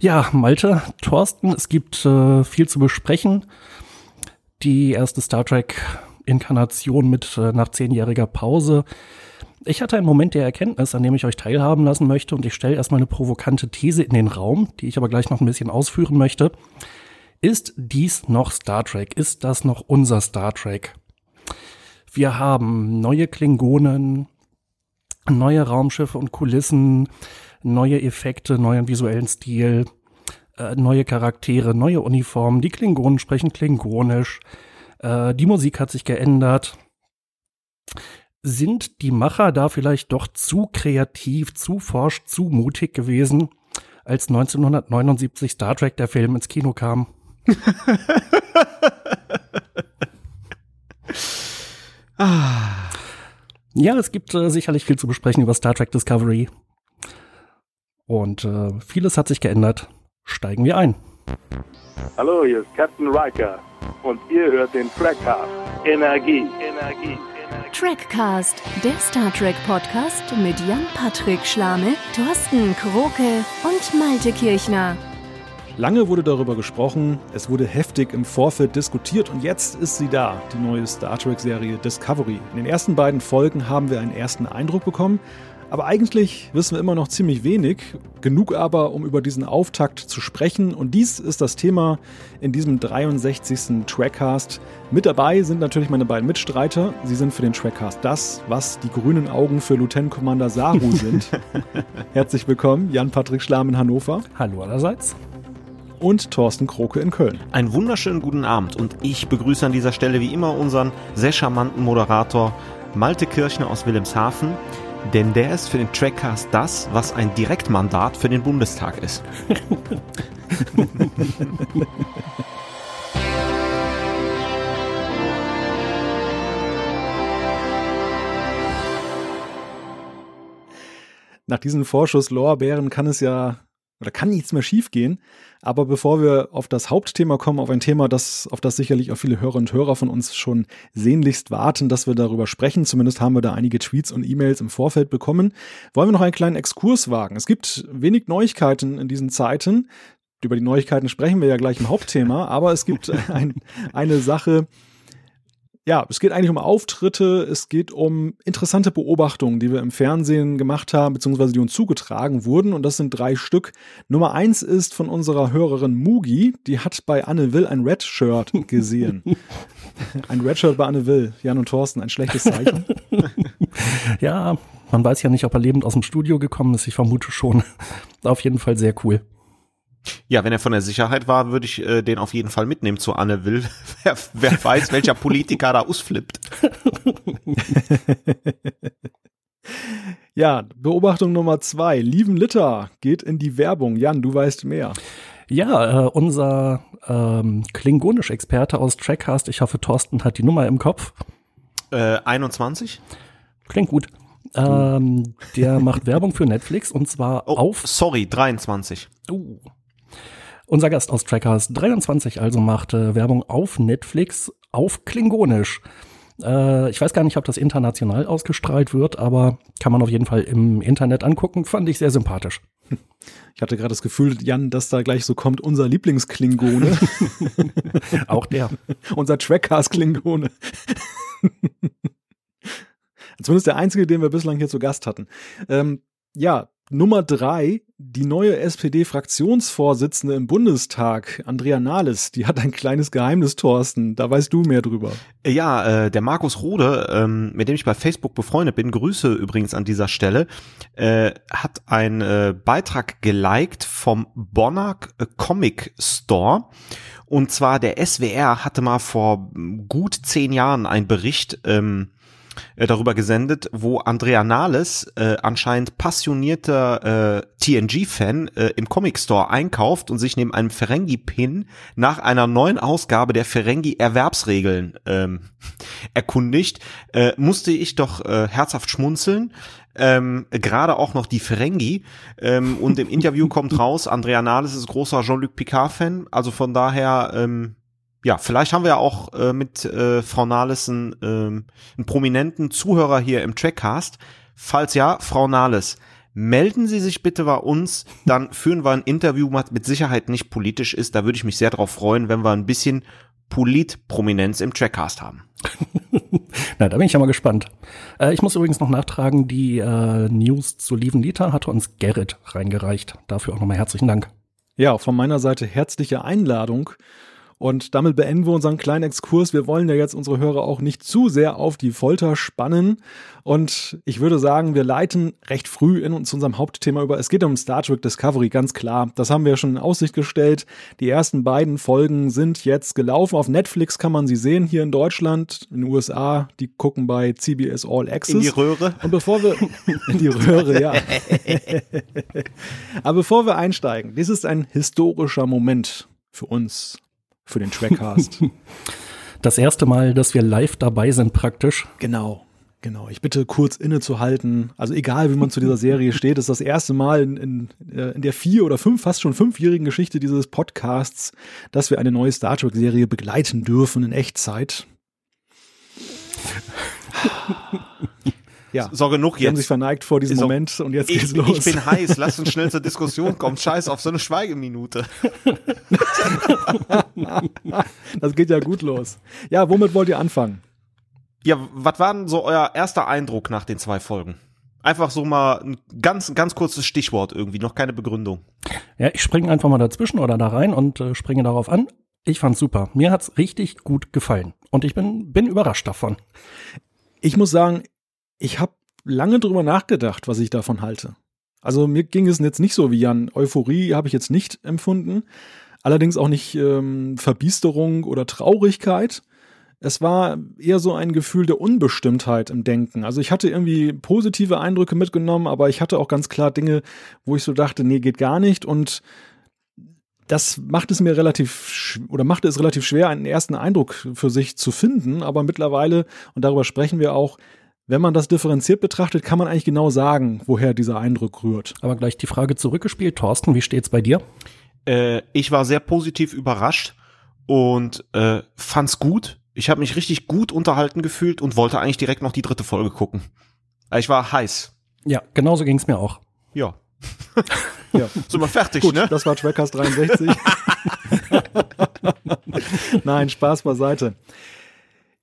Ja, Malte, Thorsten, es gibt äh, viel zu besprechen. Die erste Star Trek-Inkarnation mit äh, nach zehnjähriger Pause. Ich hatte einen Moment der Erkenntnis, an dem ich euch teilhaben lassen möchte und ich stelle erstmal eine provokante These in den Raum, die ich aber gleich noch ein bisschen ausführen möchte. Ist dies noch Star Trek? Ist das noch unser Star Trek? Wir haben neue Klingonen, neue Raumschiffe und Kulissen, neue Effekte, neuen visuellen Stil, äh, neue Charaktere, neue Uniformen. Die Klingonen sprechen klingonisch. Äh, die Musik hat sich geändert. Sind die Macher da vielleicht doch zu kreativ, zu forsch, zu mutig gewesen, als 1979 Star Trek der Film ins Kino kam? ah. Ja, es gibt äh, sicherlich viel zu besprechen über Star Trek Discovery. Und äh, vieles hat sich geändert. Steigen wir ein. Hallo, hier ist Captain Riker und ihr hört den Trackcast. Energie, Energie. Trackcast, der Star Trek Podcast mit Jan-Patrick Schlame, Thorsten Kroke und Malte Kirchner. Lange wurde darüber gesprochen, es wurde heftig im Vorfeld diskutiert und jetzt ist sie da, die neue Star Trek-Serie Discovery. In den ersten beiden Folgen haben wir einen ersten Eindruck bekommen, aber eigentlich wissen wir immer noch ziemlich wenig, genug aber, um über diesen Auftakt zu sprechen. Und dies ist das Thema in diesem 63. Trackcast. Mit dabei sind natürlich meine beiden Mitstreiter. Sie sind für den Trackcast das, was die grünen Augen für Lieutenant Commander Saru sind. Herzlich willkommen, Jan-Patrick Schlamm in Hannover. Hallo allerseits und Thorsten Kroke in Köln. Einen wunderschönen guten Abend und ich begrüße an dieser Stelle wie immer unseren sehr charmanten Moderator Malte Kirchner aus Wilhelmshaven. Denn der ist für den Trackcast das, was ein Direktmandat für den Bundestag ist. Nach diesen Vorschusslorbeeren kann es ja oder kann nichts mehr schiefgehen. Aber bevor wir auf das Hauptthema kommen, auf ein Thema, das, auf das sicherlich auch viele Hörer und Hörer von uns schon sehnlichst warten, dass wir darüber sprechen, zumindest haben wir da einige Tweets und E-Mails im Vorfeld bekommen, wollen wir noch einen kleinen Exkurs wagen. Es gibt wenig Neuigkeiten in diesen Zeiten. Über die Neuigkeiten sprechen wir ja gleich im Hauptthema, aber es gibt ein, eine Sache, ja, es geht eigentlich um Auftritte, es geht um interessante Beobachtungen, die wir im Fernsehen gemacht haben, beziehungsweise die uns zugetragen wurden. Und das sind drei Stück. Nummer eins ist von unserer Hörerin Mugi, die hat bei Anne Will ein Red Shirt gesehen. ein Red Shirt bei Anne Will. Jan und Thorsten, ein schlechtes Zeichen. ja, man weiß ja nicht, ob er lebend aus dem Studio gekommen ist. Ich vermute schon. Auf jeden Fall sehr cool. Ja, wenn er von der Sicherheit war, würde ich äh, den auf jeden Fall mitnehmen zu Anne Will. wer, wer weiß, welcher Politiker da ausflippt. ja, Beobachtung Nummer zwei. Lieben Litter geht in die Werbung. Jan, du weißt mehr. Ja, äh, unser ähm, Klingonisch-Experte aus Trackcast, ich hoffe, Thorsten hat die Nummer im Kopf. Äh, 21? Klingt gut. Ähm, der macht Werbung für Netflix und zwar oh, auf. Sorry, 23. Uh, unser Gast aus Trackers 23 also macht äh, Werbung auf Netflix auf Klingonisch. Äh, ich weiß gar nicht, ob das international ausgestrahlt wird, aber kann man auf jeden Fall im Internet angucken. Fand ich sehr sympathisch. Ich hatte gerade das Gefühl, Jan, dass da gleich so kommt, unser Lieblingsklingone. Auch der. unser Trackcast-Klingone. Zumindest der einzige, den wir bislang hier zu Gast hatten. Ähm, ja, Nummer drei, die neue SPD-Fraktionsvorsitzende im Bundestag, Andrea Nahles, die hat ein kleines Geheimnis, Thorsten. Da weißt du mehr drüber. Ja, äh, der Markus Rode, ähm, mit dem ich bei Facebook befreundet bin, Grüße übrigens an dieser Stelle, äh, hat einen äh, Beitrag geliked vom Bonner Comic Store. Und zwar der SWR hatte mal vor gut zehn Jahren einen Bericht ähm, äh, darüber gesendet, wo Andrea Nahles, äh, anscheinend passionierter äh, TNG-Fan, äh, im Comic Store einkauft und sich neben einem Ferengi-Pin nach einer neuen Ausgabe der Ferengi-Erwerbsregeln ähm, erkundigt, äh, musste ich doch äh, herzhaft schmunzeln. Ähm, gerade auch noch die Ferengi. Ähm, und im Interview kommt raus, Andrea Nahles ist großer Jean-Luc Picard-Fan. Also von daher, ähm, ja, vielleicht haben wir ja auch äh, mit äh, Frau Nahles einen, äh, einen prominenten Zuhörer hier im Trackcast. Falls ja, Frau Nahles, melden Sie sich bitte bei uns, dann führen wir ein Interview, was mit Sicherheit nicht politisch ist. Da würde ich mich sehr darauf freuen, wenn wir ein bisschen Politprominenz im Trackcast haben. Na, da bin ich ja mal gespannt. Äh, ich muss übrigens noch nachtragen, die äh, News zu Lieven Liter hatte uns Gerrit reingereicht. Dafür auch nochmal herzlichen Dank. Ja, von meiner Seite herzliche Einladung. Und damit beenden wir unseren kleinen Exkurs. Wir wollen ja jetzt unsere Hörer auch nicht zu sehr auf die Folter spannen. Und ich würde sagen, wir leiten recht früh in uns unserem Hauptthema über. Es geht um Star Trek Discovery, ganz klar. Das haben wir schon in Aussicht gestellt. Die ersten beiden Folgen sind jetzt gelaufen. Auf Netflix kann man sie sehen, hier in Deutschland, in den USA. Die gucken bei CBS All Access. In die Röhre. Und bevor wir, in die Röhre, ja. Aber bevor wir einsteigen, dies ist ein historischer Moment für uns für den Trackcast. Das erste Mal, dass wir live dabei sind, praktisch. Genau. Genau, ich bitte kurz innezuhalten. Also egal, wie man zu dieser Serie steht, ist das erste Mal in, in, äh, in der vier oder fünf, fast schon fünfjährigen Geschichte dieses Podcasts, dass wir eine neue Star Trek-Serie begleiten dürfen in Echtzeit. Ja. So genug jetzt. Sie haben sich verneigt vor diesem so, Moment und jetzt ich, geht's los. Ich bin heiß, lass uns schnell zur Diskussion kommen. Scheiß auf so eine Schweigeminute. das geht ja gut los. Ja, womit wollt ihr anfangen? Ja, was war denn so euer erster Eindruck nach den zwei Folgen? Einfach so mal ein ganz, ganz kurzes Stichwort irgendwie, noch keine Begründung. Ja, ich springe einfach mal dazwischen oder da rein und äh, springe darauf an. Ich fand's super. Mir hat's richtig gut gefallen. Und ich bin, bin überrascht davon. Ich muss sagen, ich habe lange drüber nachgedacht, was ich davon halte. Also mir ging es jetzt nicht so wie Jan. Euphorie habe ich jetzt nicht empfunden. Allerdings auch nicht ähm, Verbiesterung oder Traurigkeit. Es war eher so ein Gefühl der Unbestimmtheit im Denken. Also ich hatte irgendwie positive Eindrücke mitgenommen, aber ich hatte auch ganz klar Dinge, wo ich so dachte, nee, geht gar nicht. Und das macht es mir relativ oder machte es relativ schwer, einen ersten Eindruck für sich zu finden. Aber mittlerweile, und darüber sprechen wir auch, wenn man das differenziert betrachtet, kann man eigentlich genau sagen, woher dieser Eindruck rührt. Aber gleich die Frage zurückgespielt. Thorsten, wie steht's bei dir? Äh, ich war sehr positiv überrascht und äh, fand's gut. Ich habe mich richtig gut unterhalten gefühlt und wollte eigentlich direkt noch die dritte Folge gucken. Ich war heiß. Ja, genauso ging's mir auch. Ja. ja. Sind wir fertig, Gut, ne? Das war Trackcast 63. Nein, Spaß beiseite.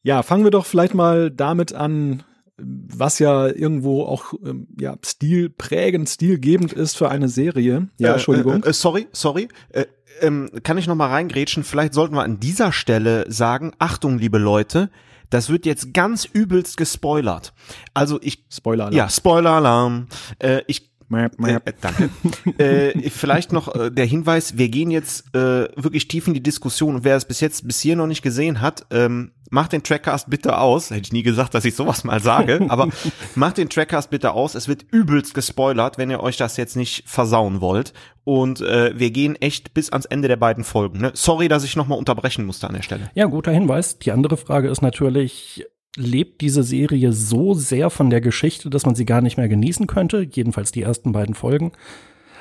Ja, fangen wir doch vielleicht mal damit an, was ja irgendwo auch ähm, ja, stilprägend, stilgebend ist für eine Serie. Ja, äh, Entschuldigung. Äh, äh, sorry, sorry. Äh, ähm, kann ich noch mal reingrätschen? Vielleicht sollten wir an dieser Stelle sagen, Achtung, liebe Leute, das wird jetzt ganz übelst gespoilert. Also ich Spoiler-Alarm. Ja, Spoiler-Alarm. Äh, ich map. Äh, danke. äh, vielleicht noch äh, der Hinweis, wir gehen jetzt äh, wirklich tief in die Diskussion und wer es bis jetzt bis hier noch nicht gesehen hat, ähm, macht den Trackcast bitte aus. Hätte ich nie gesagt, dass ich sowas mal sage, aber macht den Trackcast bitte aus. Es wird übelst gespoilert, wenn ihr euch das jetzt nicht versauen wollt. Und äh, wir gehen echt bis ans Ende der beiden Folgen. Ne? Sorry, dass ich nochmal unterbrechen musste an der Stelle. Ja, guter Hinweis. Die andere Frage ist natürlich, lebt diese Serie so sehr von der Geschichte, dass man sie gar nicht mehr genießen könnte. Jedenfalls die ersten beiden Folgen.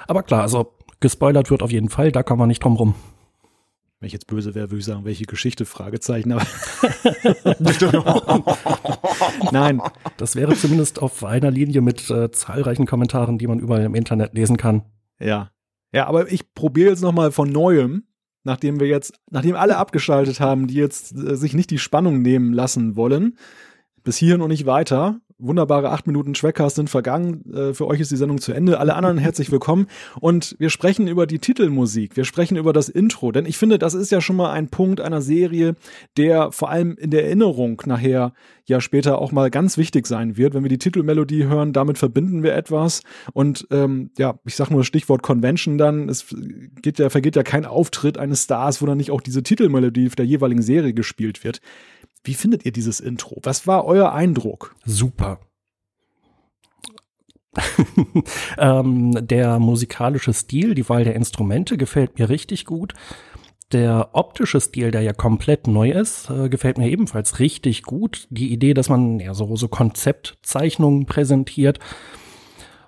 Aber klar, also gespoilert wird auf jeden Fall, da kann man nicht drum rum. Wenn ich jetzt böse wäre, würde ich sagen, welche Geschichte? Fragezeichen. Aber Nein. Das wäre zumindest auf einer Linie mit äh, zahlreichen Kommentaren, die man überall im Internet lesen kann. Ja. Ja, aber ich probiere jetzt noch mal von neuem nachdem wir jetzt, nachdem alle abgeschaltet haben, die jetzt äh, sich nicht die Spannung nehmen lassen wollen, bis hierhin und nicht weiter, wunderbare acht Minuten Trackcast sind vergangen. Äh, für euch ist die Sendung zu Ende. Alle anderen herzlich willkommen. Und wir sprechen über die Titelmusik. Wir sprechen über das Intro. Denn ich finde, das ist ja schon mal ein Punkt einer Serie, der vor allem in der Erinnerung nachher ja später auch mal ganz wichtig sein wird. Wenn wir die Titelmelodie hören, damit verbinden wir etwas. Und ähm, ja, ich sage nur das Stichwort Convention dann. Es geht ja, vergeht ja kein Auftritt eines Stars, wo dann nicht auch diese Titelmelodie der jeweiligen Serie gespielt wird. Wie findet ihr dieses Intro? Was war euer Eindruck? Super. ähm, der musikalische Stil, die Wahl der Instrumente gefällt mir richtig gut. Der optische Stil, der ja komplett neu ist, äh, gefällt mir ebenfalls richtig gut. Die Idee, dass man ja so, so Konzeptzeichnungen präsentiert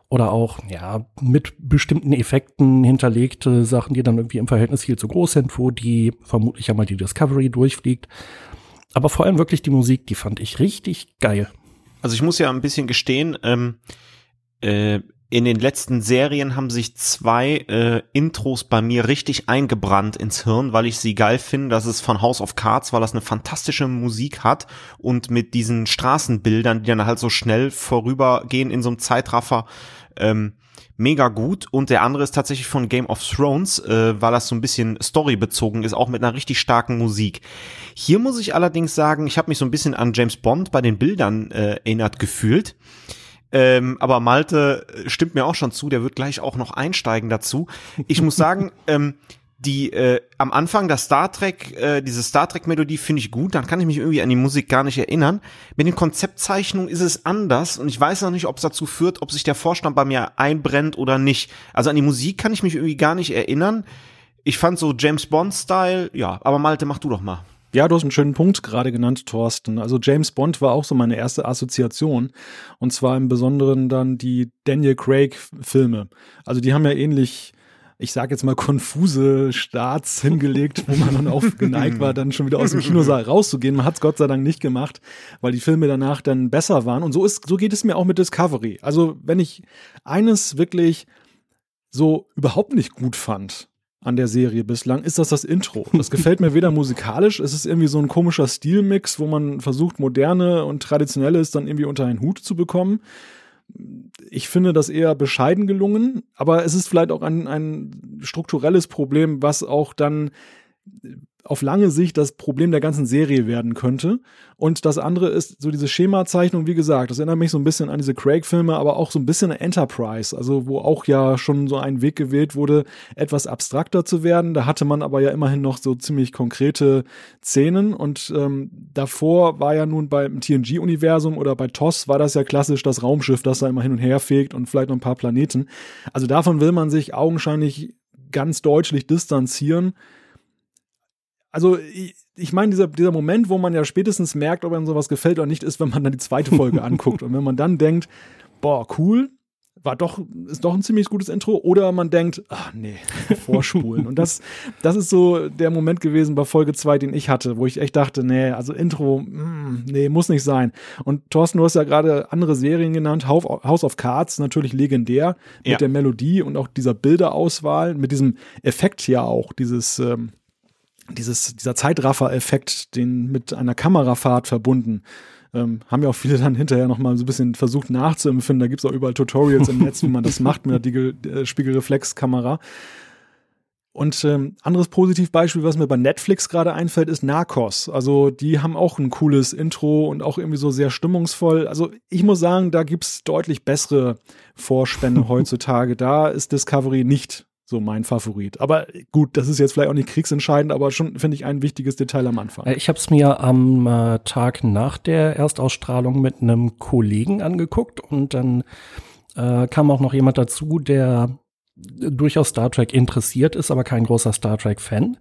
oder auch ja mit bestimmten Effekten hinterlegte Sachen, die dann irgendwie im Verhältnis viel zu groß sind, wo die vermutlich einmal die Discovery durchfliegt. Aber vor allem wirklich die Musik, die fand ich richtig geil. Also ich muss ja ein bisschen gestehen, ähm, äh, in den letzten Serien haben sich zwei äh, Intros bei mir richtig eingebrannt ins Hirn, weil ich sie geil finde. Das ist von House of Cards, weil das eine fantastische Musik hat und mit diesen Straßenbildern, die dann halt so schnell vorübergehen in so einem Zeitraffer. Ähm, mega gut und der andere ist tatsächlich von Game of Thrones, äh, weil das so ein bisschen storybezogen ist, auch mit einer richtig starken Musik. Hier muss ich allerdings sagen, ich habe mich so ein bisschen an James Bond bei den Bildern äh, erinnert gefühlt. Ähm, aber Malte äh, stimmt mir auch schon zu, der wird gleich auch noch einsteigen dazu. Ich muss sagen, ähm, die äh, am Anfang der Star Trek, äh, diese Star Trek Melodie finde ich gut, dann kann ich mich irgendwie an die Musik gar nicht erinnern. Mit den Konzeptzeichnungen ist es anders und ich weiß noch nicht, ob es dazu führt, ob sich der Vorstand bei mir einbrennt oder nicht. Also an die Musik kann ich mich irgendwie gar nicht erinnern. Ich fand so James Bond Style, ja, aber Malte, mach du doch mal. Ja, du hast einen schönen Punkt gerade genannt, Thorsten. Also James Bond war auch so meine erste Assoziation. Und zwar im Besonderen dann die Daniel Craig-Filme. Also die haben ja ähnlich, ich sage jetzt mal, konfuse Starts hingelegt, wo man dann auch geneigt war, dann schon wieder aus dem Kinosaal rauszugehen. Man hat es Gott sei Dank nicht gemacht, weil die Filme danach dann besser waren. Und so ist, so geht es mir auch mit Discovery. Also wenn ich eines wirklich so überhaupt nicht gut fand, an der Serie bislang, ist das das Intro. Das gefällt mir weder musikalisch, es ist irgendwie so ein komischer Stilmix, wo man versucht, moderne und traditionelles dann irgendwie unter einen Hut zu bekommen. Ich finde das eher bescheiden gelungen, aber es ist vielleicht auch ein, ein strukturelles Problem, was auch dann auf lange Sicht das Problem der ganzen Serie werden könnte. Und das andere ist so diese Schemazeichnung, wie gesagt, das erinnert mich so ein bisschen an diese Craig-Filme, aber auch so ein bisschen an Enterprise, also wo auch ja schon so ein Weg gewählt wurde, etwas abstrakter zu werden. Da hatte man aber ja immerhin noch so ziemlich konkrete Szenen und ähm, davor war ja nun beim TNG-Universum oder bei TOS war das ja klassisch das Raumschiff, das da immer hin und her fegt und vielleicht noch ein paar Planeten. Also davon will man sich augenscheinlich ganz deutlich distanzieren also ich, ich meine, dieser, dieser Moment, wo man ja spätestens merkt, ob einem sowas gefällt oder nicht, ist, wenn man dann die zweite Folge anguckt. Und wenn man dann denkt, boah, cool, war doch, ist doch ein ziemlich gutes Intro, oder man denkt, ach nee, vorspulen. Und das, das ist so der Moment gewesen bei Folge 2, den ich hatte, wo ich echt dachte, nee, also Intro, mm, nee, muss nicht sein. Und Thorsten, du hast ja gerade andere Serien genannt, House of Cards, natürlich legendär, mit ja. der Melodie und auch dieser Bilderauswahl, mit diesem Effekt ja auch, dieses, ähm, dieses, dieser Zeitraffer-Effekt, den mit einer Kamerafahrt verbunden, ähm, haben ja auch viele dann hinterher nochmal so ein bisschen versucht nachzuempfinden. Da gibt es auch überall Tutorials im Netz, wie man das macht mit der äh, Spiegelreflexkamera. Und ähm, anderes Positivbeispiel, was mir bei Netflix gerade einfällt, ist Narcos. Also die haben auch ein cooles Intro und auch irgendwie so sehr stimmungsvoll. Also ich muss sagen, da gibt's deutlich bessere Vorspänne heutzutage. Da ist Discovery nicht so mein Favorit. Aber gut, das ist jetzt vielleicht auch nicht kriegsentscheidend, aber schon finde ich ein wichtiges Detail am Anfang. Äh, ich habe es mir am äh, Tag nach der Erstausstrahlung mit einem Kollegen angeguckt und dann äh, kam auch noch jemand dazu, der durchaus Star Trek interessiert ist, aber kein großer Star Trek-Fan.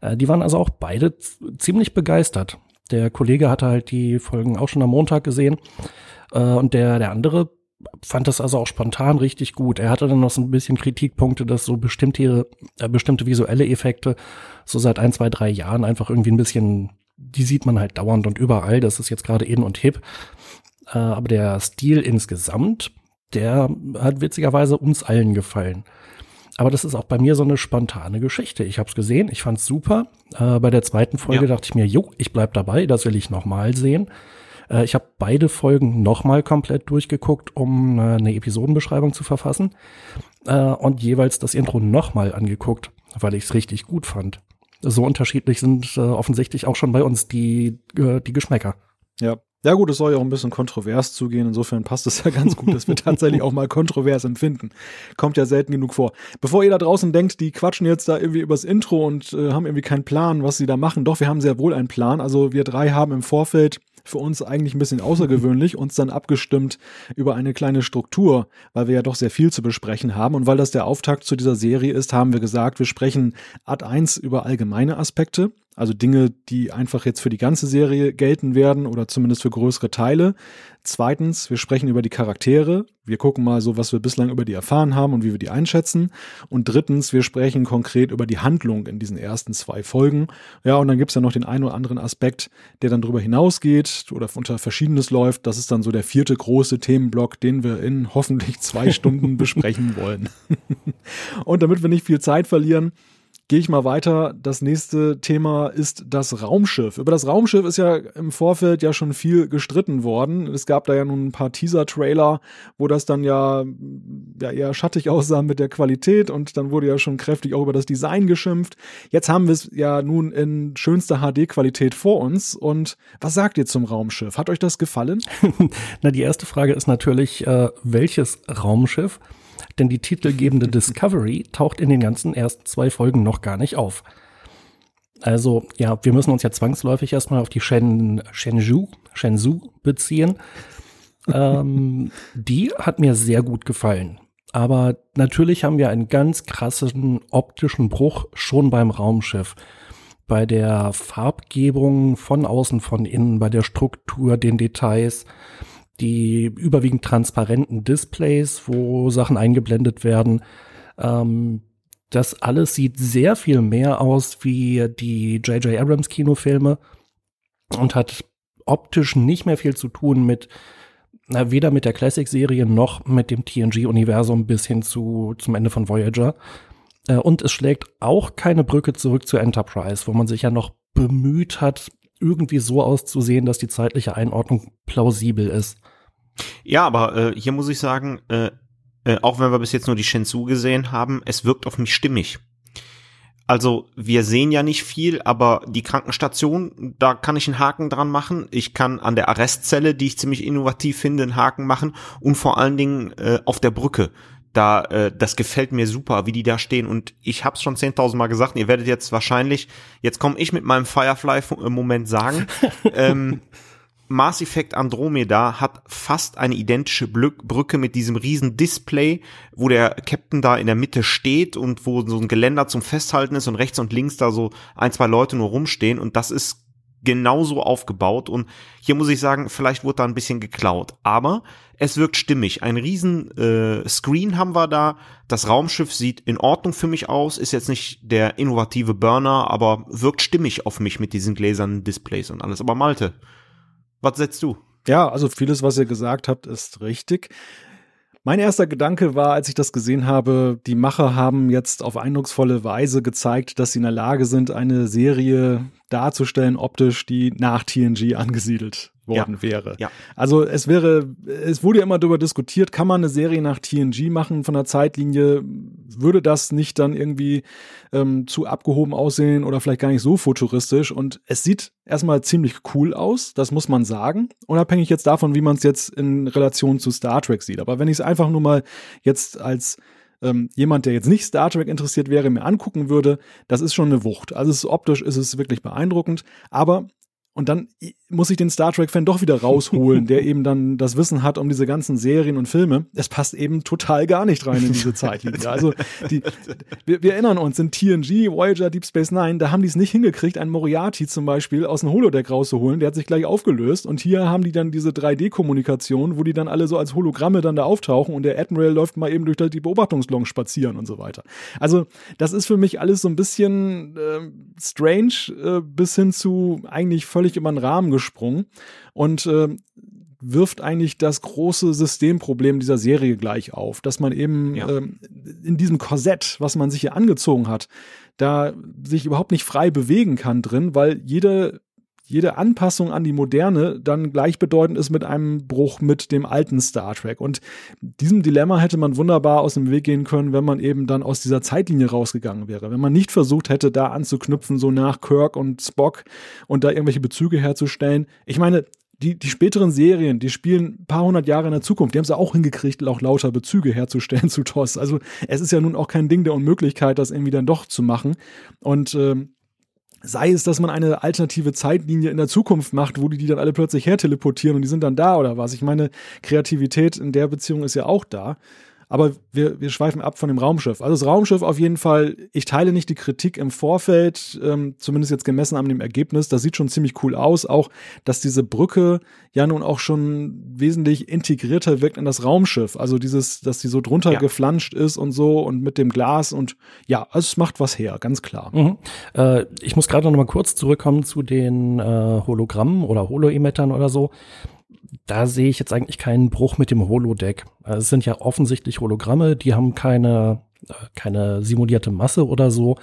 Äh, die waren also auch beide ziemlich begeistert. Der Kollege hatte halt die Folgen auch schon am Montag gesehen äh, und der, der andere fand das also auch spontan richtig gut. Er hatte dann noch so ein bisschen Kritikpunkte, dass so bestimmte, äh, bestimmte visuelle Effekte so seit ein, zwei, drei Jahren einfach irgendwie ein bisschen, die sieht man halt dauernd und überall. Das ist jetzt gerade in und hip. Äh, aber der Stil insgesamt, der hat witzigerweise uns allen gefallen. Aber das ist auch bei mir so eine spontane Geschichte. Ich habe es gesehen, ich fand's super. Äh, bei der zweiten Folge ja. dachte ich mir, jo, ich bleib dabei, das will ich nochmal sehen. Äh, ich habe beide Folgen nochmal komplett durchgeguckt, um äh, eine Episodenbeschreibung zu verfassen. Äh, und jeweils das Intro nochmal angeguckt, weil ich es richtig gut fand. So unterschiedlich sind offensichtlich auch schon bei uns die, die Geschmäcker. Ja, ja gut, es soll ja auch ein bisschen kontrovers zugehen. Insofern passt es ja ganz gut, dass wir tatsächlich auch mal kontrovers empfinden. Kommt ja selten genug vor. Bevor ihr da draußen denkt, die quatschen jetzt da irgendwie übers Intro und äh, haben irgendwie keinen Plan, was sie da machen. Doch, wir haben sehr wohl einen Plan. Also wir drei haben im Vorfeld für uns eigentlich ein bisschen außergewöhnlich, uns dann abgestimmt über eine kleine Struktur, weil wir ja doch sehr viel zu besprechen haben. Und weil das der Auftakt zu dieser Serie ist, haben wir gesagt, wir sprechen Art 1 über allgemeine Aspekte, Also Dinge, die einfach jetzt für die ganze Serie gelten werden oder zumindest für größere Teile. Zweitens, wir sprechen über die Charaktere. Wir gucken mal so, was wir bislang über die erfahren haben und wie wir die einschätzen. Und drittens, wir sprechen konkret über die Handlung in diesen ersten zwei Folgen. Ja, und dann gibt's ja noch den einen oder anderen Aspekt, der dann darüber hinausgeht oder unter Verschiedenes läuft. Das ist dann so der vierte große Themenblock, den wir in hoffentlich zwei Stunden besprechen wollen. und damit wir nicht viel Zeit verlieren, Gehe ich mal weiter. Das nächste Thema ist das Raumschiff. Über das Raumschiff ist ja im Vorfeld ja schon viel gestritten worden. Es gab da ja nun ein paar Teaser-Trailer, wo das dann ja, ja eher schattig aussah mit der Qualität und dann wurde ja schon kräftig auch über das Design geschimpft. Jetzt haben wir es ja nun in schönster HD-Qualität vor uns. Und was sagt ihr zum Raumschiff? Hat euch das gefallen? Na, die erste Frage ist natürlich, äh, welches Raumschiff? Denn die titelgebende Discovery taucht in den ganzen ersten zwei Folgen noch gar nicht auf. Also, ja, wir müssen uns ja zwangsläufig erstmal auf die Shen, Shenzhou, Shenzhou beziehen. ähm, die hat mir sehr gut gefallen. Aber natürlich haben wir einen ganz krassen optischen Bruch schon beim Raumschiff. Bei der Farbgebung von außen, von innen, bei der Struktur, den Details die überwiegend transparenten Displays, wo Sachen eingeblendet werden. Ähm, das alles sieht sehr viel mehr aus wie die J.J. Abrams Kinofilme und hat optisch nicht mehr viel zu tun mit na, weder mit der Classic-Serie noch mit dem TNG-Universum bis hin zu zum Ende von Voyager. Äh, und es schlägt auch keine Brücke zurück zu Enterprise, wo man sich ja noch bemüht hat, irgendwie so auszusehen, dass die zeitliche Einordnung plausibel ist. Ja, aber äh, hier muss ich sagen, äh, äh, auch wenn wir bis jetzt nur die Shenzhou gesehen haben, es wirkt auf mich stimmig. Also wir sehen ja nicht viel, aber die Krankenstation, da kann ich einen Haken dran machen. Ich kann an der Arrestzelle, die ich ziemlich innovativ finde, einen Haken machen und vor allen Dingen äh, auf der Brücke. Da, äh, das gefällt mir super, wie die da stehen. Und ich habe es schon 10.000 Mal gesagt. Ihr werdet jetzt wahrscheinlich, jetzt komme ich mit meinem Firefly-Moment sagen. ähm, Mass Effect Andromeda hat fast eine identische Brücke mit diesem riesen Display, wo der Captain da in der Mitte steht und wo so ein Geländer zum Festhalten ist und rechts und links da so ein, zwei Leute nur rumstehen und das ist genauso aufgebaut und hier muss ich sagen, vielleicht wurde da ein bisschen geklaut, aber es wirkt stimmig. Ein riesen äh, Screen haben wir da, das Raumschiff sieht in Ordnung für mich aus, ist jetzt nicht der innovative Burner, aber wirkt stimmig auf mich mit diesen gläsernen Displays und alles. Aber Malte, was setzt du? Ja, also vieles, was ihr gesagt habt, ist richtig. Mein erster Gedanke war, als ich das gesehen habe, die Macher haben jetzt auf eindrucksvolle Weise gezeigt, dass sie in der Lage sind, eine Serie darzustellen, optisch, die nach TNG angesiedelt worden ja. wäre. Ja. Also es wäre, es wurde ja immer darüber diskutiert, kann man eine Serie nach TNG machen von der Zeitlinie? Würde das nicht dann irgendwie ähm, zu abgehoben aussehen oder vielleicht gar nicht so futuristisch? Und es sieht erstmal ziemlich cool aus, das muss man sagen, unabhängig jetzt davon, wie man es jetzt in Relation zu Star Trek sieht. Aber wenn ich es einfach nur mal jetzt als ähm, jemand, der jetzt nicht Star Trek interessiert wäre, mir angucken würde, das ist schon eine Wucht. Also ist, optisch ist es wirklich beeindruckend, aber und dann muss ich den Star Trek-Fan doch wieder rausholen, der eben dann das Wissen hat um diese ganzen Serien und Filme. Es passt eben total gar nicht rein in diese Zeitlinie. Also die, wir, wir erinnern uns, in TNG, Voyager, Deep Space Nine, da haben die es nicht hingekriegt, einen Moriarty zum Beispiel aus dem Holodeck rauszuholen. Der hat sich gleich aufgelöst. Und hier haben die dann diese 3D-Kommunikation, wo die dann alle so als Hologramme dann da auftauchen und der Admiral läuft mal eben durch die Beobachtungslong spazieren und so weiter. Also das ist für mich alles so ein bisschen äh, strange äh, bis hin zu eigentlich völlig völlig über den Rahmen gesprungen und äh, wirft eigentlich das große Systemproblem dieser Serie gleich auf, dass man eben ja. äh, in diesem Korsett, was man sich hier angezogen hat, da sich überhaupt nicht frei bewegen kann drin, weil jede jede Anpassung an die Moderne dann gleichbedeutend ist mit einem Bruch mit dem alten Star Trek. Und diesem Dilemma hätte man wunderbar aus dem Weg gehen können, wenn man eben dann aus dieser Zeitlinie rausgegangen wäre. Wenn man nicht versucht hätte, da anzuknüpfen, so nach Kirk und Spock und da irgendwelche Bezüge herzustellen. Ich meine, die, die späteren Serien, die spielen ein paar hundert Jahre in der Zukunft. Die haben es auch hingekriegt, auch lauter Bezüge herzustellen zu TOS. Also es ist ja nun auch kein Ding der Unmöglichkeit, das irgendwie dann doch zu machen. Und ähm, Sei es, dass man eine alternative Zeitlinie in der Zukunft macht, wo die die dann alle plötzlich herteleportieren und die sind dann da oder was. Ich meine, Kreativität in der Beziehung ist ja auch da. Aber wir, wir schweifen ab von dem Raumschiff. Also das Raumschiff auf jeden Fall, ich teile nicht die Kritik im Vorfeld, ähm, zumindest jetzt gemessen an dem Ergebnis. Das sieht schon ziemlich cool aus. Auch, dass diese Brücke ja nun auch schon wesentlich integrierter wirkt in das Raumschiff. Also dieses, dass die so drunter ja. geflanscht ist und so und mit dem Glas und ja, also es macht was her, ganz klar. Mhm. Äh, ich muss gerade noch mal kurz zurückkommen zu den äh, Hologrammen oder Holoemittern oder so da sehe ich jetzt eigentlich keinen Bruch mit dem Holodeck. Also es sind ja offensichtlich Hologramme, die haben keine, äh, keine simulierte Masse oder so.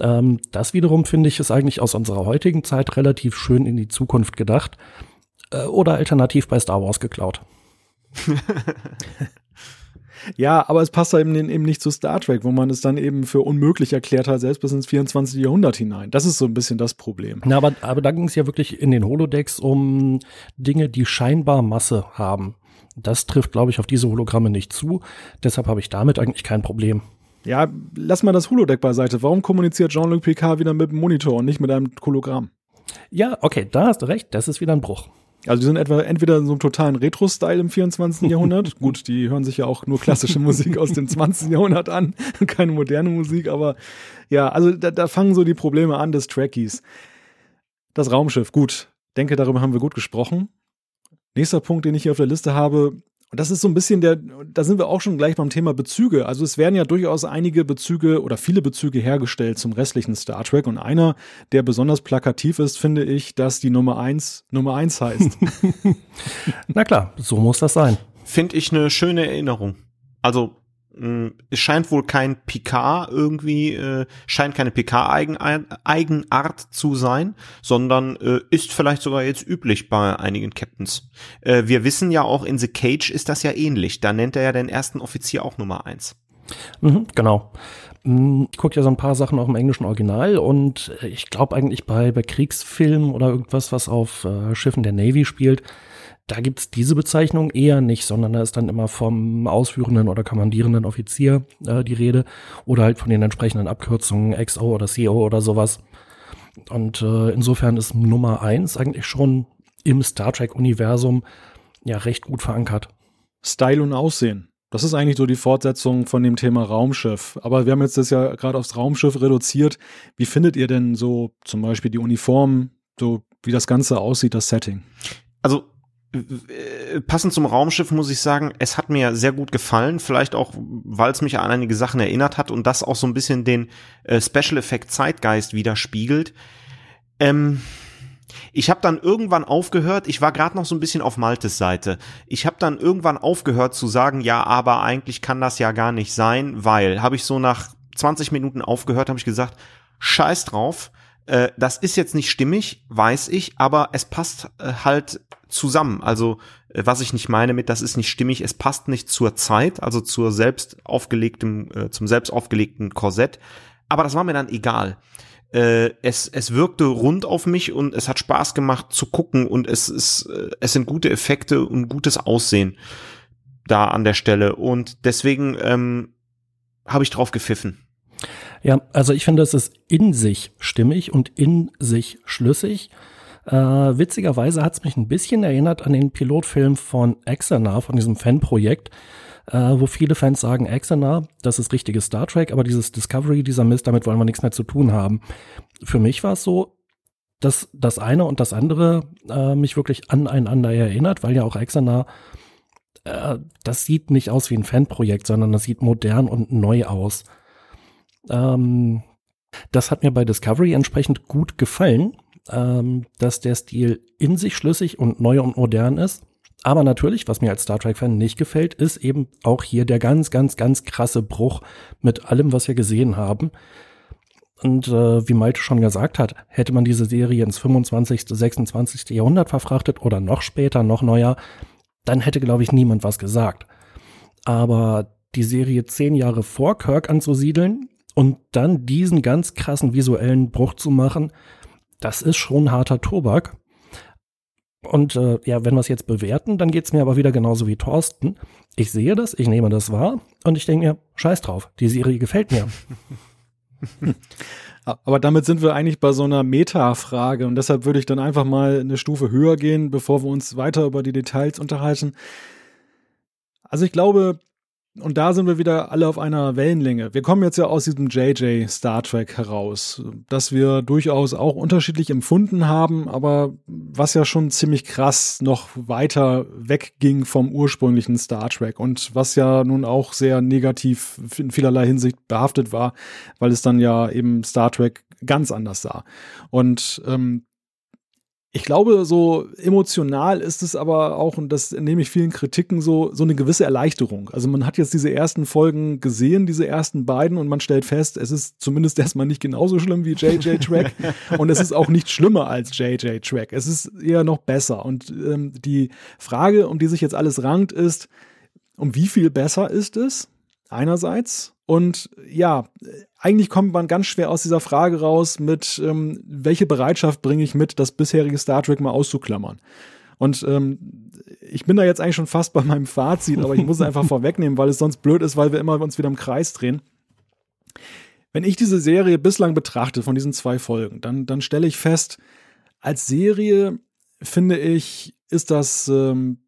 Ähm, das wiederum finde ich ist eigentlich aus unserer heutigen Zeit relativ schön in die Zukunft gedacht. Äh, oder alternativ bei Star Wars geklaut. Ja, aber es passt da eben, eben nicht zu Star Trek, wo man es dann eben für unmöglich erklärt hat, selbst bis ins 24. Jahrhundert hinein. Das ist so ein bisschen das Problem. Na, aber, aber da ging es ja wirklich in den Holodecks um Dinge, die scheinbar Masse haben. Das trifft, glaube ich, auf diese Hologramme nicht zu. Deshalb habe ich damit eigentlich kein Problem. Ja, lass mal das Holodeck beiseite. Warum kommuniziert Jean-Luc Picard wieder mit dem Monitor und nicht mit einem Hologramm? Ja, okay, da hast du recht. Das ist wieder ein Bruch. Also die sind etwa entweder in so einem totalen Retro-Style im 24. Jahrhundert. Gut, die hören sich ja auch nur klassische Musik aus dem 20. Jahrhundert an, keine moderne Musik, aber ja, also da, da fangen so die Probleme an des Trackies. Das Raumschiff, gut. Denke, darüber haben wir gut gesprochen. Nächster Punkt, den ich hier auf der Liste habe, und das ist so ein bisschen der, da sind wir auch schon gleich beim Thema Bezüge. Also es werden ja durchaus einige Bezüge oder viele Bezüge hergestellt zum restlichen Star Trek. Und einer, der besonders plakativ ist, finde ich, dass die Nummer eins Nummer eins heißt. Na klar, so muss das sein. Finde ich eine schöne Erinnerung. Also es scheint wohl kein Picard irgendwie, äh, scheint keine Picard-Eigenart zu sein, sondern äh, ist vielleicht sogar jetzt üblich bei einigen Captains. Äh, wir wissen ja auch, in The Cage ist das ja ähnlich. Da nennt er ja den ersten Offizier auch Nummer eins. Mhm, genau. Hm, ich gucke ja so ein paar Sachen auch im englischen Original und äh, ich glaube eigentlich bei, bei Kriegsfilmen oder irgendwas, was auf äh, Schiffen der Navy spielt, da gibt's diese Bezeichnung eher nicht, sondern da ist dann immer vom ausführenden oder kommandierenden Offizier äh, die Rede oder halt von den entsprechenden Abkürzungen XO oder CO oder sowas. Und äh, insofern ist Nummer eins eigentlich schon im Star Trek-Universum ja recht gut verankert. Style und Aussehen. Das ist eigentlich so die Fortsetzung von dem Thema Raumschiff. Aber wir haben jetzt das ja gerade aufs Raumschiff reduziert. Wie findet ihr denn so zum Beispiel die Uniform, so wie das Ganze aussieht, das Setting? Also passend zum Raumschiff muss ich sagen, es hat mir sehr gut gefallen, vielleicht auch, weil es mich an einige Sachen erinnert hat und das auch so ein bisschen den äh, Special Effect Zeitgeist widerspiegelt. Ähm, ich habe dann irgendwann aufgehört, ich war gerade noch so ein bisschen auf Maltes Seite. Ich habe dann irgendwann aufgehört zu sagen, ja, aber eigentlich kann das ja gar nicht sein, weil habe ich so nach 20 Minuten aufgehört, habe ich gesagt, scheiß drauf, äh, das ist jetzt nicht stimmig, weiß ich, aber es passt äh, halt zusammen. Also äh, was ich nicht meine mit, das ist nicht stimmig, es passt nicht zur Zeit, also zur selbst aufgelegten, äh, zum selbst aufgelegten Korsett. Aber das war mir dann egal. Äh, es, es wirkte rund auf mich und es hat Spaß gemacht zu gucken und es ist, äh, es sind gute Effekte und gutes Aussehen da an der Stelle und deswegen ähm, habe ich drauf gepfiffen. Ja, also ich finde, es ist in sich stimmig und in sich schlüssig. Äh, witzigerweise hat es mich ein bisschen erinnert an den Pilotfilm von Exenar, von diesem Fanprojekt, äh, wo viele Fans sagen, Exenar, das ist richtiges Star Trek, aber dieses Discovery, dieser Mist, damit wollen wir nichts mehr zu tun haben. Für mich war es so, dass das eine und das andere äh, mich wirklich aneinander erinnert, weil ja auch Exenar äh, das sieht nicht aus wie ein Fanprojekt, sondern das sieht modern und neu aus. Ähm, das hat mir bei Discovery entsprechend gut gefallen, ähm, dass der Stil in sich schlüssig und neu und modern ist. Aber natürlich, was mir als Star Trek-Fan nicht gefällt, ist eben auch hier der ganz, ganz, ganz krasse Bruch mit allem, was wir gesehen haben. Und äh, wie Malte schon gesagt hat, hätte man diese Serie ins 25., 26. Jahrhundert verfrachtet oder noch später, noch neuer, dann hätte, glaube ich, niemand was gesagt. Aber die Serie zehn Jahre vor Kirk anzusiedeln, und dann diesen ganz krassen visuellen Bruch zu machen, das ist schon harter Tobak. Und äh, ja, wenn wir es jetzt bewerten, dann geht es mir aber wieder genauso wie Thorsten. Ich sehe das, ich nehme das wahr und ich denke mir, scheiß drauf, die Serie gefällt mir. Aber damit sind wir eigentlich bei so einer Meta-Frage und deshalb würde ich dann einfach mal eine Stufe höher gehen, bevor wir uns weiter über die Details unterhalten. Also ich glaube, und da sind wir wieder alle auf einer Wellenlänge. Wir kommen jetzt ja aus diesem JJ Star Trek heraus, dass wir durchaus auch unterschiedlich empfunden haben, aber was ja schon ziemlich krass noch weiter wegging vom ursprünglichen Star Trek und was ja nun auch sehr negativ in vielerlei Hinsicht behaftet war, weil es dann ja eben Star Trek ganz anders sah. Und ähm, ich glaube, so emotional ist es aber auch, und das nehme ich vielen Kritiken so, so eine gewisse Erleichterung. Also man hat jetzt diese ersten Folgen gesehen, diese ersten beiden, und man stellt fest, es ist zumindest erstmal nicht genauso schlimm wie JJ Track und es ist auch nicht schlimmer als JJ Track. Es ist eher noch besser. Und ähm, die Frage, um die sich jetzt alles rankt, ist, um wie viel besser ist es? Einerseits. Und ja, eigentlich kommt man ganz schwer aus dieser Frage raus mit, ähm, welche Bereitschaft bringe ich mit, das bisherige Star Trek mal auszuklammern. Und ähm, ich bin da jetzt eigentlich schon fast bei meinem Fazit, aber ich muss es einfach vorwegnehmen, weil es sonst blöd ist, weil wir immer uns wieder im Kreis drehen. Wenn ich diese Serie bislang betrachte von diesen zwei Folgen, dann, dann stelle ich fest, als Serie finde ich, ist das ähm,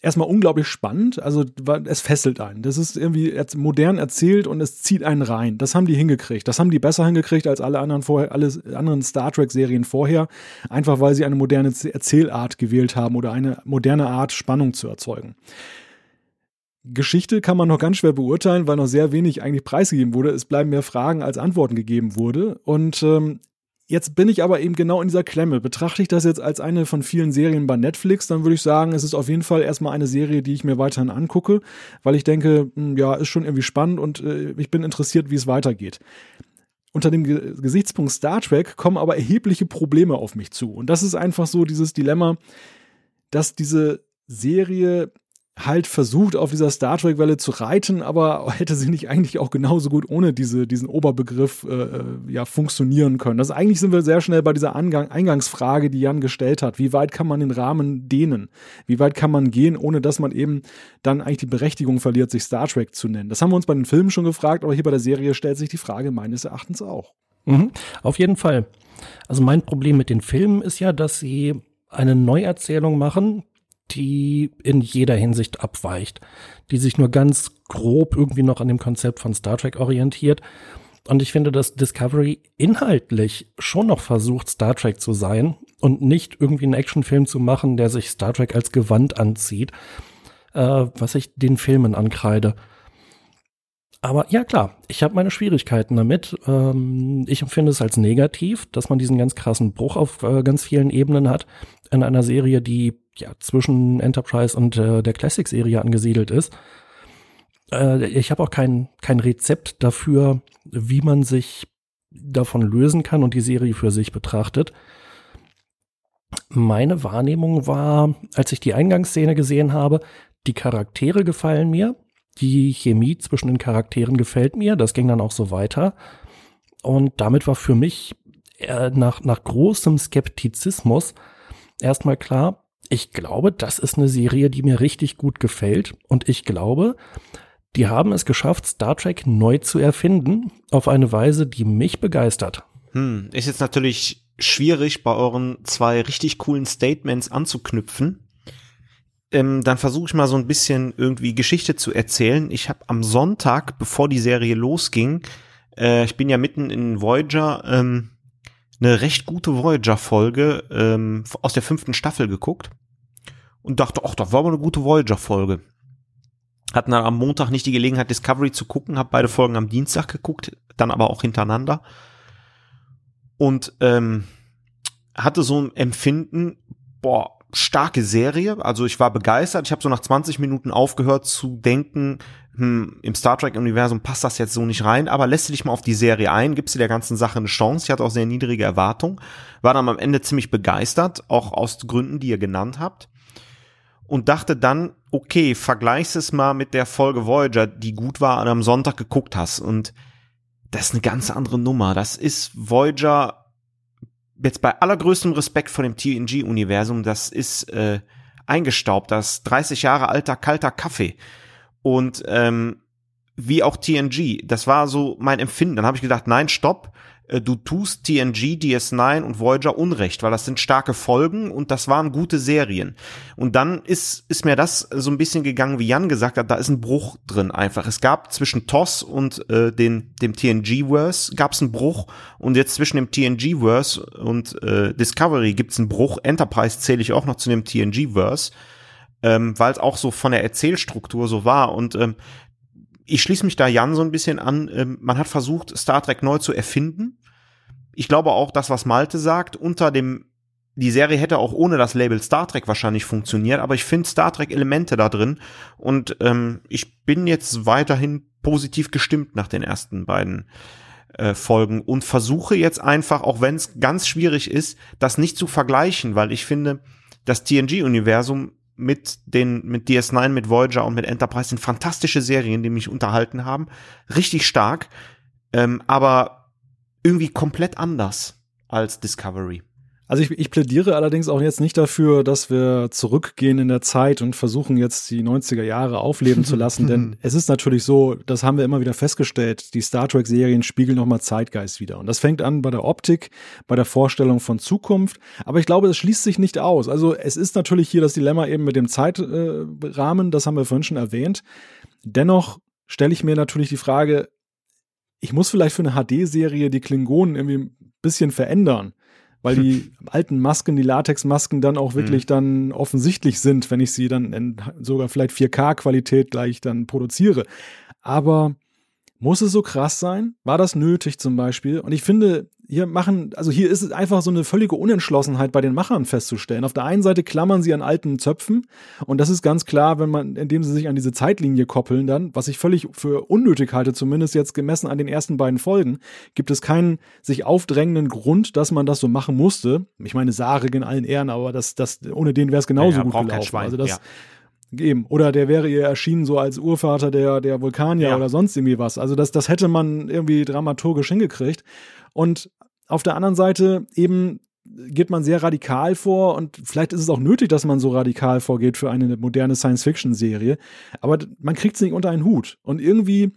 erstmal unglaublich spannend. Also es fesselt einen. Das ist irgendwie modern erzählt und es zieht einen rein. Das haben die hingekriegt. Das haben die besser hingekriegt als alle anderen vorher, alle anderen Star Trek Serien vorher. Einfach weil sie eine moderne Erzählart gewählt haben oder eine moderne Art Spannung zu erzeugen. Geschichte kann man noch ganz schwer beurteilen, weil noch sehr wenig eigentlich preisgegeben wurde. Es bleiben mehr Fragen als Antworten gegeben wurde. Und ähm, Jetzt bin ich aber eben genau in dieser Klemme. Betrachte ich das jetzt als eine von vielen Serien bei Netflix, dann würde ich sagen, es ist auf jeden Fall erstmal eine Serie, die ich mir weiterhin angucke, weil ich denke, hm, ja, ist schon irgendwie spannend und äh, ich bin interessiert, wie es weitergeht. Unter dem Ge Gesichtspunkt Star Trek kommen aber erhebliche Probleme auf mich zu. Und das ist einfach so dieses Dilemma, dass diese Serie halt versucht, auf dieser Star Trek-Welle zu reiten, aber hätte sie nicht eigentlich auch genauso gut ohne diese, diesen Oberbegriff äh, äh, ja, funktionieren können. Also eigentlich sind wir sehr schnell bei dieser Angang Eingangsfrage, die Jan gestellt hat. Wie weit kann man den Rahmen dehnen? Wie weit kann man gehen, ohne dass man eben dann eigentlich die Berechtigung verliert, sich Star Trek zu nennen? Das haben wir uns bei den Filmen schon gefragt, aber hier bei der Serie stellt sich die Frage meines Erachtens auch. Mhm, auf jeden Fall. Also mein Problem mit den Filmen ist ja, dass sie eine Neuerzählung machen, die in jeder Hinsicht abweicht, die sich nur ganz grob irgendwie noch an dem Konzept von Star Trek orientiert. Und ich finde, dass Discovery inhaltlich schon noch versucht, Star Trek zu sein und nicht irgendwie einen Actionfilm zu machen, der sich Star Trek als Gewand anzieht, äh, was ich den Filmen ankreide. Aber ja klar, ich habe meine Schwierigkeiten damit. Ähm, ich empfinde es als negativ, dass man diesen ganz krassen Bruch auf äh, ganz vielen Ebenen hat in einer Serie, die ja zwischen Enterprise und äh, der Classic-Serie angesiedelt ist. Äh, ich habe auch kein, kein Rezept dafür, wie man sich davon lösen kann und die Serie für sich betrachtet. Meine Wahrnehmung war, als ich die Eingangsszene gesehen habe, die Charaktere gefallen mir, die Chemie zwischen den Charakteren gefällt mir, das ging dann auch so weiter. Und damit war für mich äh, nach, nach großem Skeptizismus erstmal klar, ich glaube, das ist eine Serie, die mir richtig gut gefällt. Und ich glaube, die haben es geschafft, Star Trek neu zu erfinden, auf eine Weise, die mich begeistert. Hm, ist jetzt natürlich schwierig, bei euren zwei richtig coolen Statements anzuknüpfen. Ähm, dann versuche ich mal so ein bisschen irgendwie Geschichte zu erzählen. Ich habe am Sonntag, bevor die Serie losging, äh, ich bin ja mitten in Voyager, ähm, eine recht gute Voyager-Folge ähm, aus der fünften Staffel geguckt und dachte, ach, das war mal eine gute Voyager-Folge. Hatten dann am Montag nicht die Gelegenheit, Discovery zu gucken, habe beide Folgen am Dienstag geguckt, dann aber auch hintereinander. Und ähm, hatte so ein Empfinden, boah, starke Serie. Also ich war begeistert. Ich habe so nach 20 Minuten aufgehört zu denken, hm, im Star Trek-Universum passt das jetzt so nicht rein, aber lässt du dich mal auf die Serie ein, gibst du der ganzen Sache eine Chance. Ich hatte auch sehr niedrige Erwartungen, war dann am Ende ziemlich begeistert, auch aus Gründen, die ihr genannt habt. Und dachte dann, okay, vergleichst es mal mit der Folge Voyager, die gut war und am Sonntag geguckt hast. Und das ist eine ganz andere Nummer. Das ist Voyager jetzt bei allergrößtem Respekt vor dem TNG-Universum, das ist äh, eingestaubt, das 30 Jahre alter kalter Kaffee. Und ähm, wie auch TNG, das war so mein Empfinden. Dann habe ich gedacht, nein, stopp. Äh, du tust TNG, DS9 und Voyager Unrecht, weil das sind starke Folgen und das waren gute Serien. Und dann ist, ist mir das so ein bisschen gegangen, wie Jan gesagt hat, da ist ein Bruch drin einfach. Es gab zwischen TOS und äh, den, dem TNG-Verse gab es einen Bruch und jetzt zwischen dem TNG-Verse und äh, Discovery gibt es einen Bruch. Enterprise zähle ich auch noch zu dem TNG-Verse, ähm, weil es auch so von der Erzählstruktur so war und ähm, ich schließe mich da Jan so ein bisschen an. Ähm, man hat versucht, Star Trek neu zu erfinden. Ich glaube auch, das, was Malte sagt, unter dem, die Serie hätte auch ohne das Label Star Trek wahrscheinlich funktioniert, aber ich finde Star Trek Elemente da drin und ähm, ich bin jetzt weiterhin positiv gestimmt nach den ersten beiden äh, Folgen und versuche jetzt einfach, auch wenn es ganz schwierig ist, das nicht zu vergleichen, weil ich finde, das TNG-Universum mit den, mit DS9, mit Voyager und mit Enterprise sind fantastische Serien, die mich unterhalten haben. Richtig stark, ähm, aber irgendwie komplett anders als Discovery. Also ich, ich plädiere allerdings auch jetzt nicht dafür, dass wir zurückgehen in der Zeit und versuchen jetzt die 90er Jahre aufleben zu lassen, denn es ist natürlich so, das haben wir immer wieder festgestellt, die Star Trek Serien spiegeln nochmal Zeitgeist wieder. Und das fängt an bei der Optik, bei der Vorstellung von Zukunft, aber ich glaube, es schließt sich nicht aus. Also es ist natürlich hier das Dilemma eben mit dem Zeitrahmen, das haben wir vorhin schon erwähnt. Dennoch stelle ich mir natürlich die Frage, ich muss vielleicht für eine HD-Serie die Klingonen irgendwie ein bisschen verändern weil die alten Masken, die Latexmasken dann auch wirklich mhm. dann offensichtlich sind, wenn ich sie dann in sogar vielleicht 4K-Qualität gleich dann produziere. Aber muss es so krass sein? War das nötig zum Beispiel? Und ich finde, hier machen, also hier ist es einfach so eine völlige Unentschlossenheit bei den Machern festzustellen. Auf der einen Seite klammern sie an alten Zöpfen und das ist ganz klar, wenn man, indem sie sich an diese Zeitlinie koppeln dann, was ich völlig für unnötig halte, zumindest jetzt gemessen an den ersten beiden Folgen, gibt es keinen sich aufdrängenden Grund, dass man das so machen musste. Ich meine, Sarek in allen Ehren, aber das, das, ohne den wäre es genauso ja, ja, gut gelaufen. Also das, ja. Eben. Oder der wäre ihr erschienen so als Urvater der, der Vulkanier ja. oder sonst irgendwie was. Also das, das hätte man irgendwie dramaturgisch hingekriegt. Und auf der anderen Seite eben geht man sehr radikal vor und vielleicht ist es auch nötig, dass man so radikal vorgeht für eine moderne Science-Fiction-Serie. Aber man kriegt es nicht unter einen Hut. Und irgendwie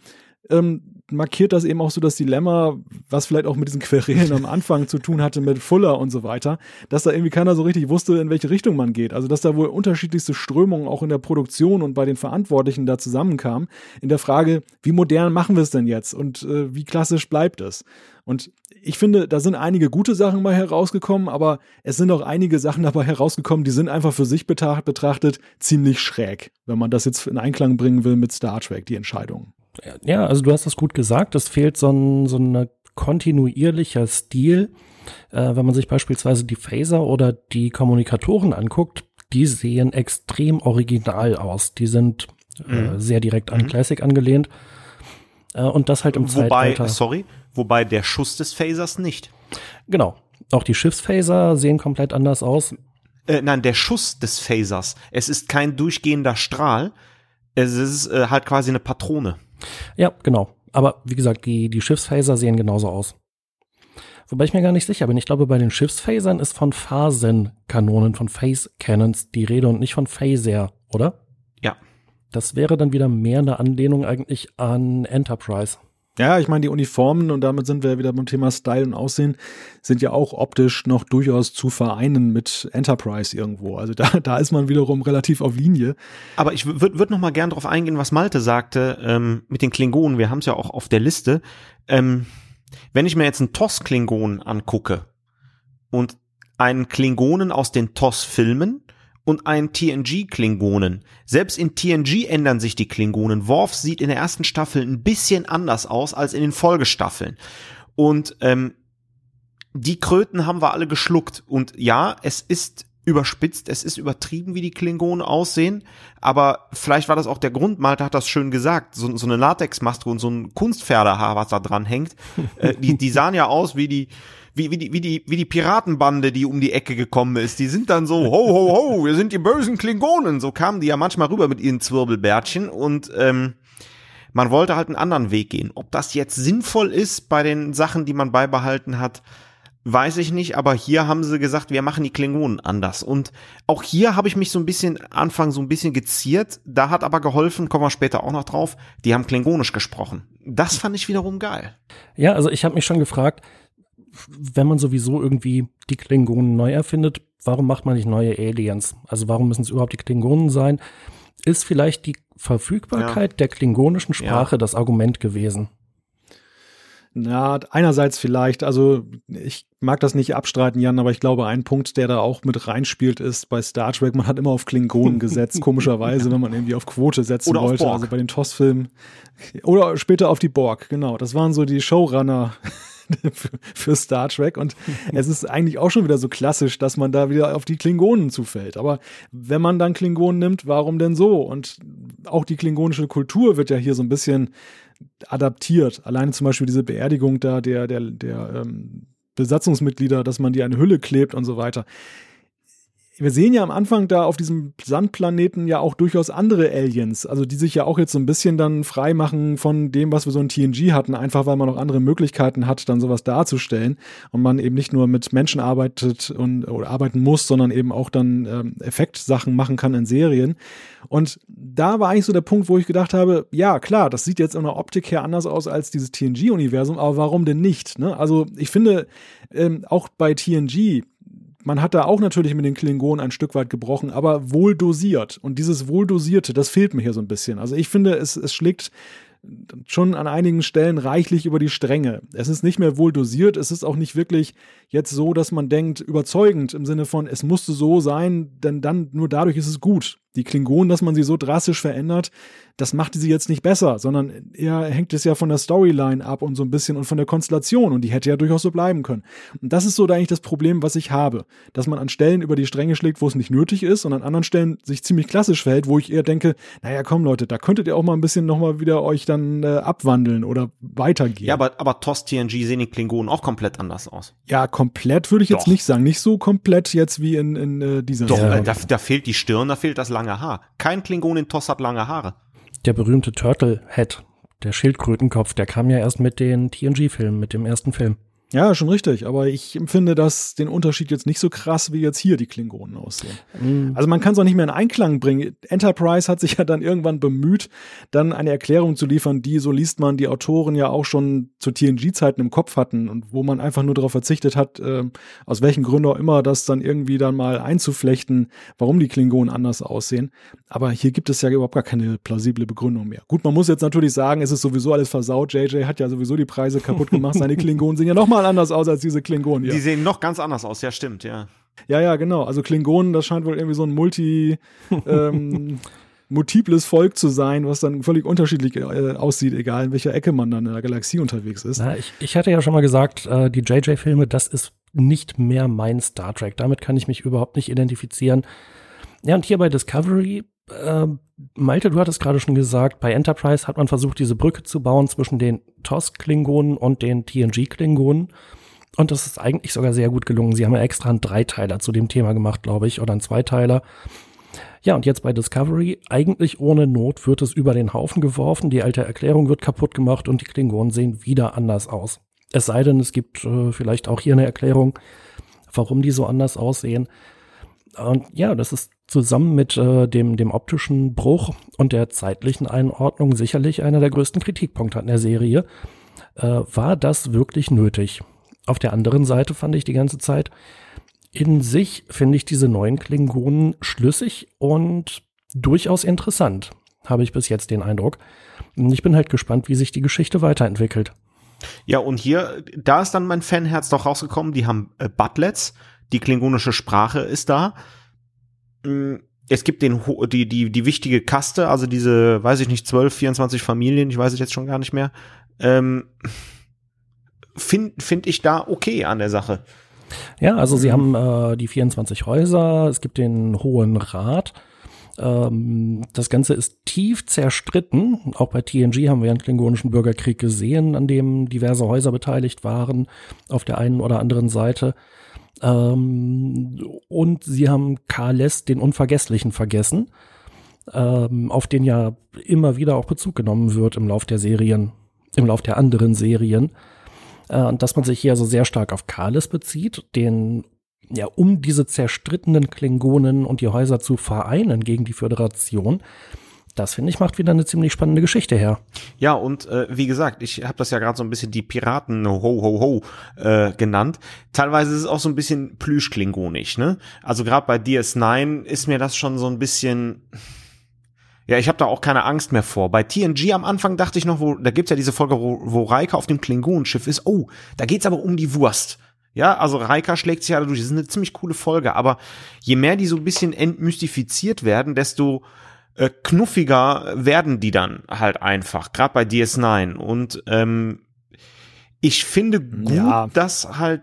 ähm, markiert das eben auch so das Dilemma, was vielleicht auch mit diesen Querelen am Anfang zu tun hatte mit Fuller und so weiter, dass da irgendwie keiner so richtig wusste, in welche Richtung man geht. Also dass da wohl unterschiedlichste Strömungen auch in der Produktion und bei den Verantwortlichen da zusammenkamen, in der Frage, wie modern machen wir es denn jetzt und äh, wie klassisch bleibt es? Und ich finde, da sind einige gute Sachen mal herausgekommen, aber es sind auch einige Sachen dabei herausgekommen, die sind einfach für sich betrachtet ziemlich schräg, wenn man das jetzt in Einklang bringen will mit Star Trek, die Entscheidungen. Ja, also du hast das gut gesagt. Es fehlt so ein, so ein kontinuierlicher Stil. Äh, wenn man sich beispielsweise die Phaser oder die Kommunikatoren anguckt, die sehen extrem original aus. Die sind äh, mhm. sehr direkt an mhm. Classic angelehnt. Äh, und das halt im Wobei, Zeitalter. sorry, wobei der Schuss des Phasers nicht. Genau. Auch die Schiffsphaser sehen komplett anders aus. Äh, nein, der Schuss des Phasers. Es ist kein durchgehender Strahl. Es ist äh, halt quasi eine Patrone. Ja, genau. Aber wie gesagt, die, die Schiffsphaser sehen genauso aus. Wobei ich mir gar nicht sicher bin. Ich glaube, bei den Schiffsphasern ist von Phasenkanonen, von Phase Cannons die Rede und nicht von Phaser, oder? Ja. Das wäre dann wieder mehr eine Anlehnung eigentlich an Enterprise. Ja, ich meine, die Uniformen, und damit sind wir wieder beim Thema Style und Aussehen, sind ja auch optisch noch durchaus zu vereinen mit Enterprise irgendwo. Also da, da ist man wiederum relativ auf Linie. Aber ich würde würd noch mal gern darauf eingehen, was Malte sagte ähm, mit den Klingonen. Wir haben es ja auch auf der Liste. Ähm, wenn ich mir jetzt einen TOS-Klingon angucke und einen Klingonen aus den TOS-Filmen und einen TNG-Klingonen. Selbst in TNG ändern sich die Klingonen. Worf sieht in der ersten Staffel ein bisschen anders aus als in den Folgestaffeln. Und ähm, die Kröten haben wir alle geschluckt. Und ja, es ist überspitzt, es ist übertrieben, wie die Klingonen aussehen, aber vielleicht war das auch der Grund, Malte hat das schön gesagt, so, so eine Latexmaske und so ein Kunstpferdehaar, was da dran hängt, äh, die, die sahen ja aus wie die, wie, wie, die, wie, die, wie die Piratenbande, die um die Ecke gekommen ist. Die sind dann so, ho, ho, ho, wir sind die bösen Klingonen. So kamen die ja manchmal rüber mit ihren Zwirbelbärtchen und ähm, man wollte halt einen anderen Weg gehen. Ob das jetzt sinnvoll ist bei den Sachen, die man beibehalten hat, weiß ich nicht, aber hier haben sie gesagt, wir machen die Klingonen anders. Und auch hier habe ich mich so ein bisschen, Anfang so ein bisschen geziert. Da hat aber geholfen, kommen wir später auch noch drauf, die haben Klingonisch gesprochen. Das fand ich wiederum geil. Ja, also ich habe mich schon gefragt, wenn man sowieso irgendwie die Klingonen neu erfindet, warum macht man nicht neue Aliens? Also warum müssen es überhaupt die Klingonen sein? Ist vielleicht die Verfügbarkeit ja. der klingonischen Sprache ja. das Argument gewesen? Na, einerseits vielleicht, also ich mag das nicht abstreiten, Jan, aber ich glaube, ein Punkt, der da auch mit reinspielt, ist bei Star Trek, man hat immer auf Klingonen gesetzt, komischerweise, wenn man irgendwie auf Quote setzen oder wollte. Also bei den TOS-Filmen. Oder später auf die Borg, genau. Das waren so die Showrunner. für Star Trek und es ist eigentlich auch schon wieder so klassisch, dass man da wieder auf die Klingonen zufällt. Aber wenn man dann Klingonen nimmt, warum denn so? Und auch die klingonische Kultur wird ja hier so ein bisschen adaptiert. Alleine zum Beispiel diese Beerdigung da der, der, der ähm, Besatzungsmitglieder, dass man die eine Hülle klebt und so weiter wir sehen ja am Anfang da auf diesem Sandplaneten ja auch durchaus andere Aliens, also die sich ja auch jetzt so ein bisschen dann frei machen von dem, was wir so in TNG hatten, einfach weil man noch andere Möglichkeiten hat, dann sowas darzustellen und man eben nicht nur mit Menschen arbeitet und oder arbeiten muss, sondern eben auch dann ähm, Effektsachen machen kann in Serien. Und da war eigentlich so der Punkt, wo ich gedacht habe, ja klar, das sieht jetzt in der Optik her anders aus als dieses TNG-Universum, aber warum denn nicht? Ne? Also ich finde ähm, auch bei TNG man hat da auch natürlich mit den Klingonen ein Stück weit gebrochen, aber wohl dosiert. Und dieses wohl dosierte, das fehlt mir hier so ein bisschen. Also ich finde, es, es schlägt schon an einigen Stellen reichlich über die Stränge. Es ist nicht mehr wohl dosiert, es ist auch nicht wirklich jetzt so, dass man denkt, überzeugend im Sinne von, es musste so sein, denn dann nur dadurch ist es gut. Die Klingonen, dass man sie so drastisch verändert, das macht sie jetzt nicht besser, sondern eher hängt es ja von der Storyline ab und so ein bisschen und von der Konstellation und die hätte ja durchaus so bleiben können. Und das ist so eigentlich das Problem, was ich habe, dass man an Stellen über die Stränge schlägt, wo es nicht nötig ist und an anderen Stellen sich ziemlich klassisch verhält, wo ich eher denke, naja, komm Leute, da könntet ihr auch mal ein bisschen nochmal wieder euch dann äh, abwandeln oder weitergehen. Ja, aber, aber TOS TNG sehen die Klingonen auch komplett anders aus. Ja, komplett würde ich jetzt Doch. nicht sagen. Nicht so komplett jetzt wie in, in äh, dieser Doch, äh, da, da fehlt die Stirn, da fehlt das lange Haar. Kein Klingon in TOS hat lange Haare der berühmte Turtle Head, der Schildkrötenkopf, der kam ja erst mit den TNG-Filmen, mit dem ersten Film. Ja, schon richtig. Aber ich empfinde das den Unterschied jetzt nicht so krass, wie jetzt hier die Klingonen aussehen. Mhm. Also man kann es auch nicht mehr in Einklang bringen. Enterprise hat sich ja dann irgendwann bemüht, dann eine Erklärung zu liefern, die, so liest man, die Autoren ja auch schon zu TNG-Zeiten im Kopf hatten und wo man einfach nur darauf verzichtet hat, äh, aus welchen Gründen auch immer, das dann irgendwie dann mal einzuflechten, warum die Klingonen anders aussehen. Aber hier gibt es ja überhaupt gar keine plausible Begründung mehr. Gut, man muss jetzt natürlich sagen, es ist sowieso alles versaut. JJ hat ja sowieso die Preise kaputt gemacht. Seine Klingonen sehen ja nochmal nochmal anders aus als diese Klingonen hier. Die sehen noch ganz anders aus, ja, stimmt, ja. Ja, ja, genau. Also Klingonen, das scheint wohl irgendwie so ein multi ähm, multiples Volk zu sein, was dann völlig unterschiedlich äh, aussieht, egal in welcher Ecke man dann in der Galaxie unterwegs ist. Na, ich, ich hatte ja schon mal gesagt, äh, die JJ-Filme, das ist nicht mehr mein Star Trek. Damit kann ich mich überhaupt nicht identifizieren. Ja, und hier bei Discovery, äh, Malte, du hattest gerade schon gesagt, bei Enterprise hat man versucht, diese Brücke zu bauen zwischen den TOS-Klingonen und den TNG-Klingonen. Und das ist eigentlich sogar sehr gut gelungen. Sie haben ja extra einen Dreiteiler zu dem Thema gemacht, glaube ich, oder einen Zweiteiler. Ja, und jetzt bei Discovery, eigentlich ohne Not wird es über den Haufen geworfen, die alte Erklärung wird kaputt gemacht und die Klingonen sehen wieder anders aus. Es sei denn, es gibt äh, vielleicht auch hier eine Erklärung, warum die so anders aussehen. Und ja, das ist zusammen mit äh, dem, dem optischen Bruch und der zeitlichen Einordnung sicherlich einer der größten Kritikpunkte an der Serie. Äh, war das wirklich nötig? Auf der anderen Seite fand ich die ganze Zeit, in sich finde ich diese neuen Klingonen schlüssig und durchaus interessant, habe ich bis jetzt den Eindruck. Ich bin halt gespannt, wie sich die Geschichte weiterentwickelt. Ja, und hier, da ist dann mein Fanherz doch rausgekommen, die haben äh, Butlets, die klingonische Sprache ist da. Mm, es gibt den, die, die, die wichtige Kaste, also diese, weiß ich nicht, 12, 24 Familien, ich weiß es jetzt schon gar nicht mehr. Ähm, Finde find ich da okay an der Sache. Ja, also sie haben äh, die 24 Häuser, es gibt den Hohen Rat. Ähm, das Ganze ist tief zerstritten. Auch bei TNG haben wir einen klingonischen Bürgerkrieg gesehen, an dem diverse Häuser beteiligt waren, auf der einen oder anderen Seite. Ähm, und sie haben Kales, den Unvergesslichen, vergessen, ähm, auf den ja immer wieder auch Bezug genommen wird im Lauf der Serien, im Lauf der anderen Serien. Äh, dass man sich hier also sehr stark auf Kales bezieht, den ja, um diese zerstrittenen Klingonen und die Häuser zu vereinen gegen die Föderation, das finde ich macht wieder eine ziemlich spannende Geschichte her. Ja, und äh, wie gesagt, ich habe das ja gerade so ein bisschen die Piraten ho ho ho äh, genannt. Teilweise ist es auch so ein bisschen plüschklingonisch, ne? Also gerade bei DS9 ist mir das schon so ein bisschen ja, ich habe da auch keine Angst mehr vor. Bei TNG am Anfang dachte ich noch, wo, da gibt's ja diese Folge, wo, wo Reika auf dem Klingonenschiff ist. Oh, da geht's aber um die Wurst. Ja, also Reika schlägt sich ja durch. Das ist eine ziemlich coole Folge. Aber je mehr die so ein bisschen entmystifiziert werden, desto äh, knuffiger werden die dann halt einfach. Gerade bei DS9. Und ähm, ich finde gut, ja. dass halt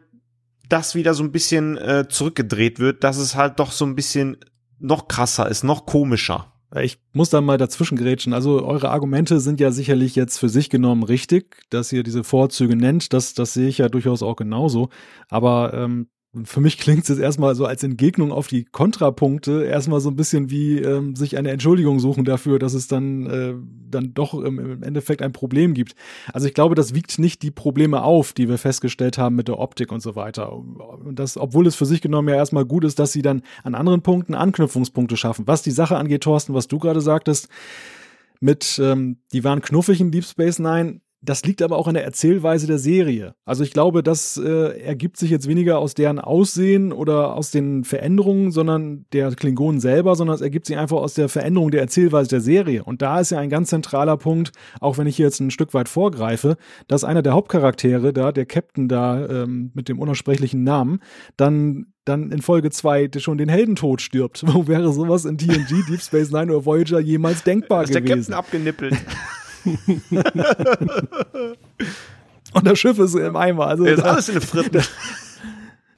das wieder so ein bisschen äh, zurückgedreht wird, dass es halt doch so ein bisschen noch krasser ist, noch komischer. Ich muss da mal dazwischen grätschen. Also eure Argumente sind ja sicherlich jetzt für sich genommen richtig, dass ihr diese Vorzüge nennt. Das, das sehe ich ja durchaus auch genauso. Aber ähm, für mich klingt es erstmal so als Entgegnung auf die Kontrapunkte, erstmal so ein bisschen wie ähm, sich eine Entschuldigung suchen dafür, dass es dann, äh, dann doch im, im, Endeffekt ein Problem gibt. Also ich glaube, das wiegt nicht die Probleme auf, die wir festgestellt haben mit der Optik und so weiter. Und das, obwohl es für sich genommen ja erstmal gut ist, dass sie dann an anderen Punkten Anknüpfungspunkte schaffen. Was die Sache angeht, Thorsten, was du gerade sagtest, mit, ähm, die waren knuffig in Deep Space Nine. Das liegt aber auch an der Erzählweise der Serie. Also ich glaube, das äh, ergibt sich jetzt weniger aus deren Aussehen oder aus den Veränderungen, sondern der Klingonen selber, sondern es ergibt sich einfach aus der Veränderung der Erzählweise der Serie. Und da ist ja ein ganz zentraler Punkt, auch wenn ich hier jetzt ein Stück weit vorgreife, dass einer der Hauptcharaktere da, der Captain da ähm, mit dem unaussprechlichen Namen, dann dann in Folge 2 schon den Heldentod stirbt. Wo wäre sowas in TNG, Deep Space Nine oder Voyager jemals denkbar ist gewesen? Der Captain abgenippelt. Und das Schiff ist im Eimer. Also ist alles in den Fritten.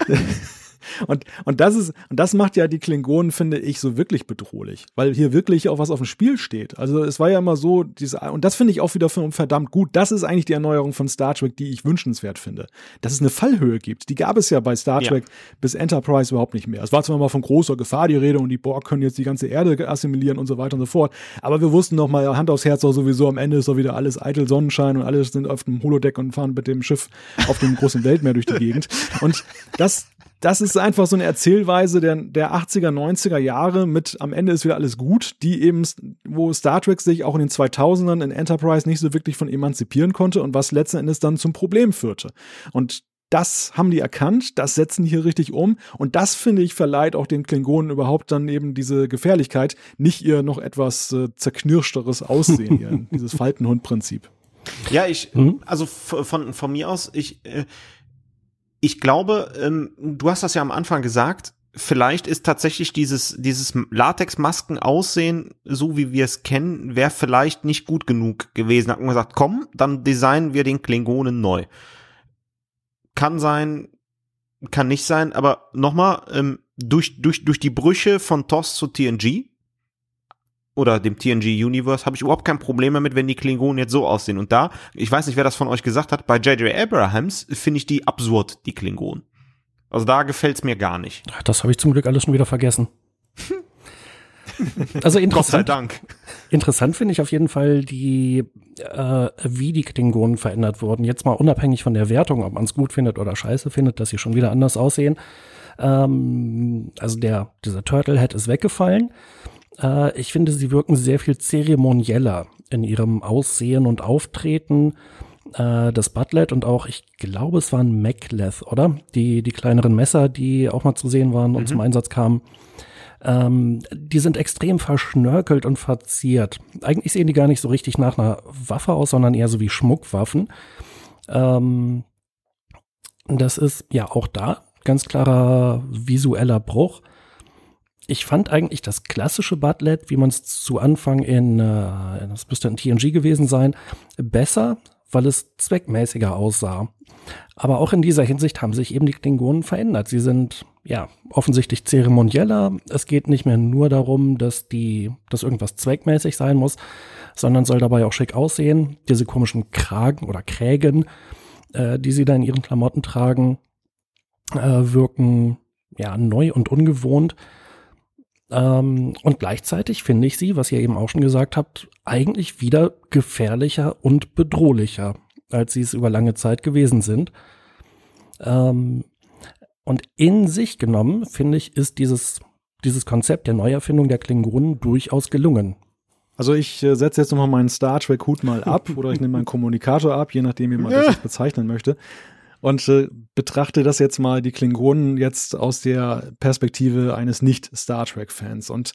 Und, und das ist, und das macht ja die Klingonen, finde ich, so wirklich bedrohlich, weil hier wirklich auch was auf dem Spiel steht. Also es war ja immer so, diese, und das finde ich auch wieder verdammt gut. Das ist eigentlich die Erneuerung von Star Trek, die ich wünschenswert finde. Dass es eine Fallhöhe gibt. Die gab es ja bei Star Trek ja. bis Enterprise überhaupt nicht mehr. Es war zwar mal von großer Gefahr die Rede und die Borg können jetzt die ganze Erde assimilieren und so weiter und so fort. Aber wir wussten noch mal Hand aufs Herz auch sowieso, am Ende ist doch wieder alles eitel Sonnenschein und alle sind auf dem Holodeck und fahren mit dem Schiff auf dem großen Weltmeer durch die Gegend. Und das, das ist einfach so eine Erzählweise der, der 80er, 90er Jahre mit am Ende ist wieder alles gut, die eben, wo Star Trek sich auch in den 2000ern in Enterprise nicht so wirklich von emanzipieren konnte und was letzten Endes dann zum Problem führte. Und das haben die erkannt, das setzen die hier richtig um und das finde ich verleiht auch den Klingonen überhaupt dann eben diese Gefährlichkeit, nicht ihr noch etwas äh, zerknirschteres Aussehen, hier, dieses Faltenhund-Prinzip. Ja, ich, mhm. also von, von mir aus, ich, äh, ich glaube, ähm, du hast das ja am Anfang gesagt, vielleicht ist tatsächlich dieses, dieses Latex-Masken-Aussehen, so wie wir es kennen, wäre vielleicht nicht gut genug gewesen. Hat man gesagt, komm, dann designen wir den Klingonen neu. Kann sein, kann nicht sein, aber nochmal, ähm, durch, durch, durch die Brüche von TOS zu TNG, oder dem TNG Universe habe ich überhaupt kein Problem damit, wenn die Klingonen jetzt so aussehen. Und da, ich weiß nicht, wer das von euch gesagt hat, bei J.J. Abrahams finde ich die absurd, die Klingonen. Also da gefällt's mir gar nicht. Das habe ich zum Glück alles schon wieder vergessen. also interessant. Gott sei Dank. Interessant finde ich auf jeden Fall die, äh, wie die Klingonen verändert wurden. Jetzt mal unabhängig von der Wertung, ob man es gut findet oder scheiße findet, dass sie schon wieder anders aussehen. Ähm, also der, dieser Turtlehead ist weggefallen. Äh, ich finde, sie wirken sehr viel zeremonieller in ihrem Aussehen und Auftreten. Äh, das Butlet und auch, ich glaube, es waren Macleth, oder? Die, die kleineren Messer, die auch mal zu sehen waren und mhm. zum Einsatz kamen. Ähm, die sind extrem verschnörkelt und verziert. Eigentlich sehen die gar nicht so richtig nach einer Waffe aus, sondern eher so wie Schmuckwaffen. Ähm, das ist ja auch da ganz klarer visueller Bruch ich fand eigentlich das klassische Butlet, wie man es zu Anfang in, äh, das müsste ein TNG gewesen sein, besser, weil es zweckmäßiger aussah. Aber auch in dieser Hinsicht haben sich eben die Klingonen verändert. Sie sind ja offensichtlich zeremonieller. Es geht nicht mehr nur darum, dass die, dass irgendwas zweckmäßig sein muss, sondern soll dabei auch schick aussehen. Diese komischen Kragen oder Krägen, äh, die sie da in ihren Klamotten tragen, äh, wirken ja neu und ungewohnt. Ähm, und gleichzeitig finde ich sie, was ihr eben auch schon gesagt habt, eigentlich wieder gefährlicher und bedrohlicher, als sie es über lange Zeit gewesen sind. Ähm, und in sich genommen, finde ich, ist dieses, dieses Konzept der Neuerfindung der Klingonen durchaus gelungen. Also ich äh, setze jetzt nochmal meinen Star Trek Hut mal ab oder ich nehme meinen Kommunikator ab, je nachdem, wie man das bezeichnen möchte. Und äh, betrachte das jetzt mal, die Klingonen jetzt aus der Perspektive eines Nicht-Star Trek-Fans. Und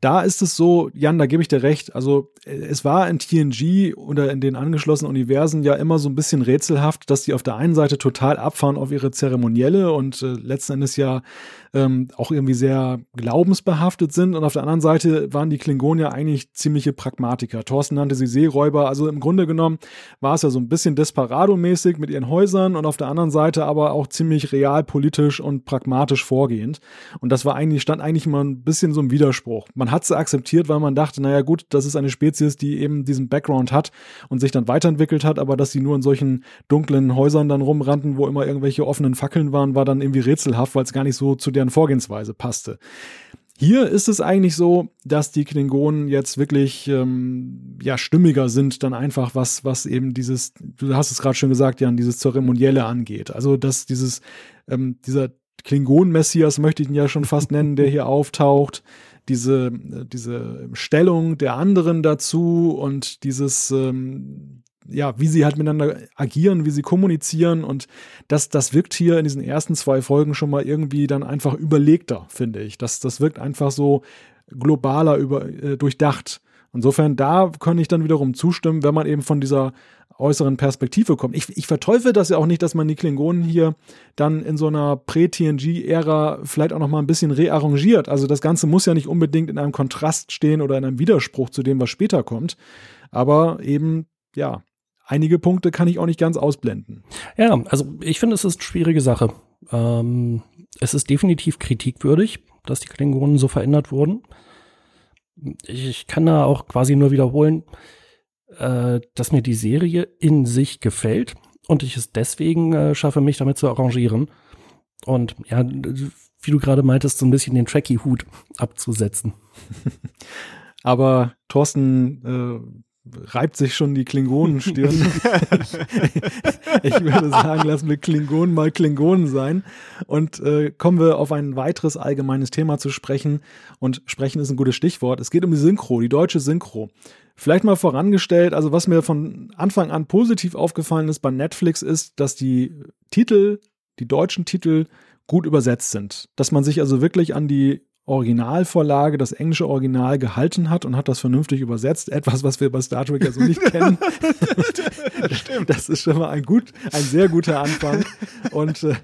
da ist es so, Jan, da gebe ich dir recht, also äh, es war in TNG oder in den angeschlossenen Universen ja immer so ein bisschen rätselhaft, dass die auf der einen Seite total abfahren auf ihre Zeremonielle und äh, letzten Endes ja ähm, auch irgendwie sehr glaubensbehaftet sind. Und auf der anderen Seite waren die Klingonen ja eigentlich ziemliche Pragmatiker. Thorsten nannte sie Seeräuber. Also im Grunde genommen war es ja so ein bisschen Desperado-mäßig mit ihren Häusern und auf der anderen Seite aber auch ziemlich realpolitisch und pragmatisch vorgehend. Und das war eigentlich, stand eigentlich immer ein bisschen so im Widerspruch. Man hat sie akzeptiert, weil man dachte, naja gut, das ist eine Spezies, die eben diesen Background hat und sich dann weiterentwickelt hat, aber dass sie nur in solchen dunklen Häusern dann rumrannten, wo immer irgendwelche offenen Fackeln waren, war dann irgendwie rätselhaft, weil es gar nicht so zu deren Vorgehensweise passte. Hier ist es eigentlich so, dass die Klingonen jetzt wirklich ähm, ja stimmiger sind, dann einfach was was eben dieses, du hast es gerade schon gesagt, Jan, dieses zeremonielle angeht. Also dass dieses ähm, dieser Klingon-Messias möchte ich ihn ja schon fast nennen, der hier auftaucht, diese diese Stellung der anderen dazu und dieses ähm, ja, wie sie halt miteinander agieren, wie sie kommunizieren und das, das wirkt hier in diesen ersten zwei Folgen schon mal irgendwie dann einfach überlegter, finde ich. Das, das wirkt einfach so globaler über, äh, durchdacht. Insofern, da kann ich dann wiederum zustimmen, wenn man eben von dieser äußeren Perspektive kommt. Ich, ich verteufel das ja auch nicht, dass man die Klingonen hier dann in so einer Prä-TNG-Ära vielleicht auch noch mal ein bisschen rearrangiert. Also das Ganze muss ja nicht unbedingt in einem Kontrast stehen oder in einem Widerspruch zu dem, was später kommt. Aber eben, ja, einige Punkte kann ich auch nicht ganz ausblenden. Ja, also ich finde, es ist eine schwierige Sache. Ähm, es ist definitiv kritikwürdig, dass die Klingonen so verändert wurden. Ich kann da auch quasi nur wiederholen, äh, dass mir die Serie in sich gefällt und ich es deswegen äh, schaffe, mich damit zu arrangieren. Und ja, wie du gerade meintest, so ein bisschen den Tracky-Hut abzusetzen. Aber Thorsten, äh, reibt sich schon die Klingonenstirn. ich würde sagen, lassen wir Klingonen mal Klingonen sein. Und äh, kommen wir auf ein weiteres allgemeines Thema zu sprechen. Und sprechen ist ein gutes Stichwort. Es geht um die Synchro, die deutsche Synchro. Vielleicht mal vorangestellt, also was mir von Anfang an positiv aufgefallen ist bei Netflix ist, dass die Titel, die deutschen Titel gut übersetzt sind. Dass man sich also wirklich an die Originalvorlage, das englische Original gehalten hat und hat das vernünftig übersetzt. Etwas, was wir bei Star Trek ja so nicht kennen. Stimmt. Das ist schon mal ein gut, ein sehr guter Anfang. Und äh,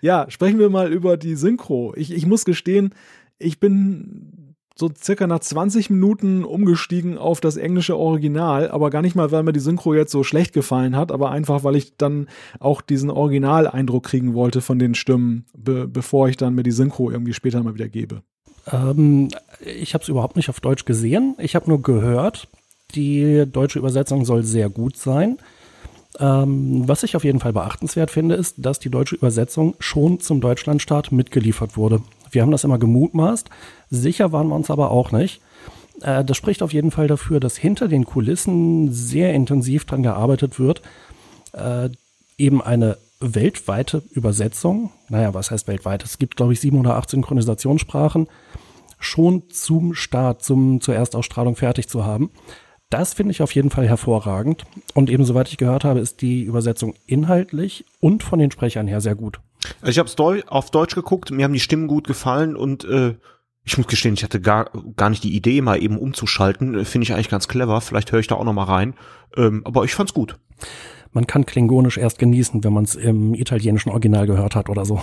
ja, sprechen wir mal über die Synchro. Ich, ich muss gestehen, ich bin so circa nach 20 Minuten umgestiegen auf das englische Original, aber gar nicht mal, weil mir die Synchro jetzt so schlecht gefallen hat, aber einfach, weil ich dann auch diesen Originaleindruck kriegen wollte von den Stimmen, be bevor ich dann mir die Synchro irgendwie später mal wieder gebe. Ähm, ich habe es überhaupt nicht auf Deutsch gesehen. Ich habe nur gehört, die deutsche Übersetzung soll sehr gut sein. Ähm, was ich auf jeden Fall beachtenswert finde, ist, dass die deutsche Übersetzung schon zum Deutschlandstart mitgeliefert wurde. Wir haben das immer gemutmaßt, sicher waren wir uns aber auch nicht. Äh, das spricht auf jeden Fall dafür, dass hinter den Kulissen sehr intensiv dran gearbeitet wird, äh, eben eine weltweite Übersetzung, naja, was heißt weltweit? Es gibt, glaube ich, sieben oder acht Synchronisationssprachen, schon zum Start, zum, zur Erstausstrahlung fertig zu haben. Das finde ich auf jeden Fall hervorragend. Und eben, soweit ich gehört habe, ist die Übersetzung inhaltlich und von den Sprechern her sehr gut. Also ich habe es auf Deutsch geguckt, mir haben die Stimmen gut gefallen und äh, ich muss gestehen, ich hatte gar, gar nicht die Idee, mal eben umzuschalten. Finde ich eigentlich ganz clever. Vielleicht höre ich da auch noch mal rein. Ähm, aber ich fand's gut. Man kann Klingonisch erst genießen, wenn man es im italienischen Original gehört hat oder so.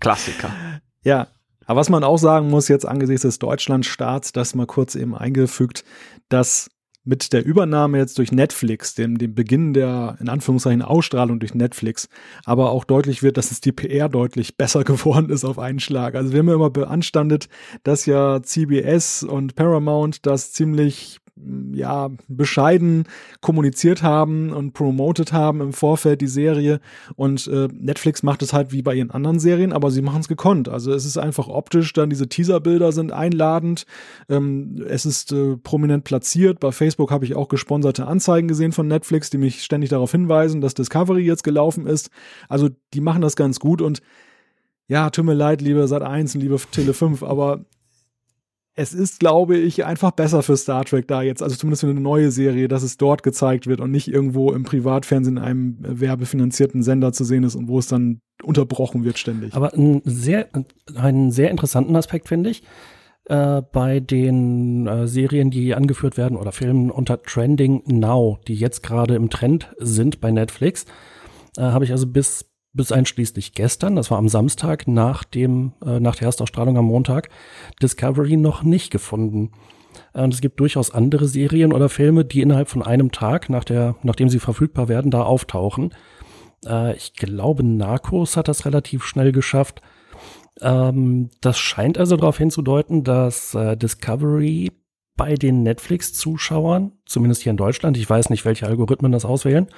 Klassiker. Ja, aber was man auch sagen muss, jetzt angesichts des Deutschlandstarts, das mal kurz eben eingefügt, dass mit der Übernahme jetzt durch Netflix, dem, dem Beginn der, in Anführungszeichen, Ausstrahlung durch Netflix, aber auch deutlich wird, dass es die PR deutlich besser geworden ist auf einen Schlag. Also wir haben ja immer beanstandet, dass ja CBS und Paramount das ziemlich ja, bescheiden kommuniziert haben und promoted haben im Vorfeld die Serie. Und äh, Netflix macht es halt wie bei ihren anderen Serien, aber sie machen es gekonnt. Also es ist einfach optisch, dann diese Teaserbilder sind einladend. Ähm, es ist äh, prominent platziert. Bei Facebook habe ich auch gesponserte Anzeigen gesehen von Netflix, die mich ständig darauf hinweisen, dass Discovery jetzt gelaufen ist. Also die machen das ganz gut und ja, tut mir leid, liebe Sat 1 und liebe Tele 5, aber es ist, glaube ich, einfach besser für Star Trek da jetzt, also zumindest für eine neue Serie, dass es dort gezeigt wird und nicht irgendwo im Privatfernsehen in einem werbefinanzierten Sender zu sehen ist und wo es dann unterbrochen wird ständig. Aber ein sehr, einen sehr interessanten Aspekt finde ich, äh, bei den äh, Serien, die angeführt werden oder Filmen unter Trending Now, die jetzt gerade im Trend sind bei Netflix, äh, habe ich also bis bis einschließlich gestern, das war am Samstag nach dem äh, nach der Erstausstrahlung am Montag, Discovery noch nicht gefunden. Und es gibt durchaus andere Serien oder Filme, die innerhalb von einem Tag, nach der, nachdem sie verfügbar werden, da auftauchen. Äh, ich glaube, Narcos hat das relativ schnell geschafft. Ähm, das scheint also darauf hinzudeuten, dass äh, Discovery bei den Netflix-Zuschauern, zumindest hier in Deutschland, ich weiß nicht, welche Algorithmen das auswählen,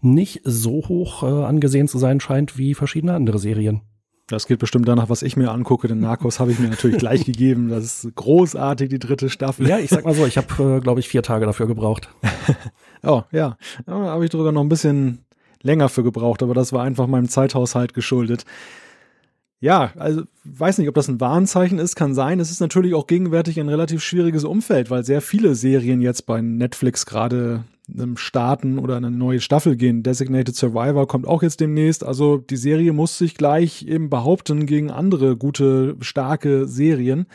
nicht so hoch äh, angesehen zu sein scheint wie verschiedene andere Serien. Das geht bestimmt danach, was ich mir angucke. Den Narcos habe ich mir natürlich gleich gegeben. Das ist großartig, die dritte Staffel. Ja, ich sag mal so, ich habe, äh, glaube ich, vier Tage dafür gebraucht. oh, ja. Da habe ich sogar noch ein bisschen länger für gebraucht, aber das war einfach meinem Zeithaushalt geschuldet. Ja, also weiß nicht, ob das ein Warnzeichen ist, kann sein. Es ist natürlich auch gegenwärtig ein relativ schwieriges Umfeld, weil sehr viele Serien jetzt bei Netflix gerade starten oder eine neue Staffel gehen. Designated Survivor kommt auch jetzt demnächst. Also die Serie muss sich gleich eben behaupten gegen andere gute, starke Serien.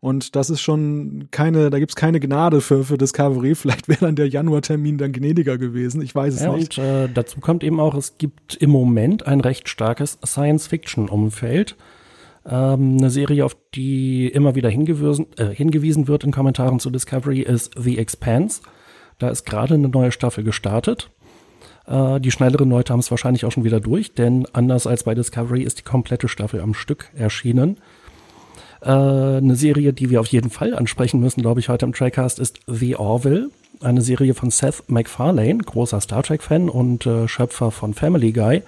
Und das ist schon keine, da gibt's keine Gnade für, für Discovery. Vielleicht wäre dann der Januartermin dann gnädiger gewesen. Ich weiß es ja, nicht. Und äh, dazu kommt eben auch, es gibt im Moment ein recht starkes Science-Fiction-Umfeld. Ähm, eine Serie, auf die immer wieder hingewiesen, äh, hingewiesen wird in Kommentaren zu Discovery, ist The Expanse. Da ist gerade eine neue Staffel gestartet. Äh, die schnelleren Leute haben es wahrscheinlich auch schon wieder durch, denn anders als bei Discovery ist die komplette Staffel am Stück erschienen. Äh, eine Serie, die wir auf jeden Fall ansprechen müssen, glaube ich, heute im Trackcast, ist The Orville. Eine Serie von Seth MacFarlane, großer Star Trek-Fan und äh, Schöpfer von Family Guy.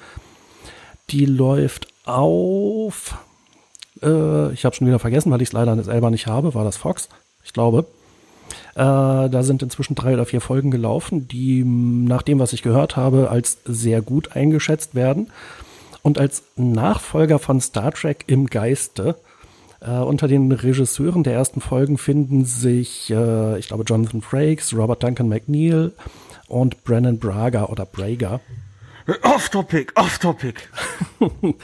Die läuft auf. Äh, ich habe schon wieder vergessen, weil ich es leider selber nicht habe. War das Fox? Ich glaube. Äh, da sind inzwischen drei oder vier Folgen gelaufen, die nach dem, was ich gehört habe, als sehr gut eingeschätzt werden. Und als Nachfolger von Star Trek im Geiste äh, unter den Regisseuren der ersten Folgen finden sich, äh, ich glaube, Jonathan Frakes, Robert Duncan McNeil und Brennan Braga oder Braga. Off-Topic, off-Topic.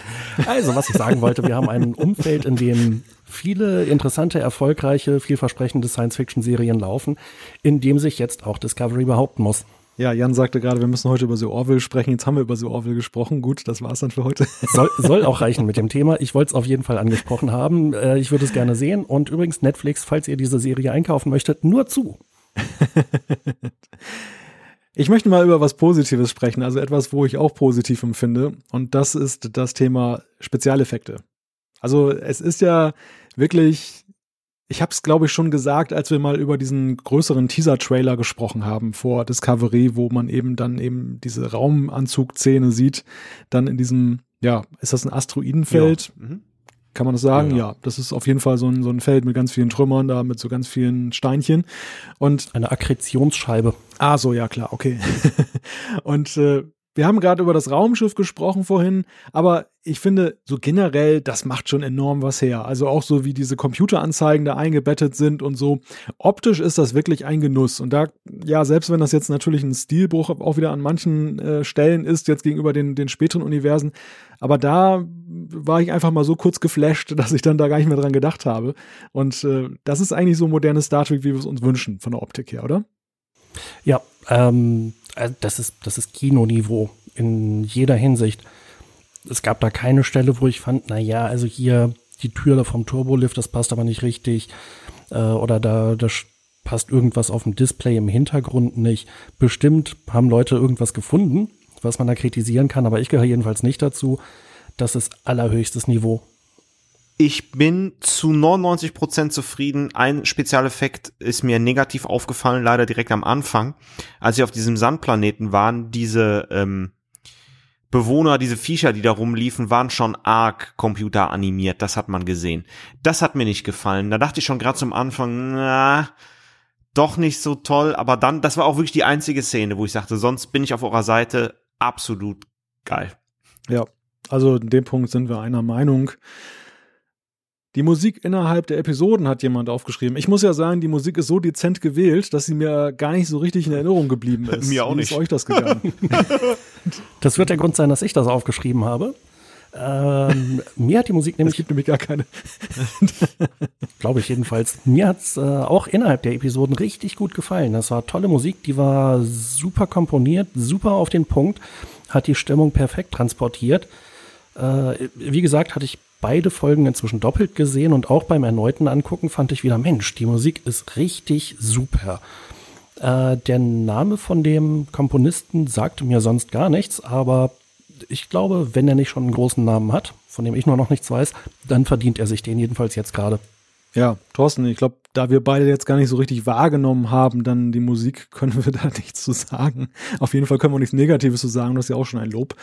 also, was ich sagen wollte, wir haben ein Umfeld, in dem viele interessante, erfolgreiche, vielversprechende Science-Fiction-Serien laufen, in dem sich jetzt auch Discovery behaupten muss. Ja, Jan sagte gerade, wir müssen heute über The Orville sprechen. Jetzt haben wir über The Orville gesprochen. Gut, das war's dann für heute. Soll, soll auch reichen mit dem Thema. Ich wollte es auf jeden Fall angesprochen haben. Äh, ich würde es gerne sehen. Und übrigens Netflix, falls ihr diese Serie einkaufen möchtet, nur zu. Ich möchte mal über was Positives sprechen, also etwas, wo ich auch positiv empfinde. Und das ist das Thema Spezialeffekte. Also es ist ja wirklich, ich habe es glaube ich schon gesagt, als wir mal über diesen größeren Teaser-Trailer gesprochen haben vor Discovery, wo man eben dann eben diese Raumanzug-Szene sieht, dann in diesem, ja, ist das ein Asteroidenfeld? Ja. Mhm. Kann man das sagen? Ja, ja. das ist auf jeden Fall so ein, so ein Feld mit ganz vielen Trümmern, da mit so ganz vielen Steinchen. Und eine Akkretionsscheibe. Ah, so, ja, klar, okay. und äh, wir haben gerade über das Raumschiff gesprochen vorhin, aber ich finde so generell, das macht schon enorm was her. Also auch so wie diese Computeranzeigen da eingebettet sind und so. Optisch ist das wirklich ein Genuss. Und da, ja, selbst wenn das jetzt natürlich ein Stilbruch auch wieder an manchen äh, Stellen ist, jetzt gegenüber den, den späteren Universen, aber da war ich einfach mal so kurz geflasht, dass ich dann da gar nicht mehr dran gedacht habe. Und äh, das ist eigentlich so modernes Star Trek, wie wir es uns wünschen, von der Optik her, oder? Ja, ähm, äh, das ist, das ist Kinoniveau in jeder Hinsicht. Es gab da keine Stelle, wo ich fand, na ja, also hier die Tür vom Turbolift, das passt aber nicht richtig. Äh, oder da, da passt irgendwas auf dem Display im Hintergrund nicht. Bestimmt haben Leute irgendwas gefunden, was man da kritisieren kann, aber ich gehöre jedenfalls nicht dazu. Das ist allerhöchstes Niveau. Ich bin zu 99 Prozent zufrieden. Ein Spezialeffekt ist mir negativ aufgefallen, leider direkt am Anfang, als sie auf diesem Sandplaneten waren. Diese ähm, Bewohner, diese Viecher, die da rumliefen, waren schon arg computeranimiert. Das hat man gesehen. Das hat mir nicht gefallen. Da dachte ich schon gerade zum Anfang, na, doch nicht so toll. Aber dann, das war auch wirklich die einzige Szene, wo ich sagte, sonst bin ich auf eurer Seite absolut geil. Ja, also in dem Punkt sind wir einer Meinung. Die Musik innerhalb der Episoden hat jemand aufgeschrieben. Ich muss ja sagen, die Musik ist so dezent gewählt, dass sie mir gar nicht so richtig in Erinnerung geblieben ist. Mir auch Wie nicht. ist euch das gegangen? Das wird der Grund sein, dass ich das aufgeschrieben habe. Ähm, mir hat die Musik es nämlich, gibt nämlich gar keine. glaube ich jedenfalls, mir hat's äh, auch innerhalb der Episoden richtig gut gefallen. Das war tolle Musik, die war super komponiert, super auf den Punkt, hat die Stimmung perfekt transportiert. Äh, wie gesagt, hatte ich beide Folgen inzwischen doppelt gesehen und auch beim erneuten Angucken fand ich wieder, Mensch, die Musik ist richtig super. Äh, der Name von dem Komponisten sagte mir sonst gar nichts, aber ich glaube, wenn er nicht schon einen großen Namen hat, von dem ich nur noch nichts weiß, dann verdient er sich den jedenfalls jetzt gerade. Ja, Thorsten, ich glaube, da wir beide jetzt gar nicht so richtig wahrgenommen haben, dann die Musik, können wir da nichts zu sagen. Auf jeden Fall können wir nichts Negatives zu sagen, das ist ja auch schon ein Lob.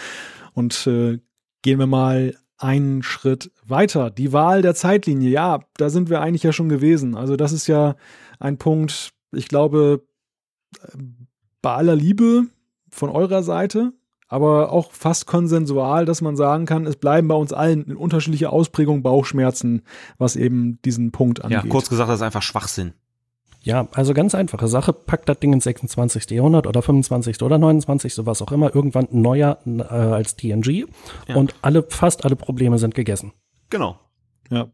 Und äh, gehen wir mal einen Schritt weiter. Die Wahl der Zeitlinie, ja, da sind wir eigentlich ja schon gewesen. Also das ist ja ein Punkt, ich glaube, äh, bei aller Liebe von eurer Seite, aber auch fast konsensual, dass man sagen kann, es bleiben bei uns allen in unterschiedlicher Ausprägung Bauchschmerzen, was eben diesen Punkt Ja, angeht. kurz gesagt, das ist einfach Schwachsinn. Ja, also ganz einfache Sache, packt das Ding ins 26. Jahrhundert oder 25. oder 29. sowas auch immer, irgendwann neuer äh, als TNG Ja. und alle, fast alle Probleme sind gegessen. Genau. Ja.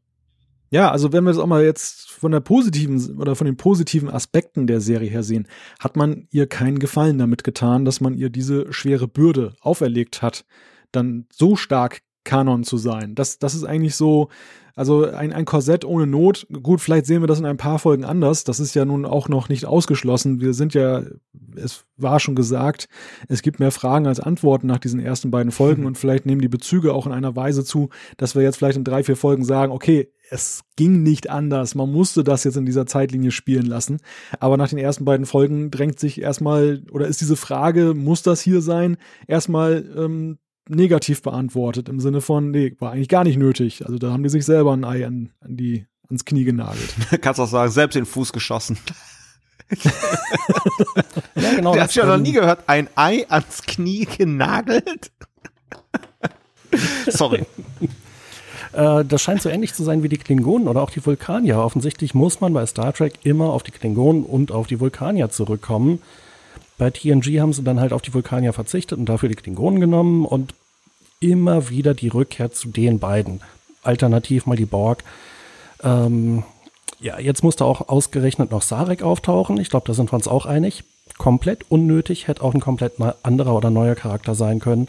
Ja, also wenn wir das auch mal jetzt von der positiven oder von den positiven Aspekten der Serie her sehen, hat man ihr keinen Gefallen damit getan, dass man ihr diese schwere Bürde auferlegt hat, dann so stark Kanon zu sein. Das, das ist eigentlich so, also ein, ein Korsett ohne Not. Gut, vielleicht sehen wir das in ein paar Folgen anders. Das ist ja nun auch noch nicht ausgeschlossen. Wir sind ja, es war schon gesagt, es gibt mehr Fragen als Antworten nach diesen ersten beiden Folgen und vielleicht nehmen die Bezüge auch in einer Weise zu, dass wir jetzt vielleicht in drei, vier Folgen sagen, okay, es ging nicht anders. Man musste das jetzt in dieser Zeitlinie spielen lassen. Aber nach den ersten beiden Folgen drängt sich erstmal, oder ist diese Frage, muss das hier sein, erstmal ähm, negativ beantwortet. Im Sinne von, nee, war eigentlich gar nicht nötig. Also da haben die sich selber ein Ei an, an die, ans Knie genagelt. Kannst auch sagen, selbst in den Fuß geschossen. Ja, genau. Der das, hat ja noch nie gehört, ein Ei ans Knie genagelt. Sorry. Äh, das scheint so ähnlich zu sein wie die Klingonen oder auch die Vulkanier. Offensichtlich muss man bei Star Trek immer auf die Klingonen und auf die Vulkanier zurückkommen. Bei TNG haben sie dann halt auf die Vulkanier verzichtet und dafür die Klingonen genommen und immer wieder die Rückkehr zu den beiden. Alternativ mal die Borg. Ähm, ja, jetzt musste auch ausgerechnet noch Sarek auftauchen. Ich glaube, da sind wir uns auch einig. Komplett unnötig, hätte auch ein komplett anderer oder neuer Charakter sein können.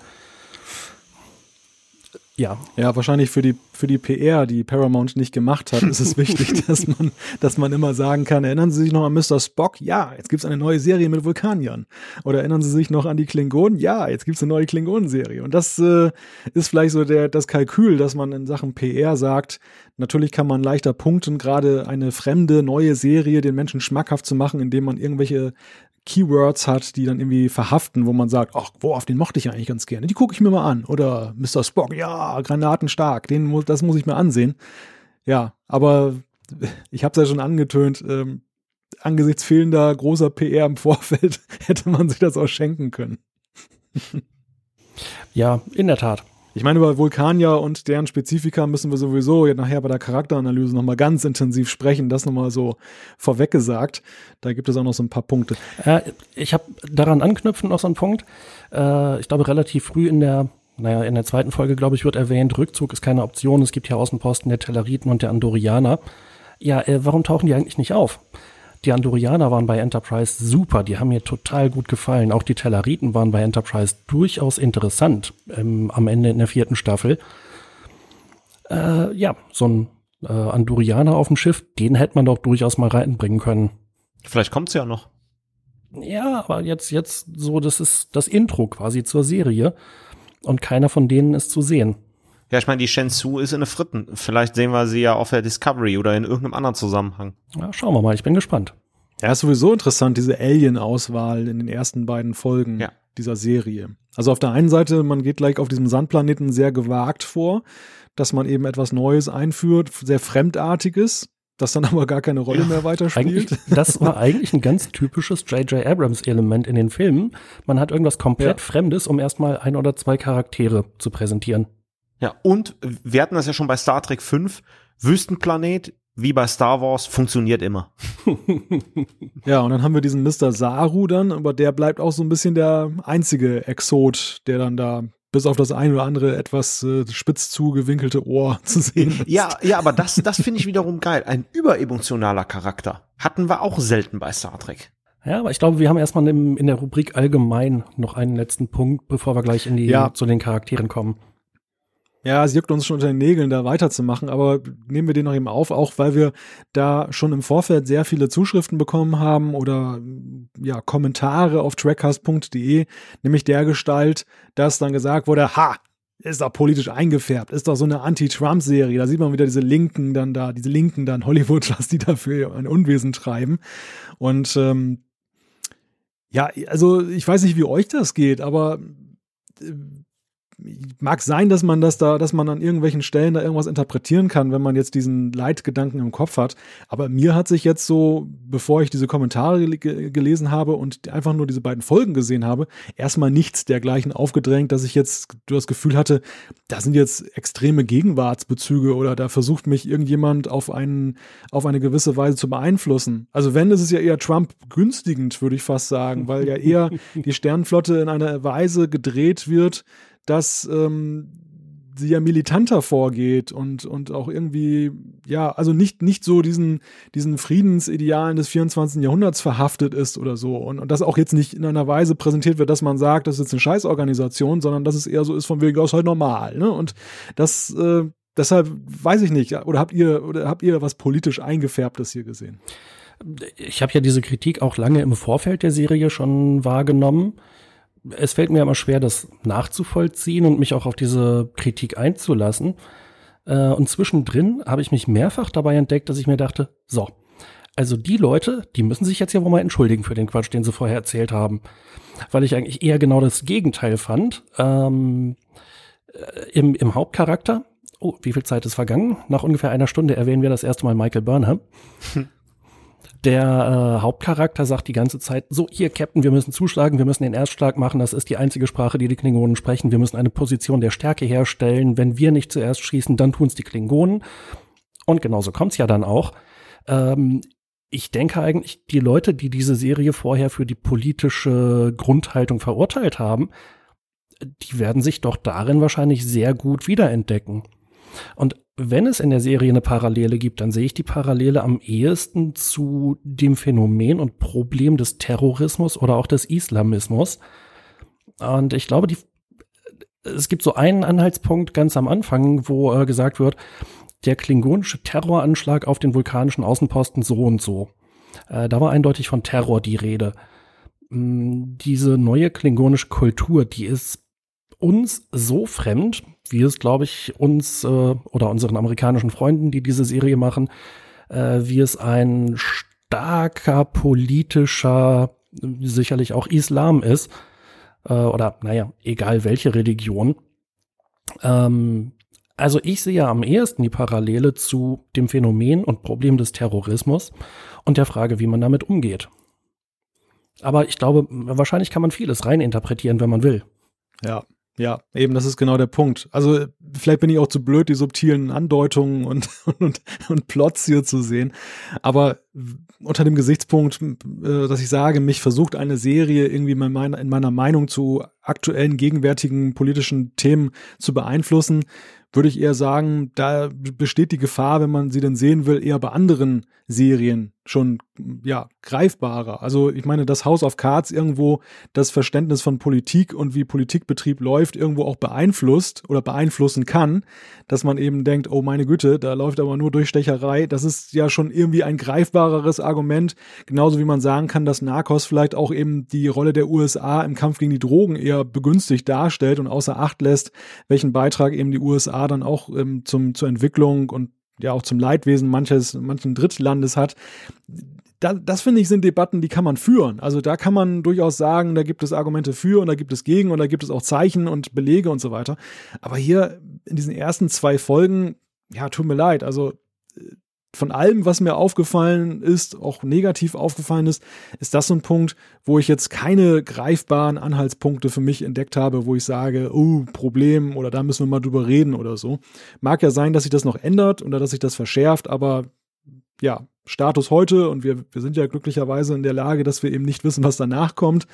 Ja, Ja, wahrscheinlich für die, für die PR, die Paramount nicht gemacht hat, ist es wichtig, dass man, dass man immer sagen kann, erinnern Sie sich noch an Mr. Spock? Ja, jetzt gibt's eine neue Serie mit Vulkaniern. Oder erinnern Sie sich noch an die Klingonen? Ja, jetzt gibt's eine neue Klingonenserie. Und das äh, ist vielleicht so der, das Kalkül, dass man in Sachen PR sagt, natürlich kann man leichter punkten, gerade eine fremde, neue Serie den Menschen schmackhaft zu machen, indem man irgendwelche Keywords hat, die dann irgendwie verhaften, wo man sagt, ach, wo, auf den mochte ich eigentlich ganz gerne. Die gucke ich mir mal an. Oder Mr. Spock, ja, granatenstark, den, mu- das muss ich mir ansehen. Ja, aber ich habe es ja schon angetönt, ähm, angesichts fehlender großer PR im Vorfeld hätte man sich das auch schenken können. ja, in der Tat. Ich meine, über Vulkanier und deren Spezifika müssen wir sowieso nachher bei der Charakteranalyse nochmal ganz intensiv sprechen. Das nochmal so vorweg gesagt. Da gibt es auch noch so ein paar Punkte. Äh, ich habe daran anknüpfend noch so einen Punkt. Äh, ich glaube, relativ früh in der, naja, in der zweiten Folge, glaube ich, wird erwähnt, Rückzug ist keine Option. Es gibt hier Außenposten der Telleriten und der Andorianer. Ja, äh, warum tauchen die eigentlich nicht auf? Die Andorianer waren bei Enterprise super, die haben mir total gut gefallen. Auch die Telleriten waren bei Enterprise durchaus interessant ähm, am Ende in der vierten Staffel. Äh, ja, so ein äh, Andorianer auf dem Schiff, den hätte man doch durchaus mal reinbringen können. Vielleicht kommt's ja noch. Ja, aber jetzt, jetzt so, das ist das Intro quasi zur Serie. Und keiner von denen ist zu sehen. Ja, ich meine, die Shenzhou ist in der Fritten. Vielleicht sehen wir sie ja auf der Discovery oder in irgendeinem anderen Zusammenhang. Ja, schauen wir mal, ich bin gespannt. Ja, ist sowieso interessant, diese Alien-Auswahl in den ersten beiden Folgen Ja. dieser Serie. Also auf der einen Seite, man geht gleich auf diesem Sandplaneten sehr gewagt vor, dass man eben etwas Neues einführt, sehr Fremdartiges, das dann aber gar keine Rolle mehr Eigentlich, weiterspielt. das war eigentlich ein ganz typisches J.J. Abrams-Element in den Filmen. Man hat irgendwas komplett Ja. Fremdes, um erstmal ein oder zwei Charaktere zu präsentieren. Ja, und wir hatten das ja schon bei Star Trek 5, Wüstenplanet, wie bei Star Wars, funktioniert immer. ja, und dann haben wir diesen Mr. Saru dann, aber der bleibt auch so ein bisschen der einzige Exot, der dann da bis auf das ein oder andere etwas äh, spitz zugewinkelte Ohr zu sehen ist. Ja, ja, aber das, das finde ich wiederum geil. Ein überemotionaler Charakter hatten wir auch selten bei Star Trek. Ja, aber ich glaube, wir haben erstmal in, in der Rubrik allgemein noch einen letzten Punkt, bevor wir gleich in die ja. zu den Charakteren kommen. Ja, es juckt uns schon unter den Nägeln, da weiterzumachen, aber nehmen wir den noch eben auf, auch weil wir da schon im Vorfeld sehr viele Zuschriften bekommen haben oder ja, Kommentare auf trackcast.de, nämlich der Gestalt, dass dann gesagt wurde, ha, ist doch politisch eingefärbt, ist doch so eine Anti-Trump-Serie. Da sieht man wieder diese Linken dann da, diese Linken dann Hollywood, was die dafür ein Unwesen treiben. Und ähm, ja, also ich weiß nicht, wie euch das geht, aber äh, mag sein, dass man das da, dass man an irgendwelchen Stellen da irgendwas interpretieren kann, wenn man jetzt diesen Leitgedanken im Kopf hat. Aber mir hat sich jetzt so, bevor ich diese Kommentare gelesen habe und einfach nur diese beiden Folgen gesehen habe, erstmal nichts dergleichen aufgedrängt, dass ich jetzt das Gefühl hatte, da sind jetzt extreme Gegenwartsbezüge oder da versucht mich irgendjemand auf einen, auf eine gewisse Weise zu beeinflussen. Also wenn, ist es ja eher Trump günstigend, würde ich fast sagen, weil ja eher die Sternenflotte in einer Weise gedreht wird, dass ähm, sie ja militanter vorgeht und, und auch irgendwie, ja, also nicht, nicht so diesen, diesen Friedensidealen des 24. Jahrhunderts verhaftet ist oder so. Und, und das auch jetzt nicht in einer Weise präsentiert wird, dass man sagt, das ist jetzt eine Scheißorganisation, sondern dass es eher so ist von wegen, aus halt normal. Ne? Und das, äh, deshalb weiß ich nicht, oder habt ihr, oder habt ihr was politisch eingefärbtes hier gesehen? Ich habe ja diese Kritik auch lange im Vorfeld der Serie schon wahrgenommen es fällt mir immer schwer, das nachzuvollziehen und mich auch auf diese Kritik einzulassen. Äh, und zwischendrin habe ich mich mehrfach dabei entdeckt, dass ich mir dachte, so, also die Leute, die müssen sich jetzt ja wohl mal entschuldigen für den Quatsch, den sie vorher erzählt haben. Weil ich eigentlich eher genau das Gegenteil fand. Ähm, äh, im, Im Hauptcharakter, oh, wie viel Zeit ist vergangen? Nach ungefähr einer Stunde erwähnen wir das erste Mal Michael Burnham. Der äh, Hauptcharakter sagt die ganze Zeit, so hier Captain, wir müssen zuschlagen, wir müssen den Erstschlag machen, das ist die einzige Sprache, die die Klingonen sprechen, wir müssen eine Position der Stärke herstellen, wenn wir nicht zuerst schießen, dann tun's die Klingonen. Und genauso kommt's ja dann auch. Ähm, ich denke eigentlich, die Leute, die diese Serie vorher für die politische Grundhaltung verurteilt haben, die werden sich doch darin wahrscheinlich sehr gut wiederentdecken. Und wenn es in der Serie eine Parallele gibt, dann sehe ich die Parallele am ehesten zu dem Phänomen und Problem des Terrorismus oder auch des Islamismus. Und ich glaube, die, es gibt so einen Anhaltspunkt ganz am Anfang, wo äh, gesagt wird, der klingonische Terroranschlag auf den vulkanischen Außenposten so und so. Äh, da war eindeutig von Terror die Rede. Hm, diese neue klingonische Kultur, die ist uns so fremd, wie es, glaube ich, uns äh, oder unseren amerikanischen Freunden, die diese Serie machen, äh, wie es ein starker politischer, sicherlich auch Islam ist, äh, oder naja, egal welche Religion. Ähm, also ich sehe am ehesten die Parallele zu dem Phänomen und Problem des Terrorismus und der Frage, wie man damit umgeht. Aber ich glaube, wahrscheinlich kann man vieles reininterpretieren, wenn man will. Ja, ja, eben, das ist genau der Punkt. Also vielleicht bin ich auch zu blöd, die subtilen Andeutungen und, und, und Plots hier zu sehen. Aber unter dem Gesichtspunkt, äh, dass ich sage, mich versucht eine Serie irgendwie in meiner, in meiner Meinung zu aktuellen, gegenwärtigen politischen Themen zu beeinflussen, würde ich eher sagen, da besteht die Gefahr, wenn man sie denn sehen will, eher bei anderen Serien schon ja greifbarer. Also ich meine, das House of Cards irgendwo das Verständnis von Politik und wie Politikbetrieb läuft irgendwo auch beeinflusst oder beeinflussen kann, dass man eben denkt, oh meine Güte, da läuft aber nur Durchstecherei. Das ist ja schon irgendwie ein greifbareres Argument, genauso wie man sagen kann, dass Narcos vielleicht auch eben die Rolle der USA im Kampf gegen die Drogen eher begünstigt darstellt und außer Acht lässt, welchen Beitrag eben die USA dann auch ähm, zum zur Entwicklung und ja auch zum Leidwesen manches, manchen Drittlandes hat. Da, das finde ich sind Debatten, die kann man führen. Also da kann man durchaus sagen, da gibt es Argumente für und da gibt es gegen und da gibt es auch Zeichen und Belege und so weiter. Aber hier in diesen ersten zwei Folgen, ja, tut mir leid, also von allem, was mir aufgefallen ist, auch negativ aufgefallen ist, ist das so ein Punkt, wo ich jetzt keine greifbaren Anhaltspunkte für mich entdeckt habe, wo ich sage, oh, Problem oder da müssen wir mal drüber reden oder so. Mag ja sein, dass sich das noch ändert oder dass sich das verschärft, aber ja, Status heute und wir, wir sind ja glücklicherweise in der Lage, dass wir eben nicht wissen, was danach kommt,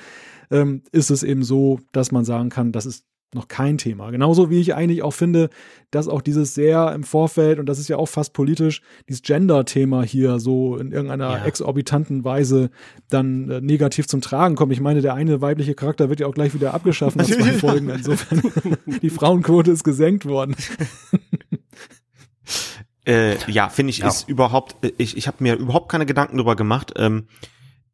ähm, ist es eben so, dass man sagen kann, das ist noch kein Thema. Genauso wie ich eigentlich auch finde, dass auch dieses sehr im Vorfeld, und das ist ja auch fast politisch, dieses Gender-Thema hier so in irgendeiner ja. exorbitanten Weise dann äh, negativ zum Tragen kommt. Ich meine, der eine weibliche Charakter wird ja auch gleich wieder abgeschafft nach zwei Folgen. Insofern, die Frauenquote ist gesenkt worden. äh, ja, finde ich, ja. ist überhaupt, äh, ich, ich habe mir überhaupt keine Gedanken darüber gemacht. Ähm,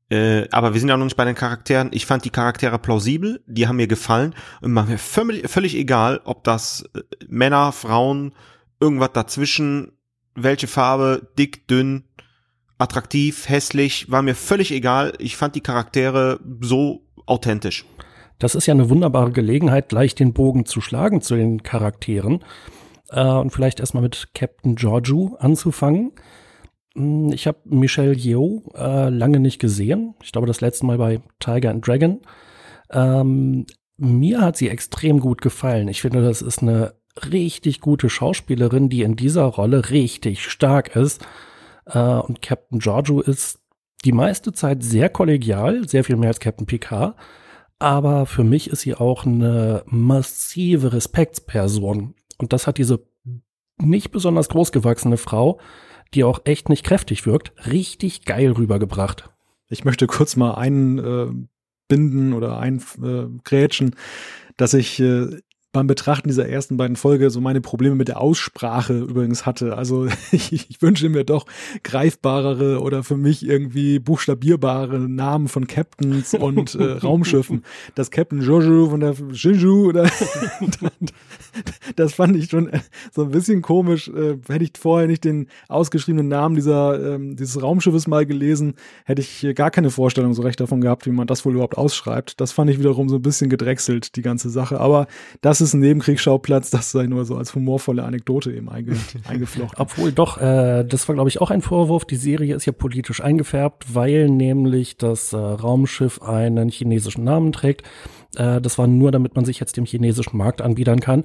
äh, aber wir sind ja noch nicht bei den Charakteren. Ich fand die Charaktere plausibel, die haben mir gefallen und mir völlig, völlig egal, ob das äh, Männer, Frauen, irgendwas dazwischen, welche Farbe, dick, dünn, attraktiv, hässlich, war mir völlig egal. Ich fand die Charaktere so authentisch. Das ist ja eine wunderbare Gelegenheit, gleich den Bogen zu schlagen zu den Charakteren. Äh, und vielleicht erstmal mit Captain Giorgio anzufangen. Hm, ich habe Michelle Yeoh äh, lange nicht gesehen. Ich glaube, das letzte Mal bei Tiger and Dragon. Ähm, mir hat sie extrem gut gefallen. Ich finde, das ist eine richtig gute Schauspielerin, die in dieser Rolle richtig stark ist. Äh, und Captain Giorgio ist die meiste Zeit sehr kollegial, sehr viel mehr als Captain Picard. Aber für mich ist sie auch eine massive Respektsperson. Und das hat diese nicht besonders großgewachsene Frau die auch echt nicht kräftig wirkt, richtig geil rübergebracht. Ich möchte kurz mal einbinden äh, oder eingrätschen, äh, dass ich äh, beim Betrachten dieser ersten beiden Folge so meine Probleme mit der Aussprache übrigens hatte. Also ich, ich wünsche mir doch greifbarere oder für mich irgendwie buchstabierbare Namen von Captains und äh, Raumschiffen. Das Captain Jojo von der Shinju oder das fand ich schon so ein bisschen komisch. Äh, hätte ich vorher nicht den ausgeschriebenen Namen dieser ähm, dieses Raumschiffes mal gelesen, hätte ich gar keine Vorstellung so recht davon gehabt, wie man das wohl überhaupt ausschreibt. Das fand ich wiederum so ein bisschen gedrechselt, die ganze Sache. Aber das ist ist ein Nebenkriegsschauplatz, das sei nur so als humorvolle Anekdote eben einge eingeflochten. Obwohl doch, äh, das war glaube ich auch ein Vorwurf, die Serie ist ja politisch eingefärbt, weil nämlich das äh, Raumschiff einen chinesischen Namen trägt. Äh, das war nur, damit man sich jetzt dem chinesischen Markt anbiedern kann.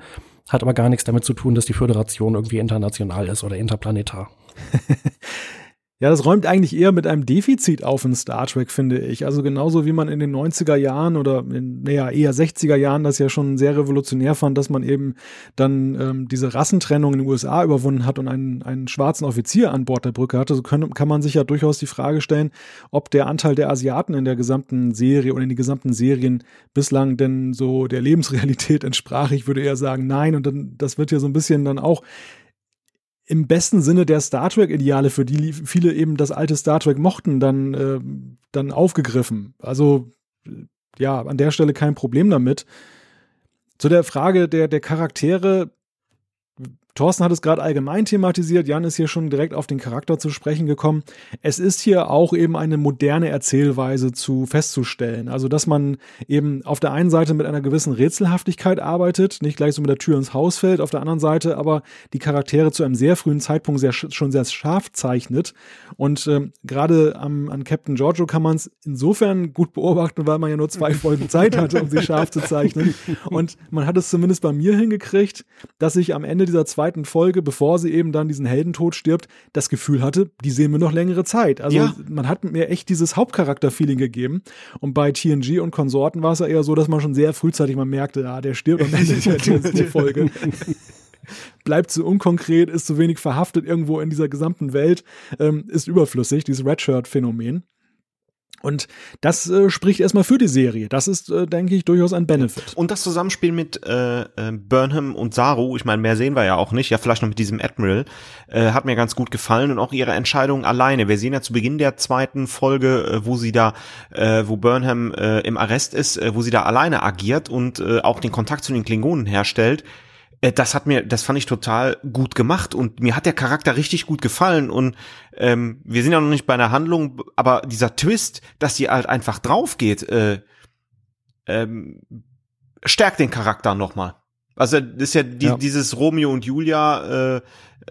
Hat aber gar nichts damit zu tun, dass die Föderation irgendwie international ist oder interplanetar. Ja, das räumt eigentlich eher mit einem Defizit auf in Star Trek, finde ich. Also genauso wie man in den 90er Jahren oder in, naja, eher 60er Jahren das ja schon sehr revolutionär fand, dass man eben dann ähm, diese Rassentrennung in den USA überwunden hat und einen, einen schwarzen Offizier an Bord der Brücke hatte, so können, kann man sich ja durchaus die Frage stellen, ob der Anteil der Asiaten in der gesamten Serie oder in den gesamten Serien bislang denn so der Lebensrealität entsprach. Ich würde eher sagen, nein. Und dann, das wird ja so ein bisschen dann auch im besten Sinne der Star Trek-Ideale, für die viele eben das alte Star Trek mochten, dann, äh, dann aufgegriffen. Also ja, an der Stelle kein Problem damit. Zu der Frage der, der Charaktere, Thorsten hat es gerade allgemein thematisiert, Jan ist hier schon direkt auf den Charakter zu sprechen gekommen. Es ist hier auch eben eine moderne Erzählweise zu festzustellen. Also, dass man eben auf der einen Seite mit einer gewissen Rätselhaftigkeit arbeitet, nicht gleich so mit der Tür ins Haus fällt, auf der anderen Seite aber die Charaktere zu einem sehr frühen Zeitpunkt sehr, schon sehr scharf zeichnet. Und ähm, gerade an Captain Giorgio kann man es insofern gut beobachten, weil man ja nur zwei Folgen Zeit hatte, um sie scharf zu zeichnen. Und man hat es zumindest bei mir hingekriegt, dass ich am Ende dieser zwei zweiten Folge, bevor sie eben dann diesen Heldentod stirbt, das Gefühl hatte, die sehen wir noch längere Zeit. Also ja. man hat mir echt dieses Hauptcharakter-Feeling gegeben. Und bei TNG und Konsorten war es ja eher so, dass man schon sehr frühzeitig mal merkte, ah, der stirbt am Ende der Folge. bleibt zu unkonkret, ist zu wenig verhaftet irgendwo in dieser gesamten Welt, ähm, ist überflüssig, dieses Redshirt-Phänomen. Und das äh, spricht erstmal für die Serie. Das ist, äh, denke ich, durchaus ein Benefit. Und das Zusammenspiel mit äh, äh, Burnham und Saru, ich meine, mehr sehen wir ja auch nicht, ja, vielleicht noch mit diesem Admiral, äh, hat mir ganz gut gefallen und auch ihre Entscheidung alleine. Wir sehen ja zu Beginn der zweiten Folge, äh, wo sie da, äh, wo Burnham äh, im Arrest ist, äh, wo sie da alleine agiert und äh, auch den Kontakt zu den Klingonen herstellt das hat mir, das fand ich total gut gemacht und mir hat der Charakter richtig gut gefallen und ähm, wir sind ja noch nicht bei einer Handlung, aber dieser Twist, dass sie halt einfach drauf geht, äh, ähm, stärkt den Charakter nochmal. Also das ist ja, die, ja, dieses Romeo und Julia, äh,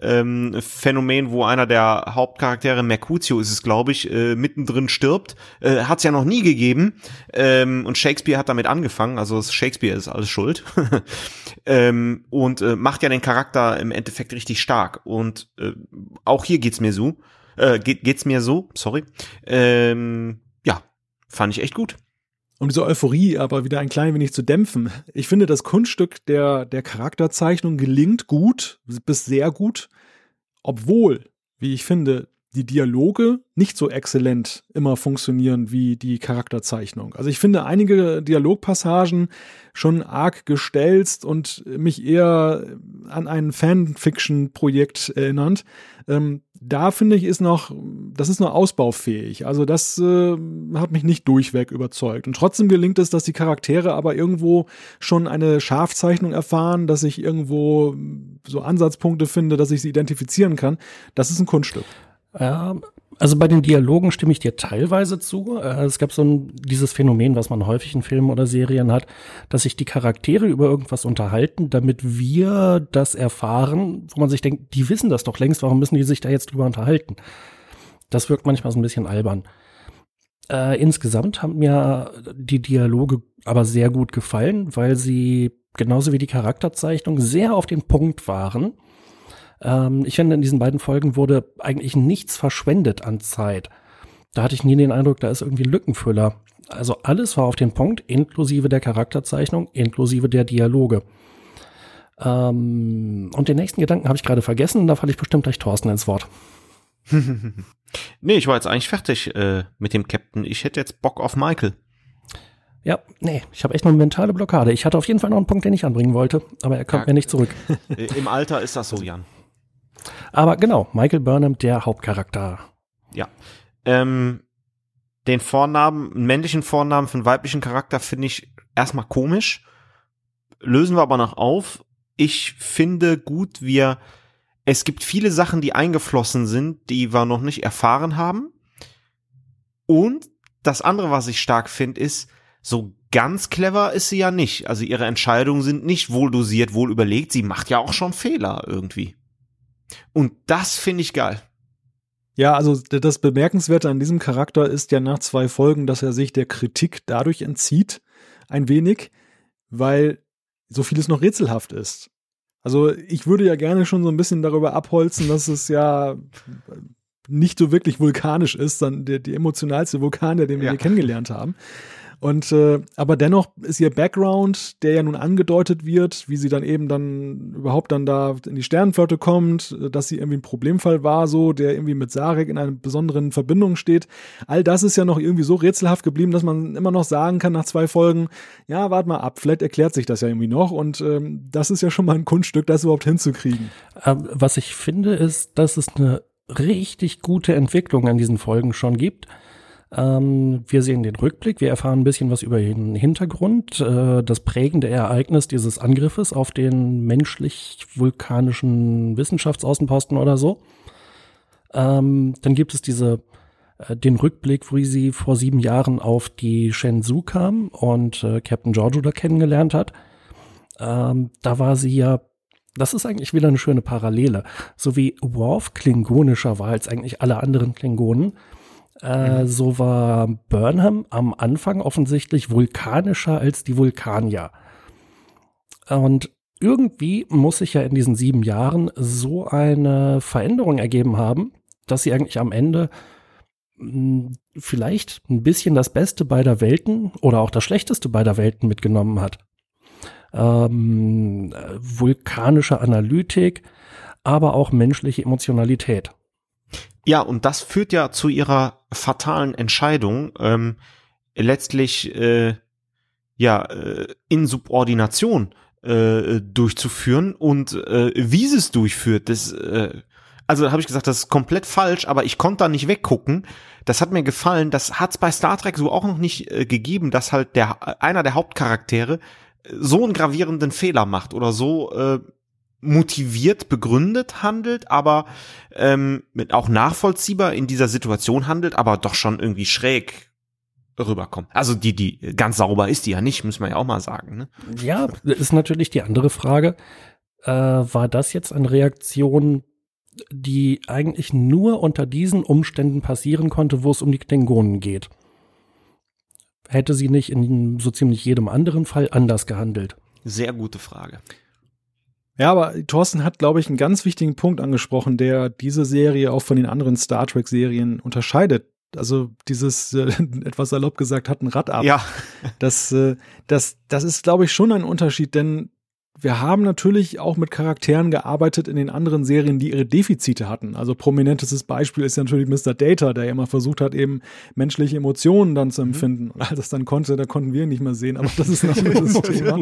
ähm, Phänomen, wo einer der Hauptcharaktere, Mercutio ist es, glaube ich, äh, mittendrin stirbt. Äh, Hat es ja noch nie gegeben. Ähm, und Shakespeare hat damit angefangen, also Shakespeare ist alles schuld. ähm, und äh, macht ja den Charakter im Endeffekt richtig stark. Und äh, auch hier geht's mir so. Äh, geht, geht's mir so, sorry. Ähm, ja, fand ich echt gut um diese Euphorie aber wieder ein klein wenig zu dämpfen. Ich finde, das Kunststück der, der Charakterzeichnung gelingt gut, bis sehr gut, obwohl, wie ich finde, die Dialoge nicht so exzellent immer funktionieren wie die Charakterzeichnung. Also ich finde einige Dialogpassagen schon arg gestelzt und mich eher an ein Fanfiction-Projekt erinnernd. Ähm, da finde ich ist noch, das ist noch ausbaufähig. Also das äh, hat mich nicht durchweg überzeugt. Und trotzdem gelingt es, dass die Charaktere aber irgendwo schon eine Scharfzeichnung erfahren, dass ich irgendwo so Ansatzpunkte finde, dass ich sie identifizieren kann. Das ist ein Kunststück. Ja, also bei den Dialogen stimme ich dir teilweise zu. Äh, es gab so ein, dieses Phänomen, was man häufig in Filmen oder Serien hat, dass sich die Charaktere über irgendwas unterhalten, damit wir das erfahren, wo man sich denkt, die wissen das doch längst, warum müssen die sich da jetzt drüber unterhalten? Das wirkt manchmal so ein bisschen albern. Äh, insgesamt haben mir die Dialoge aber sehr gut gefallen, weil sie genauso wie die Charakterzeichnung sehr auf den Punkt waren ähm, ich finde, in diesen beiden Folgen wurde eigentlich nichts verschwendet an Zeit. Da hatte ich nie den Eindruck, da ist irgendwie ein Lückenfüller. Also alles war auf den Punkt, inklusive der Charakterzeichnung, inklusive der Dialoge. Ähm, und den nächsten Gedanken habe ich gerade vergessen, da falle ich bestimmt gleich Thorsten ins Wort. nee, ich war jetzt eigentlich fertig äh, mit dem Captain. Ich hätte jetzt Bock auf Michael. Ja, nee, ich habe echt eine mentale Blockade. Ich hatte auf jeden Fall noch einen Punkt, den ich anbringen wollte, aber er kommt ja. mir nicht zurück. Im Alter ist das so, Jan. Aber genau, Michael Burnham, der Hauptcharakter. Ja. Ähm, den Vornamen, einen männlichen Vornamen für einen weiblichen Charakter finde ich erstmal komisch. Lösen wir aber noch auf. Ich finde gut, wir, es gibt viele Sachen, die eingeflossen sind, die wir noch nicht erfahren haben. Und das andere, was ich stark finde, ist, so ganz clever ist sie ja nicht. Also ihre Entscheidungen sind nicht wohl dosiert, wohl überlegt. Sie macht ja auch schon Fehler irgendwie. Und das finde ich geil. Ja, also das Bemerkenswerte an diesem Charakter ist ja nach zwei Folgen, dass er sich der Kritik dadurch entzieht, ein wenig, weil so vieles noch rätselhaft ist. Also ich würde ja gerne schon so ein bisschen darüber abholzen, dass es ja nicht so wirklich vulkanisch ist, dann der, die emotionalste Vulkan, der den wir ja. kennengelernt haben. Und äh, aber dennoch ist ihr Background, der ja nun angedeutet wird, wie sie dann eben dann überhaupt dann da in die Sternenflotte kommt, dass sie irgendwie ein Problemfall war, so, der irgendwie mit Sarek in einer besonderen Verbindung steht. All das ist ja noch irgendwie so rätselhaft geblieben, dass man immer noch sagen kann nach zwei Folgen, ja, warte mal ab, vielleicht erklärt sich das ja irgendwie noch. Und ähm, das ist ja schon mal ein Kunststück, das überhaupt hinzukriegen. Ähm, was ich finde, ist, dass es eine richtig gute Entwicklung an diesen Folgen schon gibt. Ähm, wir sehen den Rückblick, wir erfahren ein bisschen was über den Hintergrund, äh, das prägende Ereignis dieses Angriffes auf den menschlich-vulkanischen Wissenschaftsaußenposten oder so. Ähm, dann gibt es diese äh, den Rückblick, wie sie vor sieben Jahren auf die Shenzhou kam und äh, Captain Giorgio da kennengelernt hat. Ähm, da war sie ja das ist eigentlich wieder eine schöne Parallele. So wie Worf klingonischer war als eigentlich alle anderen Klingonen, äh, mhm. so war Burnham am Anfang offensichtlich vulkanischer als die Vulkanier. Und irgendwie muss sich ja in diesen sieben Jahren so eine Veränderung ergeben haben, dass sie eigentlich am Ende mh, hm, vielleicht ein bisschen das Beste beider Welten oder auch das Schlechteste beider Welten mitgenommen hat. Ähm, vulkanische Analytik, aber auch menschliche Emotionalität. Ja, und das führt ja zu ihrer fatalen Entscheidung, ähm, letztlich äh, ja äh, in Subordination äh, durchzuführen und äh, wie sie es durchführt, das äh, also habe ich gesagt, das ist komplett falsch, aber ich konnte da nicht weggucken. Das hat mir gefallen. Das hat es bei Star Trek so auch noch nicht äh, gegeben, dass halt der einer der Hauptcharaktere so einen gravierenden Fehler macht oder so äh, motiviert, begründet handelt, aber ähm, mit auch nachvollziehbar in dieser Situation handelt, aber doch schon irgendwie schräg rüberkommt. Also die, die ganz sauber ist die ja nicht, muss man ja auch mal sagen. Ne? Ja, ist natürlich die andere Frage. Äh, war das jetzt eine Reaktion die eigentlich nur unter diesen Umständen passieren konnte, wo es um die Klingonen geht. Hätte sie nicht in so ziemlich jedem anderen Fall anders gehandelt? Sehr gute Frage. Ja, aber Thorsten hat, glaube ich, einen ganz wichtigen Punkt angesprochen, der diese Serie auch von den anderen Star Trek-Serien unterscheidet. Also dieses, äh, etwas salopp gesagt, hat ein Rad ab. Ja. Das, äh, das, das ist, glaube ich, schon ein Unterschied, denn wir haben natürlich auch mit Charakteren gearbeitet in den anderen Serien, die ihre Defizite hatten. Also prominentestes Beispiel ist ja natürlich Mr. Data, der ja immer versucht hat, eben menschliche Emotionen dann zu mhm. empfinden. Und als es dann konnte, da konnten wir ihn nicht mehr sehen, aber das ist ein anderes Thema.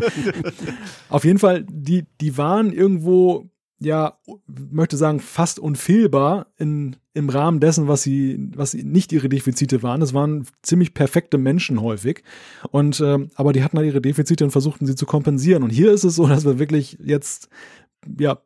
Auf jeden Fall, die, die waren irgendwo ja, möchte sagen, fast unfehlbar in, im Rahmen dessen, was sie, was nicht ihre Defizite waren. Es waren ziemlich perfekte Menschen häufig. Und, äh, aber die hatten halt ihre Defizite und versuchten sie zu kompensieren. Und hier ist es so, dass wir wirklich jetzt, ja,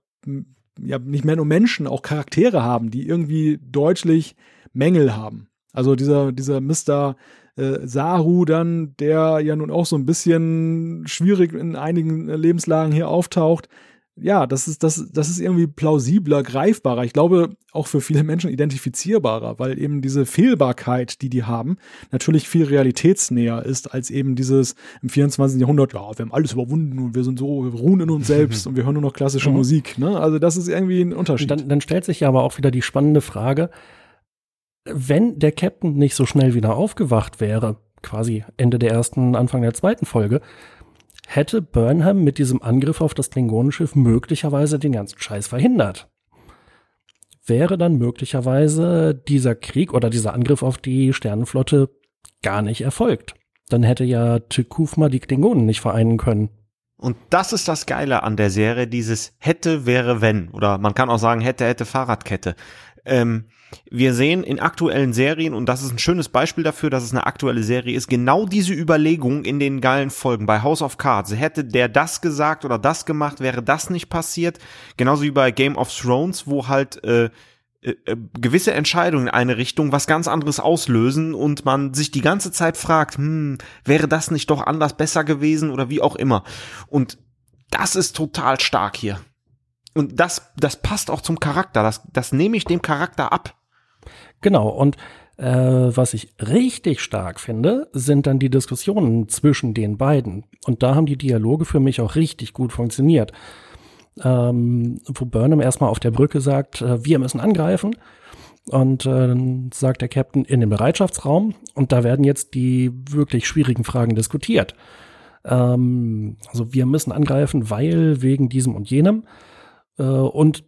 ja, nicht mehr nur Menschen, auch Charaktere haben, die irgendwie deutlich Mängel haben. Also dieser, dieser Mr. Äh, Saru dann, der ja nun auch so ein bisschen schwierig in einigen Lebenslagen hier auftaucht, ja, das ist, das, das ist irgendwie plausibler, greifbarer. Ich glaube, auch für viele Menschen identifizierbarer, weil eben diese Fehlbarkeit, die die haben, natürlich viel realitätsnäher ist als eben dieses im 24. Jahrhundert, ja, wir haben alles überwunden und wir sind so, wir ruhen in uns selbst und wir hören nur noch klassische mhm. Musik. Ne? Also das ist irgendwie ein Unterschied. Dann, dann stellt sich ja aber auch wieder die spannende Frage, wenn der Captain nicht so schnell wieder aufgewacht wäre, quasi Ende der ersten, Anfang der zweiten Folge, hätte Burnham mit diesem Angriff auf das Klingonenschiff möglicherweise den ganzen Scheiß verhindert. Wäre dann möglicherweise dieser Krieg oder dieser Angriff auf die Sternenflotte gar nicht erfolgt. Dann hätte ja Tikufma die Klingonen nicht vereinen können. Und das ist das Geile an der Serie, dieses hätte, wäre, wenn. Oder man kann auch sagen, hätte, hätte, Fahrradkette. Ähm, wir sehen in aktuellen Serien, und das ist ein schönes Beispiel dafür, dass es eine aktuelle Serie ist, genau diese Überlegung in den geilen Folgen. Bei House of Cards hätte der das gesagt oder das gemacht, wäre das nicht passiert. Genauso wie bei Game of Thrones, wo halt äh, gewisse Entscheidungen in eine Richtung was ganz anderes auslösen und man sich die ganze Zeit fragt, hm, wäre das nicht doch anders besser gewesen oder wie auch immer. Und das ist total stark hier. Und das, das passt auch zum Charakter. Das, das nehme ich dem Charakter ab. Genau, und äh, was ich richtig stark finde, sind dann die Diskussionen zwischen den beiden. Und da haben die Dialoge für mich auch richtig gut funktioniert. Ähm, wo Burnham erstmal auf der Brücke sagt, äh, wir müssen angreifen. Und äh, dann sagt der Captain in den Bereitschaftsraum und da werden jetzt die wirklich schwierigen Fragen diskutiert. Ähm, also wir müssen angreifen, weil wegen diesem und jenem. Äh, und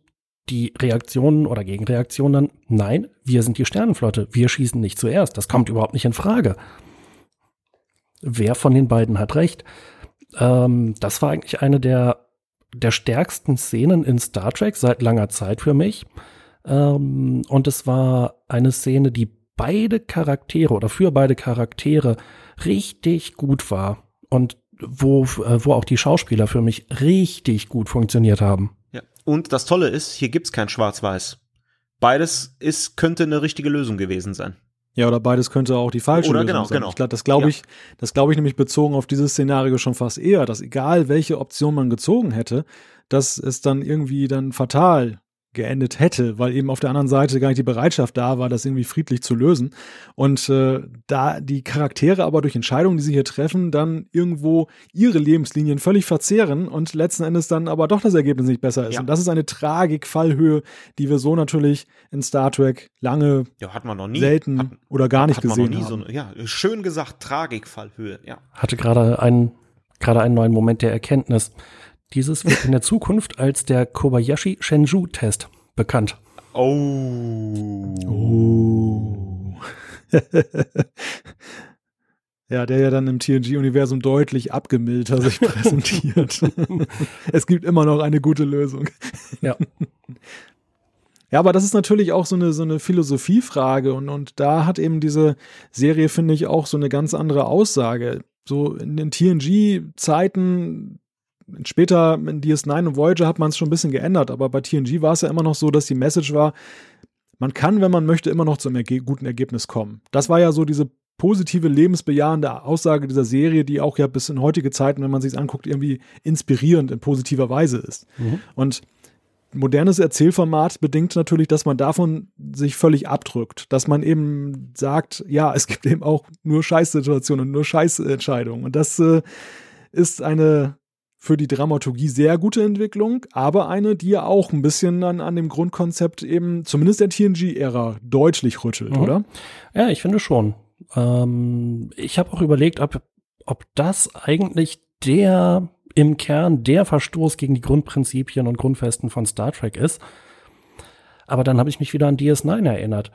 die Reaktionen oder Gegenreaktionen dann, nein, wir sind die Sternenflotte, wir schießen nicht zuerst, das kommt überhaupt nicht in Frage. Wer von den beiden hat recht? Ähm, das war eigentlich eine der, der stärksten Szenen in Star Trek seit langer Zeit für mich. Ähm, und es war eine Szene, die beide Charaktere oder für beide Charaktere richtig gut war und wo, äh, wo auch die Schauspieler für mich richtig gut funktioniert haben. Und das Tolle ist, hier gibt's kein Schwarz-Weiß. Beides ist, könnte eine richtige Lösung gewesen sein. Ja, oder beides könnte auch die falsche oder Lösung genau, sein. Genau. Ich glaub, das glaube ich, das glaube ich nämlich bezogen auf dieses Szenario schon fast eher, dass egal welche Option man gezogen hätte, dass es dann irgendwie dann fatal geendet hätte, weil eben auf der anderen Seite gar nicht die Bereitschaft da war, das irgendwie friedlich zu lösen. Und äh, da die Charaktere aber durch Entscheidungen, die sie hier treffen, dann irgendwo ihre Lebenslinien völlig verzehren und letzten Endes dann aber doch das Ergebnis nicht besser ist. Ja. Und das ist eine Tragik-Fallhöhe, die wir so natürlich in Star Trek lange ja, hat man noch nie, selten hat, oder gar nicht gesehen haben. So eine, ja, schön gesagt, Tragik-Fallhöhe, ja. Hatte gerade einen, gerade einen neuen Moment der Erkenntnis. Dieses wird in der Zukunft als der Kobayashi Shenzhou Test bekannt. Oh. Oh. ja, der ja dann im TNG-Universum deutlich abgemilderter sich präsentiert. es gibt immer noch eine gute Lösung. Ja. Ja, aber das ist natürlich auch so eine, so eine Philosophiefrage und, und da hat eben diese Serie, finde ich, auch so eine ganz andere Aussage. So in den TNG-Zeiten Später in DS9 und Voyager hat man es schon ein bisschen geändert, aber bei TNG war es ja immer noch so, dass die Message war, man kann, wenn man möchte, immer noch zu einem erge guten Ergebnis kommen. Das war ja so diese positive, lebensbejahende Aussage dieser Serie, die auch ja bis in heutige Zeiten, wenn man sich anguckt, irgendwie inspirierend in positiver Weise ist. Mhm. Und modernes Erzählformat bedingt natürlich, dass man davon sich völlig abdrückt. Dass man eben sagt, ja, es gibt eben auch nur Scheißsituationen und nur Scheißentscheidungen. Und das äh, ist eine für die Dramaturgie sehr gute Entwicklung, aber eine, die ja auch ein bisschen an, an dem Grundkonzept eben, zumindest der TNG-Ära, deutlich rüttelt, mhm. oder? Ja, ich finde schon. Ähm, ich habe auch überlegt, ob, ob das eigentlich der im Kern der Verstoß gegen die Grundprinzipien und Grundfesten von Star Trek ist. Aber dann habe ich mich wieder an DS9 erinnert.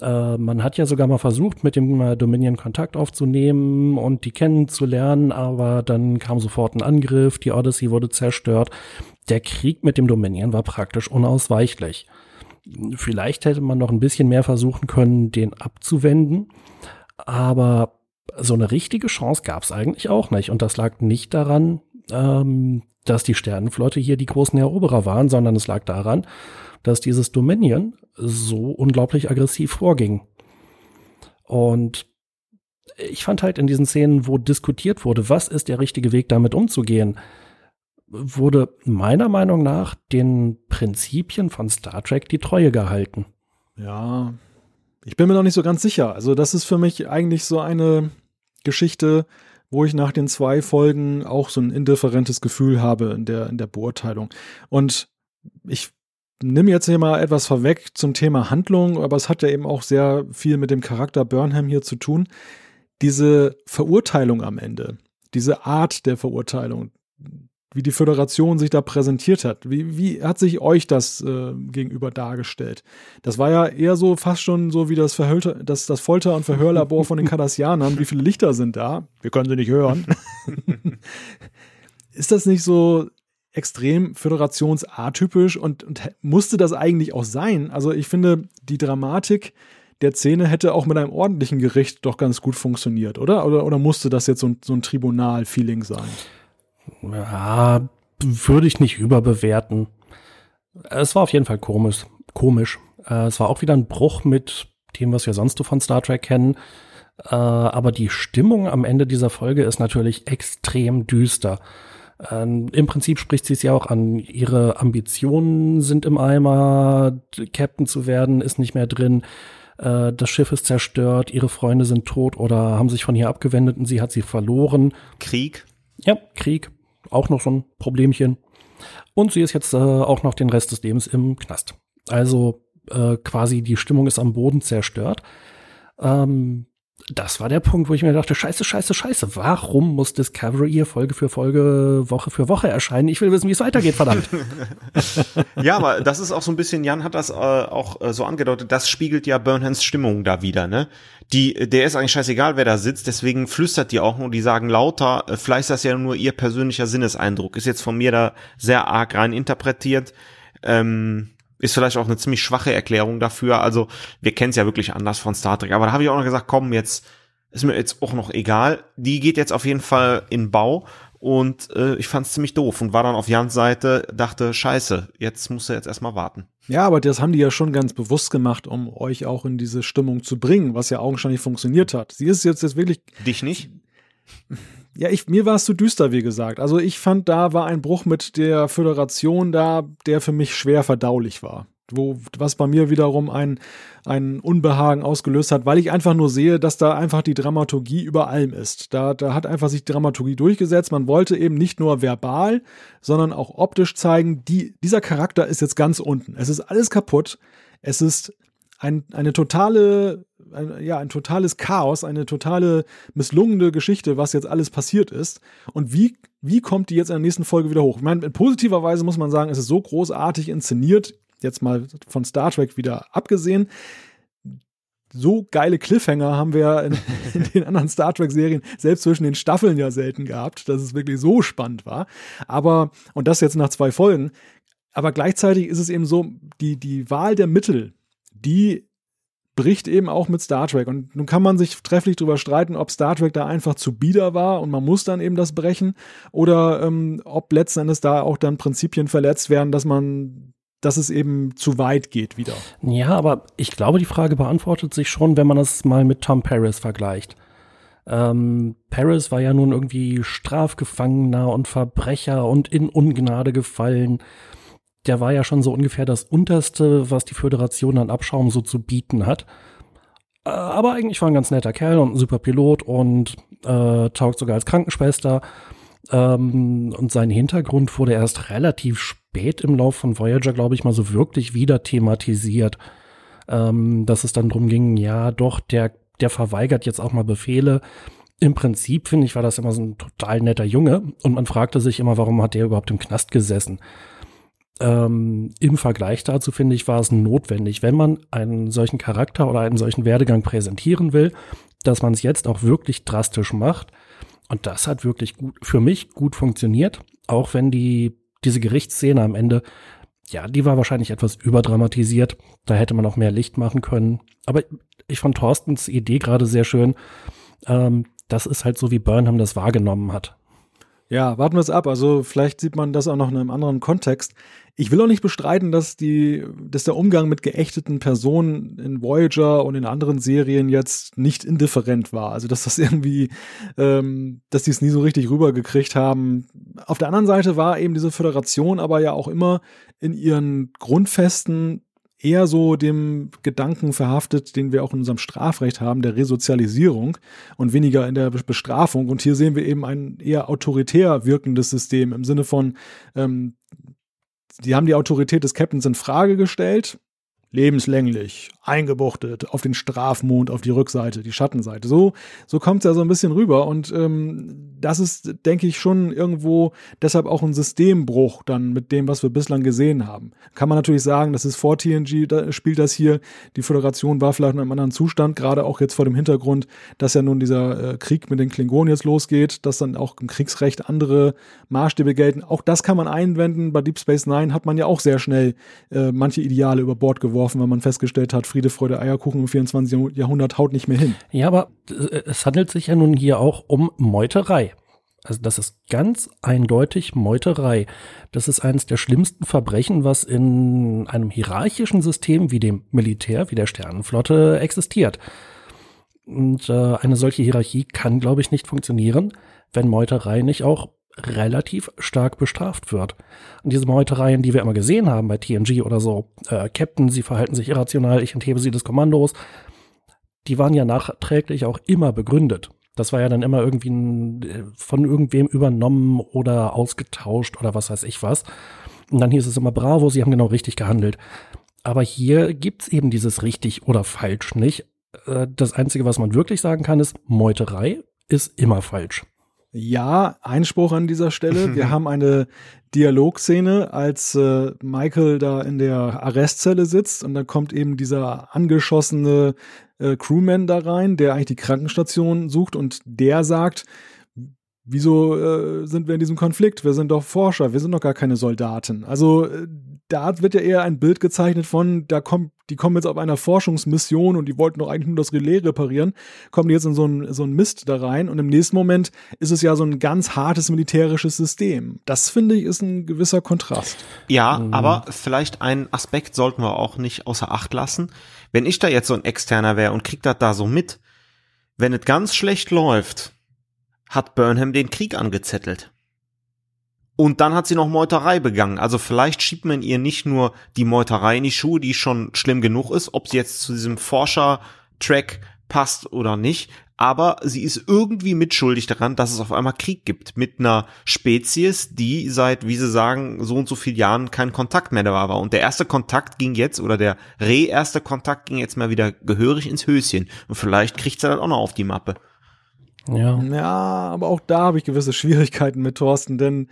Äh, man hat ja sogar mal versucht, mit dem äh, Dominion Kontakt aufzunehmen und die kennenzulernen, aber dann kam sofort ein Angriff, die Odyssey wurde zerstört. Der Krieg mit dem Dominion war praktisch unausweichlich. Vielleicht hätte man noch ein bisschen mehr versuchen können, den abzuwenden, aber so eine richtige Chance gab es eigentlich auch nicht. Und das lag nicht daran, ähm, dass die Sternenflotte hier die großen Eroberer waren, sondern es lag daran, dass dieses Dominion so unglaublich aggressiv vorging. Und ich fand halt in diesen Szenen, wo diskutiert wurde, was ist der richtige Weg, damit umzugehen, wurde meiner Meinung nach den Prinzipien von Star Trek die Treue gehalten. Ja, ich bin mir noch nicht so ganz sicher. Also das ist für mich eigentlich so eine Geschichte, wo ich nach den zwei Folgen auch so ein indifferentes Gefühl habe in der, in der Beurteilung. Und ich nehme jetzt hier mal etwas vorweg zum Thema Handlung, aber es hat ja eben auch sehr viel mit dem Charakter Burnham hier zu tun. Diese Verurteilung am Ende, diese Art der Verurteilung, wie die Föderation sich da präsentiert hat. Wie, wie hat sich euch das äh, gegenüber dargestellt? Das war ja eher so fast schon so wie das, Verhölter, das, das Folter- und Verhörlabor von den Kardassianern. Wie viele Lichter sind da? Wir können sie nicht hören. Ist das nicht so extrem föderationsatypisch und, und musste das eigentlich auch sein? Also ich finde, die Dramatik der Szene hätte auch mit einem ordentlichen Gericht doch ganz gut funktioniert, oder? Oder, oder musste das jetzt so ein, so ein Tribunal-Feeling sein? Ja, würde ich nicht überbewerten. Es war auf jeden Fall komisch. komisch. Äh, es war auch wieder ein Bruch mit dem, was wir sonst so von Star Trek kennen. Äh, aber die Stimmung am Ende dieser Folge ist natürlich extrem düster. Ähm, Im Prinzip spricht sie es ja auch an. Ihre Ambitionen sind im Eimer. Captain zu werden ist nicht mehr drin. Äh, das Schiff ist zerstört. Ihre Freunde sind tot oder haben sich von ihr abgewendet und sie hat sie verloren. Krieg. Ja, Krieg, auch noch so ein Problemchen. Und sie ist jetzt äh, auch noch den Rest des Lebens im Knast. Also äh, quasi die Stimmung ist am Boden zerstört. Ähm, das war der Punkt, wo ich mir dachte, scheiße, scheiße, scheiße, warum muss Discovery hier Folge für Folge, Woche für Woche erscheinen? Ich will wissen, wie es weitergeht, verdammt. ja, aber das ist auch so ein bisschen, Jan hat das äh, auch äh, so angedeutet, das spiegelt ja Burnhams Stimmung da wieder, ne? Die, der ist eigentlich scheißegal, wer da sitzt, deswegen flüstert die auch nur, die sagen lauter, äh, vielleicht ist das ja nur ihr persönlicher Sinneseindruck, ist jetzt von mir da sehr arg rein interpretiert. Ähm, ist vielleicht auch eine ziemlich schwache Erklärung dafür. Also wir kennen es ja wirklich anders von Star Trek. Aber da habe ich auch noch gesagt, komm, jetzt ist mir jetzt auch noch egal. Die geht jetzt auf jeden Fall in Bau und äh, ich fand es ziemlich doof und war dann auf Jans Seite, dachte, scheiße, jetzt musst du jetzt erstmal warten. Ja, aber das haben die ja schon ganz bewusst gemacht, um euch auch in diese Stimmung zu bringen, was ja augenscheinlich funktioniert hat. Sie ist jetzt, jetzt wirklich. Dich nicht? Ja, ich, mir war es zu düster, wie gesagt. Also ich fand, da war ein Bruch mit der Föderation da, der für mich schwer verdaulich war. Wo, was bei mir wiederum ein, ein Unbehagen ausgelöst hat, weil ich einfach nur sehe, dass da einfach die Dramaturgie über allem ist. Da, da hat einfach sich Dramaturgie durchgesetzt. Man wollte eben nicht nur verbal, sondern auch optisch zeigen, die, dieser Charakter ist jetzt ganz unten. Es ist alles kaputt. Es ist ein, eine totale, ein, ja, ein totales Chaos, eine totale misslungene Geschichte, was jetzt alles passiert ist. Und wie, wie kommt die jetzt in der nächsten Folge wieder hoch? Ich meine, in positiver Weise muss man sagen, es ist so großartig inszeniert, jetzt mal von Star Trek wieder abgesehen. So geile Cliffhanger haben wir in, in den anderen Star Trek-Serien selbst zwischen den Staffeln ja selten gehabt, dass es wirklich so spannend war. Aber, und das jetzt nach zwei Folgen, aber gleichzeitig ist es eben so, die, die Wahl der Mittel, die bricht eben auch mit Star Trek. Und nun kann man sich trefflich darüber streiten, ob Star Trek da einfach zu bieder war und man muss dann eben das brechen oder ähm, ob letzten Endes da auch dann Prinzipien verletzt werden, dass man dass es eben zu weit geht wieder. Ja, aber ich glaube, die Frage beantwortet sich schon, wenn man das mal mit Tom Paris vergleicht. Ähm, Paris war ja nun irgendwie Strafgefangener und Verbrecher und in Ungnade gefallen der war ja schon so ungefähr das unterste, was die Föderation an Abschaum so zu bieten hat. Äh, aber eigentlich war ein ganz netter Kerl und ein super Pilot und äh, taugt sogar als Krankenschwester. Ähm, und sein Hintergrund wurde erst relativ spät im Lauf von Voyager, glaube ich, mal so wirklich wieder thematisiert. Ähm, dass es dann drum ging, ja, doch, der, der verweigert jetzt auch mal Befehle. Im Prinzip, finde ich, war das immer so ein total netter Junge. Und man fragte sich immer, warum hat der überhaupt im Knast gesessen? Ähm, Im Vergleich dazu finde ich, war es notwendig, wenn man einen solchen Charakter oder einen solchen Werdegang präsentieren will, dass man es jetzt auch wirklich drastisch macht. Und das hat wirklich gut, für mich gut funktioniert, auch wenn die, diese Gerichtsszene am Ende, ja, die war wahrscheinlich etwas überdramatisiert. Da hätte man auch mehr Licht machen können. Aber ich fand Thorstens Idee gerade sehr schön. Ähm, das ist halt so, wie Burnham das wahrgenommen hat. Ja, warten wir es ab. Also vielleicht sieht man das auch noch in einem anderen Kontext. Ich will auch nicht bestreiten, dass die, dass der Umgang mit geächteten Personen in Voyager und in anderen Serien jetzt nicht indifferent war. Also dass das irgendwie, ähm, dass die es nie so richtig rübergekriegt haben. Auf der anderen Seite war eben diese Föderation aber ja auch immer in ihren Grundfesten eher so dem Gedanken verhaftet, den wir auch in unserem Strafrecht haben, der Resozialisierung und weniger in der Bestrafung. Und hier sehen wir eben ein eher autoritär wirkendes System im Sinne von, ähm, die haben die Autorität des Captains in Frage gestellt, lebenslänglich, eingebuchtet, auf den Strafmond, auf die Rückseite, die Schattenseite. So, so kommt es ja so ein bisschen rüber. Und ähm, das ist, denke ich, schon irgendwo deshalb auch ein Systembruch dann mit dem, was wir bislang gesehen haben. Kann man natürlich sagen, das ist vor TNG, da spielt das hier. Die Föderation war vielleicht in einem anderen Zustand, gerade auch jetzt vor dem Hintergrund, dass ja nun dieser äh, Krieg mit den Klingonen jetzt losgeht, dass dann auch im Kriegsrecht andere Maßstäbe gelten. Auch das kann man einwenden. Bei Deep Space Nine hat man ja auch sehr schnell äh, manche Ideale über Bord geworfen, weil man festgestellt hat, Friede, Freude, Eierkuchen im 24. Jahrhundert haut nicht mehr hin. Ja, aber äh, es handelt sich ja nun hier auch um Meuterei. Also das ist ganz eindeutig Meuterei. Das ist eines der schlimmsten Verbrechen, was in einem hierarchischen System wie dem Militär, wie der Sternenflotte existiert. Und äh, eine solche Hierarchie kann, glaube ich, nicht funktionieren, wenn Meuterei nicht auch relativ stark bestraft wird. Und diese Meutereien, die wir immer gesehen haben bei TNG oder so, äh, Captain, sie verhalten sich irrational, ich enthebe sie des Kommandos, die waren ja nachträglich auch immer begründet. Das war ja dann immer irgendwie ein, äh, von irgendwem übernommen oder ausgetauscht oder was weiß ich was. Und dann hieß es immer, bravo, sie haben genau richtig gehandelt. Aber hier gibt's eben dieses richtig oder falsch nicht. Äh, das Einzige, was man wirklich sagen kann, ist, Meuterei ist immer falsch. Ja, Einspruch an dieser Stelle. Wir haben eine Dialogszene, als äh, Michael da in der Arrestzelle sitzt und da kommt eben dieser angeschossene äh, Crewman da rein, der eigentlich die Krankenstation sucht und der sagt, wieso äh, sind wir in diesem Konflikt? Wir sind doch Forscher, wir sind doch gar keine Soldaten. Also äh, da wird ja eher ein Bild gezeichnet von, da kommt, die kommen jetzt auf einer Forschungsmission und die wollten doch eigentlich nur das Relais reparieren, kommen die jetzt in so ein, so ein Mist da rein und im nächsten Moment ist es ja so ein ganz hartes militärisches System. Das finde ich ist ein gewisser Kontrast. Ja, mhm. aber vielleicht einen Aspekt sollten wir auch nicht außer Acht lassen. Wenn ich da jetzt so ein Externer wäre und krieg das da so mit, wenn es ganz schlecht läuft, hat Burnham den Krieg angezettelt. Und dann hat sie noch Meuterei begangen. Also vielleicht schiebt man ihr nicht nur die Meuterei in die Schuhe, die schon schlimm genug ist, ob sie jetzt zu diesem Forscher-Track passt oder nicht. Aber sie ist irgendwie mitschuldig daran, dass es auf einmal Krieg gibt mit einer Spezies, die seit, wie sie sagen, so und so vielen Jahren kein Kontakt mehr da war. Und der erste Kontakt ging jetzt, oder der re-erste Kontakt ging jetzt mal wieder gehörig ins Höschen. Und vielleicht kriegt sie dann auch noch auf die Mappe. Ja. Ja, aber auch da habe ich gewisse Schwierigkeiten mit Thorsten, denn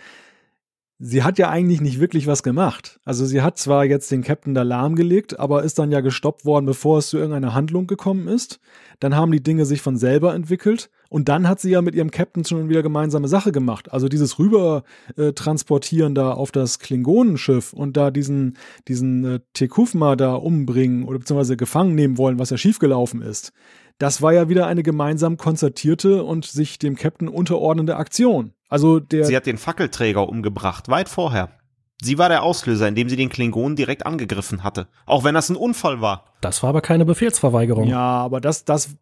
sie hat ja eigentlich nicht wirklich was gemacht. Also sie hat zwar jetzt den Captain da lahmgelegt, aber ist dann ja gestoppt worden, bevor es zu irgendeiner Handlung gekommen ist. Dann haben die Dinge sich von selber entwickelt und dann hat sie ja mit ihrem Captain schon wieder gemeinsame Sache gemacht. Also dieses rüber äh, da auf das Klingonenschiff und da diesen diesen äh, Tekufma da umbringen oder beziehungsweise gefangen nehmen wollen, was ja schiefgelaufen ist. Das war ja wieder eine gemeinsam konzertierte und sich dem Captain unterordnende Aktion. Also der. Sie hat den Fackelträger umgebracht, weit vorher. Sie war der Auslöser, indem sie den Klingonen direkt angegriffen hatte. Auch wenn das ein Unfall war. Das war aber keine Befehlsverweigerung. Ja, aber das, das,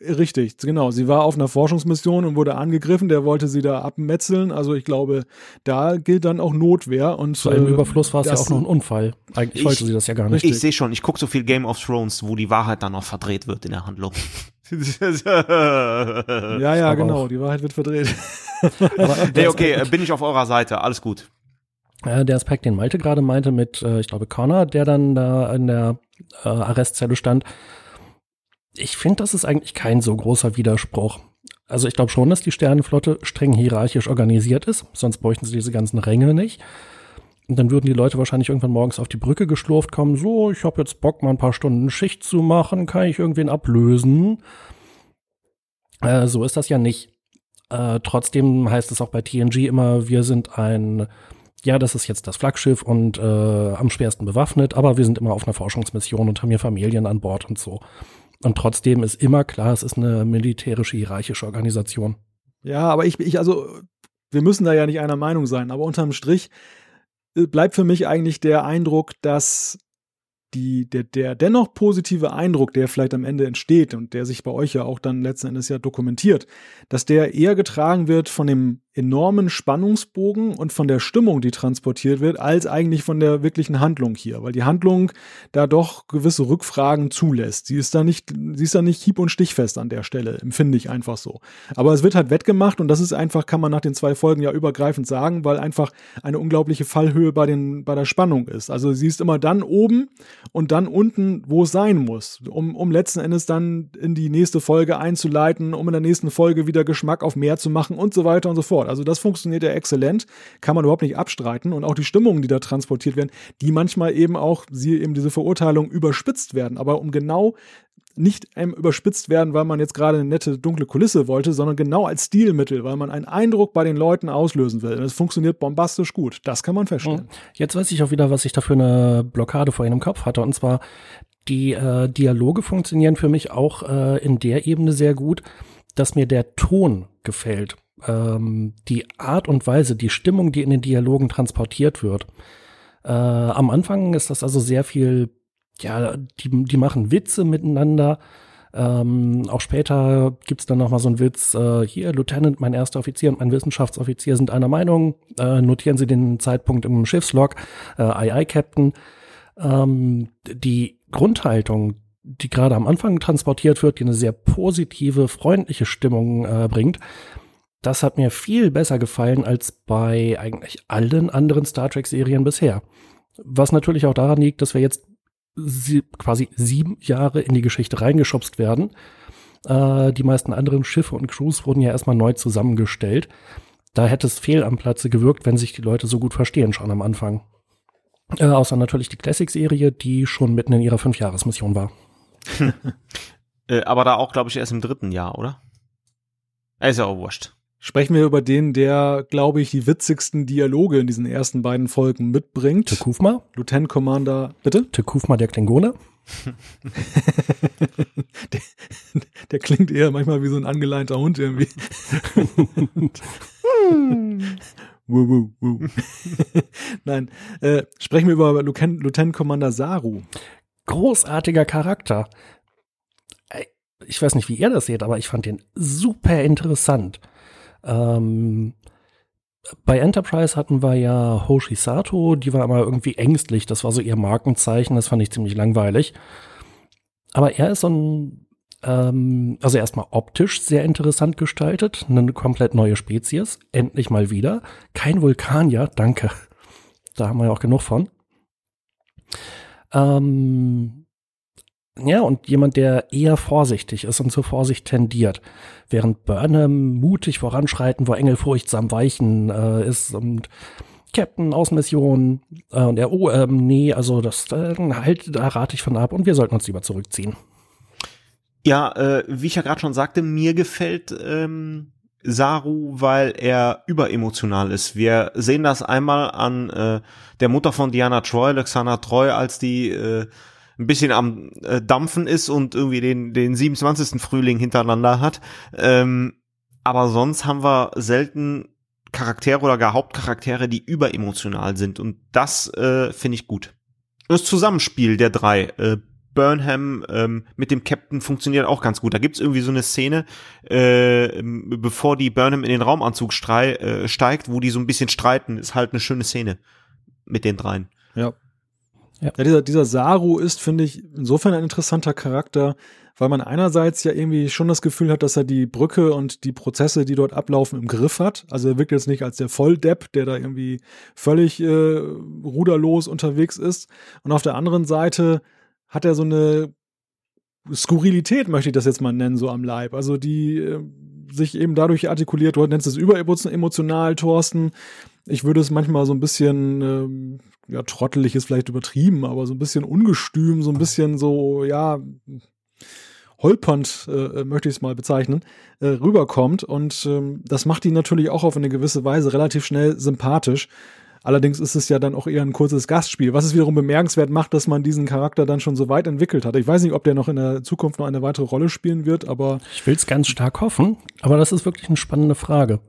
Richtig, genau. Sie war auf einer Forschungsmission und wurde angegriffen. Der wollte sie da abmetzeln. Also ich glaube, da gilt dann auch Notwehr. Und zu einem äh, Überfluss war es ja auch noch ein Unfall. Eigentlich ich, wollte sie das ja gar nicht. Ich sehe schon. Ich gucke so viel Game of Thrones, wo die Wahrheit dann noch verdreht wird in der Handlung. ja, ja, Aber genau. Auch. Die Wahrheit wird verdreht. Aber nee, okay, bin ich auf eurer Seite. Alles gut. Der Aspekt, den Malte gerade meinte mit, äh, ich glaube, Connor, der dann da in der äh, Arrestzelle stand, ich finde, das ist eigentlich kein so großer Widerspruch. Also ich glaube schon, dass die Sternenflotte streng hierarchisch organisiert ist, sonst bräuchten sie diese ganzen Ränge nicht. Und dann würden die Leute wahrscheinlich irgendwann morgens auf die Brücke geschlurft kommen, so, ich habe jetzt Bock, mal ein paar Stunden Schicht zu machen, kann ich irgendwen ablösen? Äh, so ist das ja nicht. Äh, trotzdem heißt es auch bei TNG immer, wir sind ein, ja, das ist jetzt das Flaggschiff und äh, am schwersten bewaffnet, aber wir sind immer auf einer Forschungsmission und haben hier Familien an Bord und so. Und trotzdem ist immer klar, es ist eine militärische, hierarchische Organisation. Ja, aber ich, ich, also, wir müssen da ja nicht einer Meinung sein, aber unterm Strich äh, bleibt für mich eigentlich der Eindruck, dass die, der, der dennoch positive Eindruck, der vielleicht am Ende entsteht und der sich bei euch ja auch dann letzten Endes ja dokumentiert, dass der eher getragen wird von dem enormen Spannungsbogen und von der Stimmung, die transportiert wird, als eigentlich von der wirklichen Handlung hier, weil die Handlung da doch gewisse Rückfragen zulässt. Sie ist da nicht, sie ist da nicht hieb- und stichfest an der Stelle, empfinde ich einfach so. Aber es wird halt wettgemacht und das ist einfach, kann man nach den zwei Folgen ja übergreifend sagen, weil einfach eine unglaubliche Fallhöhe bei den, bei der Spannung ist. Also sie ist immer dann oben und dann unten, wo es sein muss, um, um letzten Endes dann in die nächste Folge einzuleiten, um in der nächsten Folge wieder Geschmack auf mehr zu machen und so weiter und so fort. Also das funktioniert ja exzellent, kann man überhaupt nicht abstreiten und auch die Stimmungen, die da transportiert werden, die manchmal eben auch, sie eben diese Verurteilung überspitzt werden, aber um genau nicht ähm, überspitzt werden, weil man jetzt gerade eine nette dunkle Kulisse wollte, sondern genau als Stilmittel, weil man einen Eindruck bei den Leuten auslösen will. Und es funktioniert bombastisch gut. Das kann man feststellen. Jetzt weiß ich auch wieder, was ich da für eine Blockade vorhin im Kopf hatte. Und zwar, die äh, Dialoge funktionieren für mich auch äh, in der Ebene sehr gut, dass mir der Ton gefällt ähm, die Art und Weise, die Stimmung, die in den Dialogen transportiert wird. Äh, am Anfang ist das also sehr viel, ja, die, die machen Witze miteinander. Ähm, auch später gibt's dann noch mal so einen Witz, äh, hier, Lieutenant, mein erster Offizier und mein Wissenschaftsoffizier sind einer Meinung, äh, notieren Sie den Zeitpunkt im Schiffslog, äh, aye, Captain. Ähm, die Grundhaltung, die gerade am Anfang transportiert wird, die eine sehr positive, freundliche Stimmung äh, bringt, das hat mir viel besser gefallen als bei eigentlich allen anderen Star Trek-Serien bisher. Was natürlich auch daran liegt, dass wir jetzt sie quasi sieben Jahre in die Geschichte reingeschubst werden. Äh, die meisten anderen Schiffe und Crews wurden ja erstmal neu zusammengestellt. Da hätte es fehl am Platze gewirkt, wenn sich die Leute so gut verstehen schon am Anfang. Äh, außer natürlich die Classic-Serie, die schon mitten in ihrer Fünfjahresmission war. äh, aber da auch, glaube ich, erst im dritten Jahr, oder? Ist ja auch wurscht sprechen wir über den, der, glaube ich, die witzigsten Dialoge in diesen ersten beiden Folgen mitbringt. Tekufma? Lieutenant Commander, bitte? Tekufma, der Klingone? der, der, klingt eher manchmal wie so ein angeleinter Hund irgendwie. wuh, wuh, wuh. Nein, äh, sprechen wir über Lieutenant, Lieutenant Commander Saru. Großartiger Charakter. Ich weiß nicht, wie ihr das seht, aber ich fand den super interessant. Ähm, bei Enterprise hatten wir ja Hoshi Sato, die war immer irgendwie ängstlich, das war so ihr Markenzeichen, das fand ich ziemlich langweilig. Aber er ist so ein, ähm, also erstmal optisch sehr interessant gestaltet, eine komplett neue Spezies, endlich mal wieder. Kein Vulkanier, danke. Da haben wir ja auch genug von. Ähm, ja, und jemand, der eher vorsichtig ist und zur Vorsicht tendiert. Während Burnham mutig voranschreiten, wo Engel furchtsam weichen äh, ist und Captain Außenmission äh, und er, oh, ähm, nee, also das äh, halt, da rate ich von ab und wir sollten uns lieber zurückziehen. Ja, äh, wie ich ja gerade schon sagte, mir gefällt ähm, Saru, weil er überemotional ist. Wir sehen das einmal an äh, der Mutter von Diana Troy, Alexandra Troy, als die äh, ein bisschen am äh, Dampfen ist und irgendwie den, den 27. Frühling hintereinander hat. Ähm, aber sonst haben wir selten Charaktere oder gar Hauptcharaktere, die überemotional sind. Und das äh, finde ich gut. Das Zusammenspiel der drei äh, Burnham ähm, mit dem Captain funktioniert auch ganz gut. Da gibt's irgendwie so eine Szene, äh, bevor die Burnham in den Raumanzug äh, steigt, wo die so ein bisschen streiten. Ist halt eine schöne Szene mit den dreien. Ja. Ja. ja dieser, dieser Saru ist, finde ich, insofern ein interessanter Charakter, weil man einerseits ja irgendwie schon das Gefühl hat, dass er die Brücke und die Prozesse, die dort ablaufen, im Griff hat. Also er wirkt jetzt nicht als der Volldepp, der da irgendwie völlig äh, ruderlos unterwegs ist. Und auf der anderen Seite hat er so eine Skurrilität, möchte ich das jetzt mal nennen, so am Leib. Also die äh, sich eben dadurch artikuliert, du nennst es überemotional, Thorsten. Ich würde es manchmal so ein bisschen, ähm, ja, trottelig ist vielleicht übertrieben, aber so ein bisschen ungestüm, so ein bisschen so, ja, holpernd, äh, möchte ich es mal bezeichnen, äh, rüberkommt. Und ähm, das macht ihn natürlich auch auf eine gewisse Weise relativ schnell sympathisch. Allerdings ist es ja dann auch eher ein kurzes Gastspiel, was es wiederum bemerkenswert macht, dass man diesen Charakter dann schon so weit entwickelt hat. Ich weiß nicht, ob der noch in der Zukunft noch eine weitere Rolle spielen wird, aber. Ich will es ganz stark hoffen, aber das ist wirklich eine spannende Frage.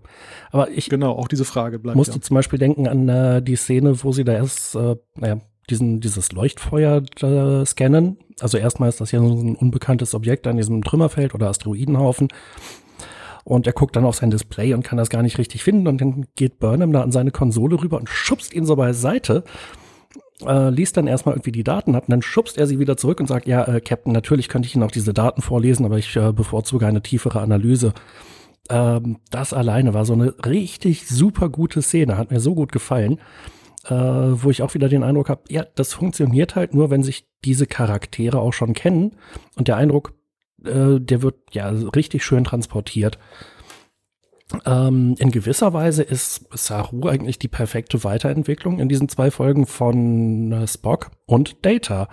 Aber ich. Genau, auch diese Frage bleibt. Musste ja. zum Beispiel denken an äh, die Szene, wo sie da erst, äh, naja, diesen, dieses Leuchtfeuer äh, scannen. Also erstmal ist das ja so ein unbekanntes Objekt an diesem Trümmerfeld oder Asteroidenhaufen. Und er guckt dann auf sein Display und kann das gar nicht richtig finden. Und dann geht Burnham da an seine Konsole rüber und schubst ihn so beiseite. Äh, liest dann erstmal irgendwie die Daten ab und dann schubst er sie wieder zurück und sagt, ja, äh, Captain, natürlich könnte ich Ihnen auch diese Daten vorlesen, aber ich äh, bevorzuge eine tiefere Analyse. Ähm, das alleine war so eine richtig super gute Szene, hat mir so gut gefallen äh, wo ich auch wieder den Eindruck habe, ja, das funktioniert halt nur, wenn sich diese Charaktere auch schon kennen und der Eindruck, äh, der wird ja richtig schön transportiert. Ähm, in gewisser Weise ist Saru eigentlich die perfekte Weiterentwicklung in diesen zwei Folgen von äh, Spock und Data.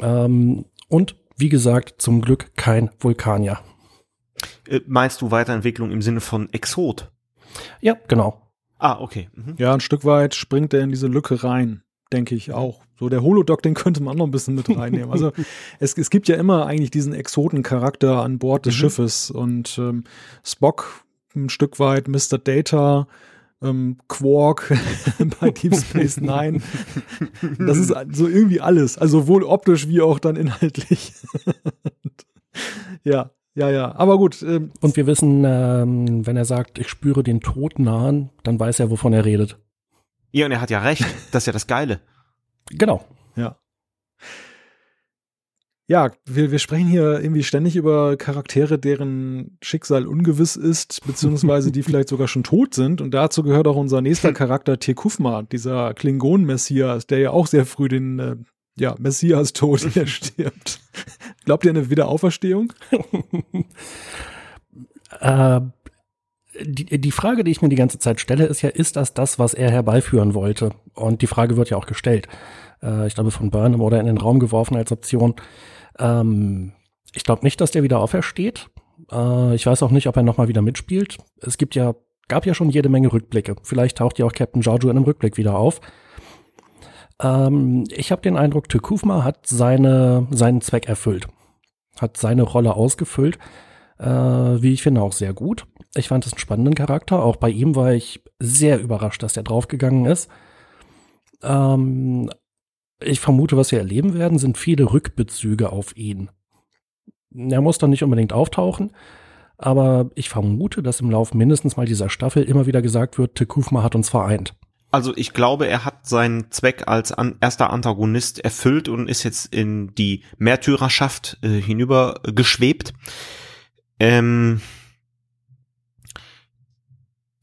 Ähm, und wie gesagt, zum Glück kein Vulkanier. Äh, meinst du Weiterentwicklung im Sinne von Exot? Ja, genau. Ah, okay. Mhm. Ja, ein Stück weit springt er in diese Lücke rein, denke ich auch. So der Holodoc, den könnte man noch ein bisschen mit reinnehmen. Also es, es gibt ja immer eigentlich diesen Exotencharakter an Bord des mhm. Schiffes und ähm, Spock ein Stück weit, Mr. Data, ähm, Quark bei Deep Space Nine. Das ist so irgendwie alles, also sowohl optisch wie auch dann inhaltlich. ja, ja, ja, aber gut. Ähm, und wir wissen, ähm, wenn er sagt, ich spüre den Tod nahen, dann weiß er, wovon er redet. Ja, und er hat ja recht. Das ist ja das Geile. Genau. Ja. Ja, wir, wir sprechen hier irgendwie ständig über Charaktere, deren Schicksal ungewiss ist, beziehungsweise die vielleicht sogar schon tot sind. Und dazu gehört auch unser nächster Charakter, Tekufma, dieser Klingon-Messias, der ja auch sehr früh den äh, ja, Messias tot, der stirbt. Glaubt ihr an eine Wiederauferstehung? äh, die, die Frage, die ich mir die ganze Zeit stelle, ist ja, ist das das, was er herbeiführen wollte? Und die Frage wird ja auch gestellt. Äh, ich glaube, von Burnham oder in den Raum geworfen als Option. Ähm, ich glaube nicht, dass der wieder aufersteht. Äh, ich weiß auch nicht, ob er nochmal wieder mitspielt. Es gibt ja, gab ja schon jede Menge Rückblicke. Vielleicht taucht ja auch Captain Giorgio in einem Rückblick wieder auf. Ähm, ich habe den Eindruck, Tukufma hat seine, seinen Zweck erfüllt, hat seine Rolle ausgefüllt, äh, wie ich finde auch sehr gut. Ich fand es einen spannenden Charakter. Auch bei ihm war ich sehr überrascht, dass der draufgegangen ist. Ähm, ich vermute, was wir erleben werden, sind viele Rückbezüge auf ihn. Er muss dann nicht unbedingt auftauchen, aber ich vermute, dass im Lauf mindestens mal dieser Staffel immer wieder gesagt wird, Tekufma hat uns vereint. Also ich glaube, er hat seinen Zweck als an, erster Antagonist erfüllt und ist jetzt in die Märtyrerschaft äh, hinüber geschwebt. Ähm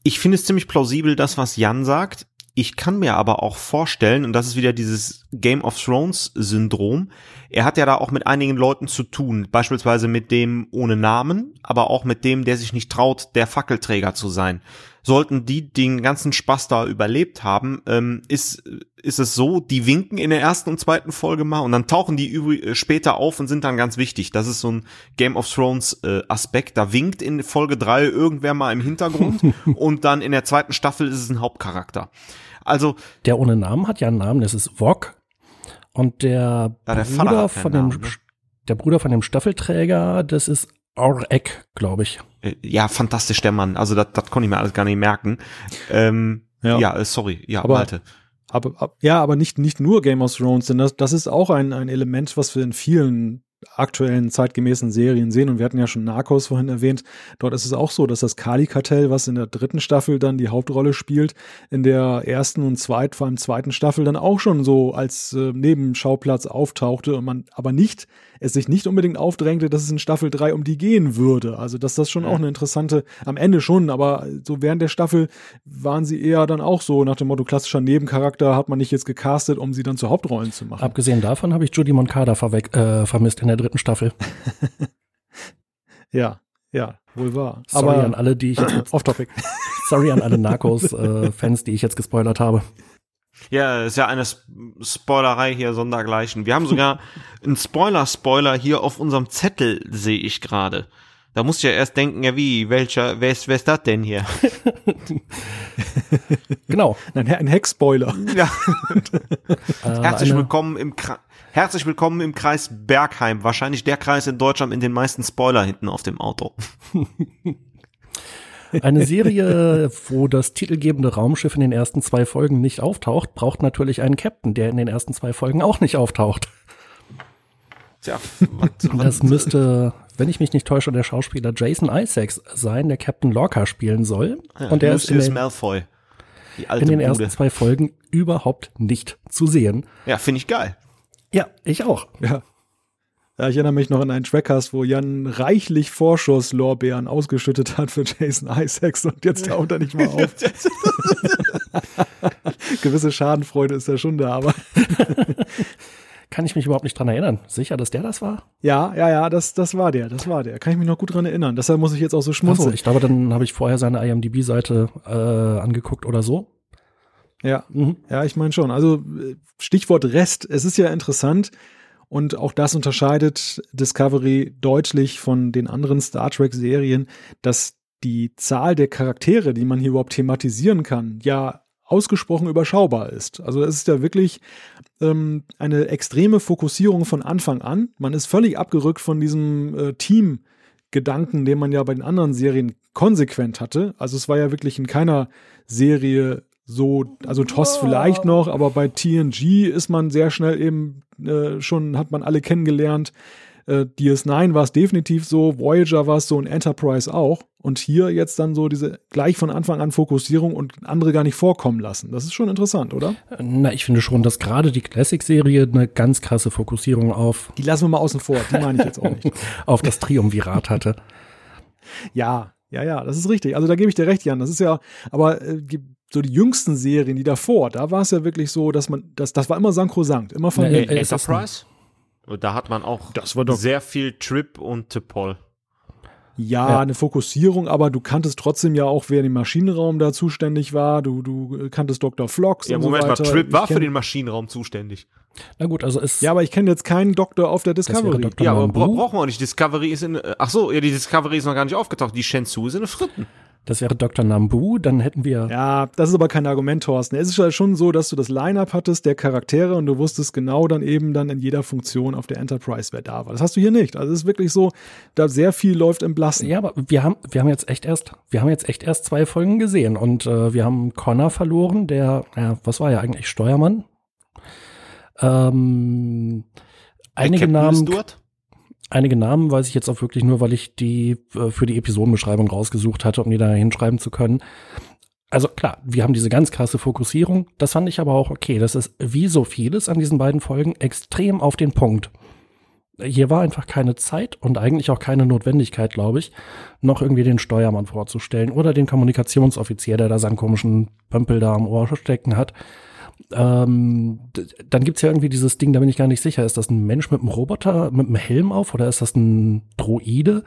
ich finde es ziemlich plausibel, das, was Jan sagt. Ich kann mir aber auch vorstellen, und das ist wieder dieses Game of Thrones Syndrom, er hat ja da auch mit einigen Leuten zu tun, beispielsweise mit dem ohne Namen, aber auch mit dem, der sich nicht traut, der Fackelträger zu sein. Sollten die den ganzen Spaß da überlebt haben, ähm, ist, ist es so, die winken in der ersten und zweiten Folge mal und dann tauchen die äh, später auf und sind dann ganz wichtig. Das ist so ein Game of Thrones äh, Aspekt. Da winkt in Folge drei irgendwer mal im Hintergrund und dann in der zweiten Staffel ist es ein Hauptcharakter. Also der ohne Namen hat ja einen Namen, das ist Vog. Und der, ja, der Bruder von dem Namen, ne? der Bruder von dem Staffelträger, das ist Orek, glaube ich. Äh, ja, fantastisch der Mann. Also das, das konnte ich mir alles gar nicht merken. Ähm, ja. ja, äh, sorry, ja, aber, Malte. Aber, ab, ja, aber nicht, nicht nur Game of Thrones, denn das, das ist auch ein, ein Element, was wir in vielen aktuellen zeitgemäßen Serien sehen. Und wir hatten ja schon Narcos vorhin erwähnt. Dort ist es auch so, dass das Kali-Kartell, was in der dritten Staffel dann die Hauptrolle spielt, in der ersten und zweiten, vor allem zweiten Staffel dann auch schon so als äh, Nebenschauplatz auftauchte und man aber nicht, es sich nicht unbedingt aufdrängte, dass es in Staffel 3 um die gehen würde. Also, dass das schon ja. auch eine interessante, am Ende schon, aber so während der Staffel waren sie eher dann auch so nach dem Motto klassischer Nebencharakter hat man nicht jetzt gecastet, um sie dann zu Hauptrollen zu machen. Abgesehen davon habe ich Judy Moncada äh, vermisst in der dritten Staffel. ja, ja, wohl wahr. Sorry Aber an alle, die ich jetzt off topic. Sorry an alle Narcos-Fans, äh, die ich jetzt gespoilert habe. Ja, ist ja eine Spoilerei hier sondergleichen. Wir haben sogar einen Spoiler-Spoiler hier auf unserem Zettel, sehe ich gerade. Da musst du ja erst denken, ja wie, welcher, wer ist, wer ist das denn hier? genau. Ein, ein Heckspoiler. Ja. Äh, Herzlich willkommen im Herzlich willkommen im Kreis Bergheim. Wahrscheinlich der Kreis in Deutschland mit den meisten Spoiler hinten auf dem Auto. Eine Serie, wo das titelgebende Raumschiff in den ersten zwei Folgen nicht auftaucht, braucht natürlich einen Captain, der in den ersten zwei Folgen auch nicht auftaucht. Tja, was, das müsste, wenn ich mich nicht täusche, der Schauspieler Jason Isaacs sein, der Captain Lorca spielen soll. Ja, und der ist in den, Malfoy, in den Bude. ersten zwei Folgen überhaupt nicht zu sehen. Ja, finde ich geil. Ja, ich auch. Ja. Ja, ich erinnere mich noch an einen Trackcast, wo Jan reichlich Vorschusslorbeeren ausgeschüttet hat für Jason Isaacs und jetzt taucht er nicht mal auf. Gewisse Schadenfreude ist ja schon da, aber. Kann ich mich überhaupt nicht dran erinnern. Sicher, dass der das war? Ja, ja, ja, das, das war der, das war der. Kann ich mich noch gut dran erinnern. Deshalb muss ich jetzt auch so schmunzeln. So, ich glaube, dann habe ich vorher seine IMDb-Seite äh, angeguckt oder so. Ja, mhm. ja, ich meine schon. Also Stichwort Rest. Es ist ja interessant und auch das unterscheidet Discovery deutlich von den anderen Star Trek-Serien, dass die Zahl der Charaktere, die man hier überhaupt thematisieren kann, ja ausgesprochen überschaubar ist. Also es ist ja wirklich ähm, eine extreme Fokussierung von Anfang an. Man ist völlig abgerückt von diesem äh, Team. Gedanken, den man ja bei den anderen Serien konsequent hatte. Also es war ja wirklich in keiner Serie so, also TOS vielleicht noch, aber bei TNG ist man sehr schnell eben äh, schon, hat man alle kennengelernt. Äh, DS9 war es definitiv so, Voyager war es so und Enterprise auch. Und hier jetzt dann so diese gleich von Anfang an Fokussierung und andere gar nicht vorkommen lassen. Das ist schon interessant, oder? Na, ich finde schon, dass gerade die Classic-Serie eine ganz krasse Fokussierung auf. Die lassen wir mal außen vor, die meine ich jetzt auch nicht. auf das Triumvirat hatte. Ja, ja, ja, das ist richtig. Also da gebe ich dir recht, Jan. Das ist ja, aber äh, so die jüngsten Serien, die davor, da war es ja wirklich so, dass man, das, das war immer sankrosankt, immer von ja, Enterprise. Da hat man auch das war doch sehr viel Trip und Tipol. Ja, ja, eine Fokussierung, aber du kanntest trotzdem ja auch, wer im Maschinenraum da zuständig war. Du, du kanntest Dr. Flox. Ja, Moment so mal, Trip war für den Maschinenraum zuständig. Na gut, also ist. Ja, aber ich kenne jetzt keinen Doktor auf der Discovery. Ja, aber bra brauchen wir auch nicht. Discovery ist in. Ach so, ja, die Discovery ist noch gar nicht aufgetaucht. Die Shenzhou ist in den Fritten. Das wäre Dr. Nambu, dann hätten wir. Ja, das ist aber kein Argument, Thorsten. Es ist ja schon so, dass du das Line-Up hattest der Charaktere und du wusstest genau dann eben dann in jeder Funktion auf der Enterprise, wer da war. Das hast du hier nicht. Also es ist wirklich so, da sehr viel läuft im Blassen. Ja, aber wir haben, wir haben jetzt echt erst, wir haben jetzt echt erst zwei Folgen gesehen und äh, wir haben Connor verloren, der, ja, was war ja eigentlich Steuermann? Ähm, einige Namen. Stewart? Einige Namen weiß ich jetzt auch wirklich nur, weil ich die äh, für die Episodenbeschreibung rausgesucht hatte, um die da hinschreiben zu können. Also klar, wir haben diese ganz krasse Fokussierung. Das fand ich aber auch okay. Das ist wie so vieles an diesen beiden Folgen extrem auf den Punkt. Hier war einfach keine Zeit und eigentlich auch keine Notwendigkeit, glaube ich, noch irgendwie den Steuermann vorzustellen oder den Kommunikationsoffizier, der da seinen komischen Pömpel da am Ohr stecken hat. Ähm, dann gibt's ja irgendwie dieses Ding, da bin ich gar nicht sicher. Ist das ein Mensch mit einem Roboter, mit einem Helm auf oder ist das ein Droide?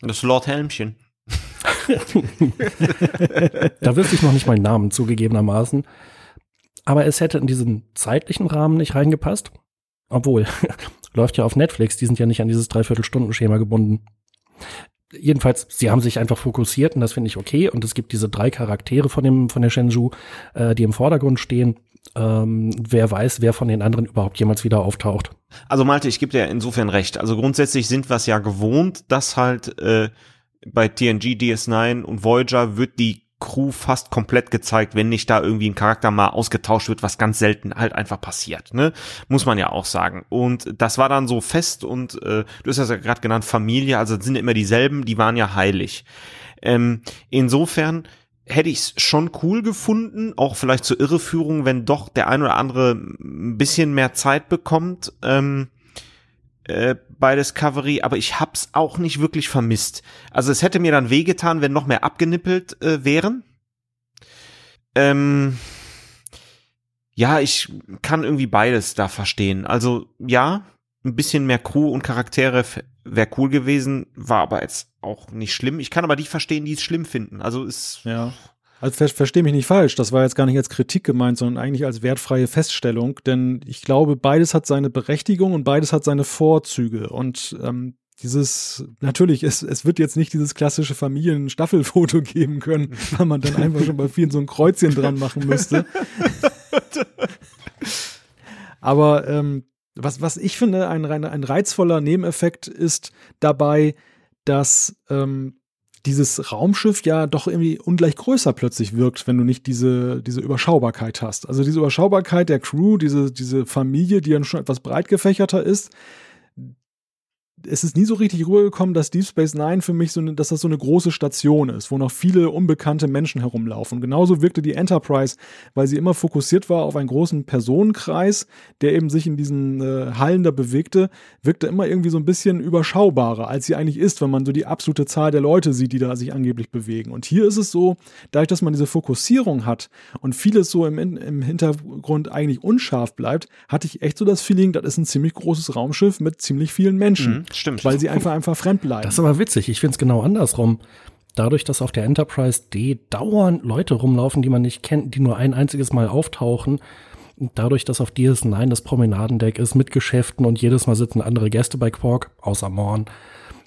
Das Lord Helmchen. da wüsste ich noch nicht meinen Namen zugegebenermaßen. Aber es hätte in diesen zeitlichen Rahmen nicht reingepasst. Obwohl, läuft ja auf Netflix, die sind ja nicht an dieses Dreiviertelstunden-Schema gebunden jedenfalls, sie haben sich einfach fokussiert und das finde ich okay. Und es gibt diese drei Charaktere von dem von der Shenzhou, äh, die im Vordergrund stehen. Ähm, wer weiß, wer von den anderen überhaupt jemals wieder auftaucht. Also Malte, ich gebe dir insofern recht. Also grundsätzlich sind wir es ja gewohnt, dass halt äh, bei TNG, DS9 und Voyager wird die Crew fast komplett gezeigt, wenn nicht da irgendwie ein Charakter mal ausgetauscht wird, was ganz selten halt einfach passiert, ne? Muss man ja auch sagen. Und das war dann so fest und äh, du hast ja gerade genannt, Familie, also sind immer dieselben, die waren ja heilig. Ähm, insofern hätte ich es schon cool gefunden, auch vielleicht zur Irreführung, wenn doch der ein oder andere ein bisschen mehr Zeit bekommt. Ähm, äh, bei Discovery, aber ich hab's auch nicht wirklich vermisst. Also es hätte mir dann wehgetan, wenn noch mehr abgenippelt äh, wären. Ähm, ja, ich kann irgendwie beides da verstehen. Also ja, ein bisschen mehr Crew und Charaktere wäre cool gewesen, war aber jetzt auch nicht schlimm. Ich kann aber die verstehen, die es schlimm finden. Also ist ja. Also ver verstehe mich nicht falsch, das war jetzt gar nicht als Kritik gemeint, sondern eigentlich als wertfreie Feststellung, denn ich glaube, beides hat seine Berechtigung und beides hat seine Vorzüge. Und ähm, dieses, natürlich, es, es wird jetzt nicht dieses klassische Familienstaffelfoto geben können, weil man dann einfach schon bei vielen so ein Kreuzchen dran machen müsste. Aber ähm, was, was ich finde, ein, ein reizvoller Nebeneffekt ist dabei, dass ähm, dieses Raumschiff ja doch irgendwie ungleich größer plötzlich wirkt, wenn du nicht diese, diese Überschaubarkeit hast. Also diese Überschaubarkeit der Crew, diese, diese Familie, die dann schon etwas breit gefächerter ist, es ist nie so richtig rübergekommen, dass Deep Space Nine für mich so eine, dass das so eine große Station ist, wo noch viele unbekannte Menschen herumlaufen. Genauso wirkte die Enterprise, weil sie immer fokussiert war auf einen großen Personenkreis, der eben sich in diesen äh, Hallen da bewegte, wirkte immer irgendwie so ein bisschen überschaubarer, als sie eigentlich ist, wenn man so die absolute Zahl der Leute sieht, die da sich angeblich bewegen. Und hier ist es so, dadurch, dass man diese Fokussierung hat und vieles so im, im Hintergrund eigentlich unscharf bleibt, hatte ich echt so das Feeling, das ist ein ziemlich großes Raumschiff mit ziemlich vielen Menschen. Mhm stimmt. Weil sie einfach einfach fremd bleiben. Das ist aber witzig. Ich finde es genau andersrum. Dadurch, dass auf der Enterprise D dauernd Leute rumlaufen, die man nicht kennt, die nur ein einziges Mal auftauchen, dadurch, dass auf DS9 das Promenadendeck ist mit Geschäften und jedes Mal sitzen andere Gäste bei Quark, außer Morn.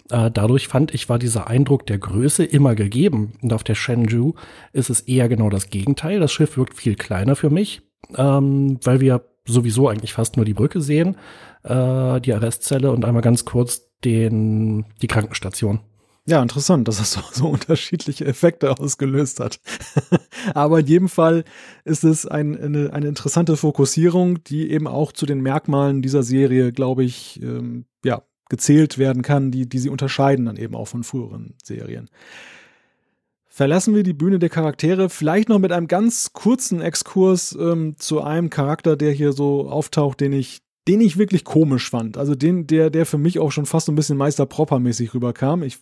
Äh, dadurch fand ich, war dieser Eindruck der Größe immer gegeben. Und auf der Shenzhou ist es eher genau das Gegenteil. Das Schiff wirkt viel kleiner für mich, ähm, weil wir sowieso eigentlich fast nur die Brücke sehen, äh, die Arrestzelle und einmal ganz kurz den, die Krankenstation. Ja, interessant, dass das so, so unterschiedliche Effekte ausgelöst hat. Aber in jedem Fall ist es ein, eine, eine interessante Fokussierung, die eben auch zu den Merkmalen dieser Serie, glaube ich, ähm, ja, gezählt werden kann, die, die sie unterscheiden dann eben auch von früheren Serien. Verlassen wir die Bühne der Charaktere, vielleicht noch mit einem ganz kurzen Exkurs ähm, zu einem Charakter, der hier so auftaucht, den ich den ich wirklich komisch fand. Also den, der, der für mich auch schon fast so ein bisschen Meister Propper-mäßig rüberkam. Ich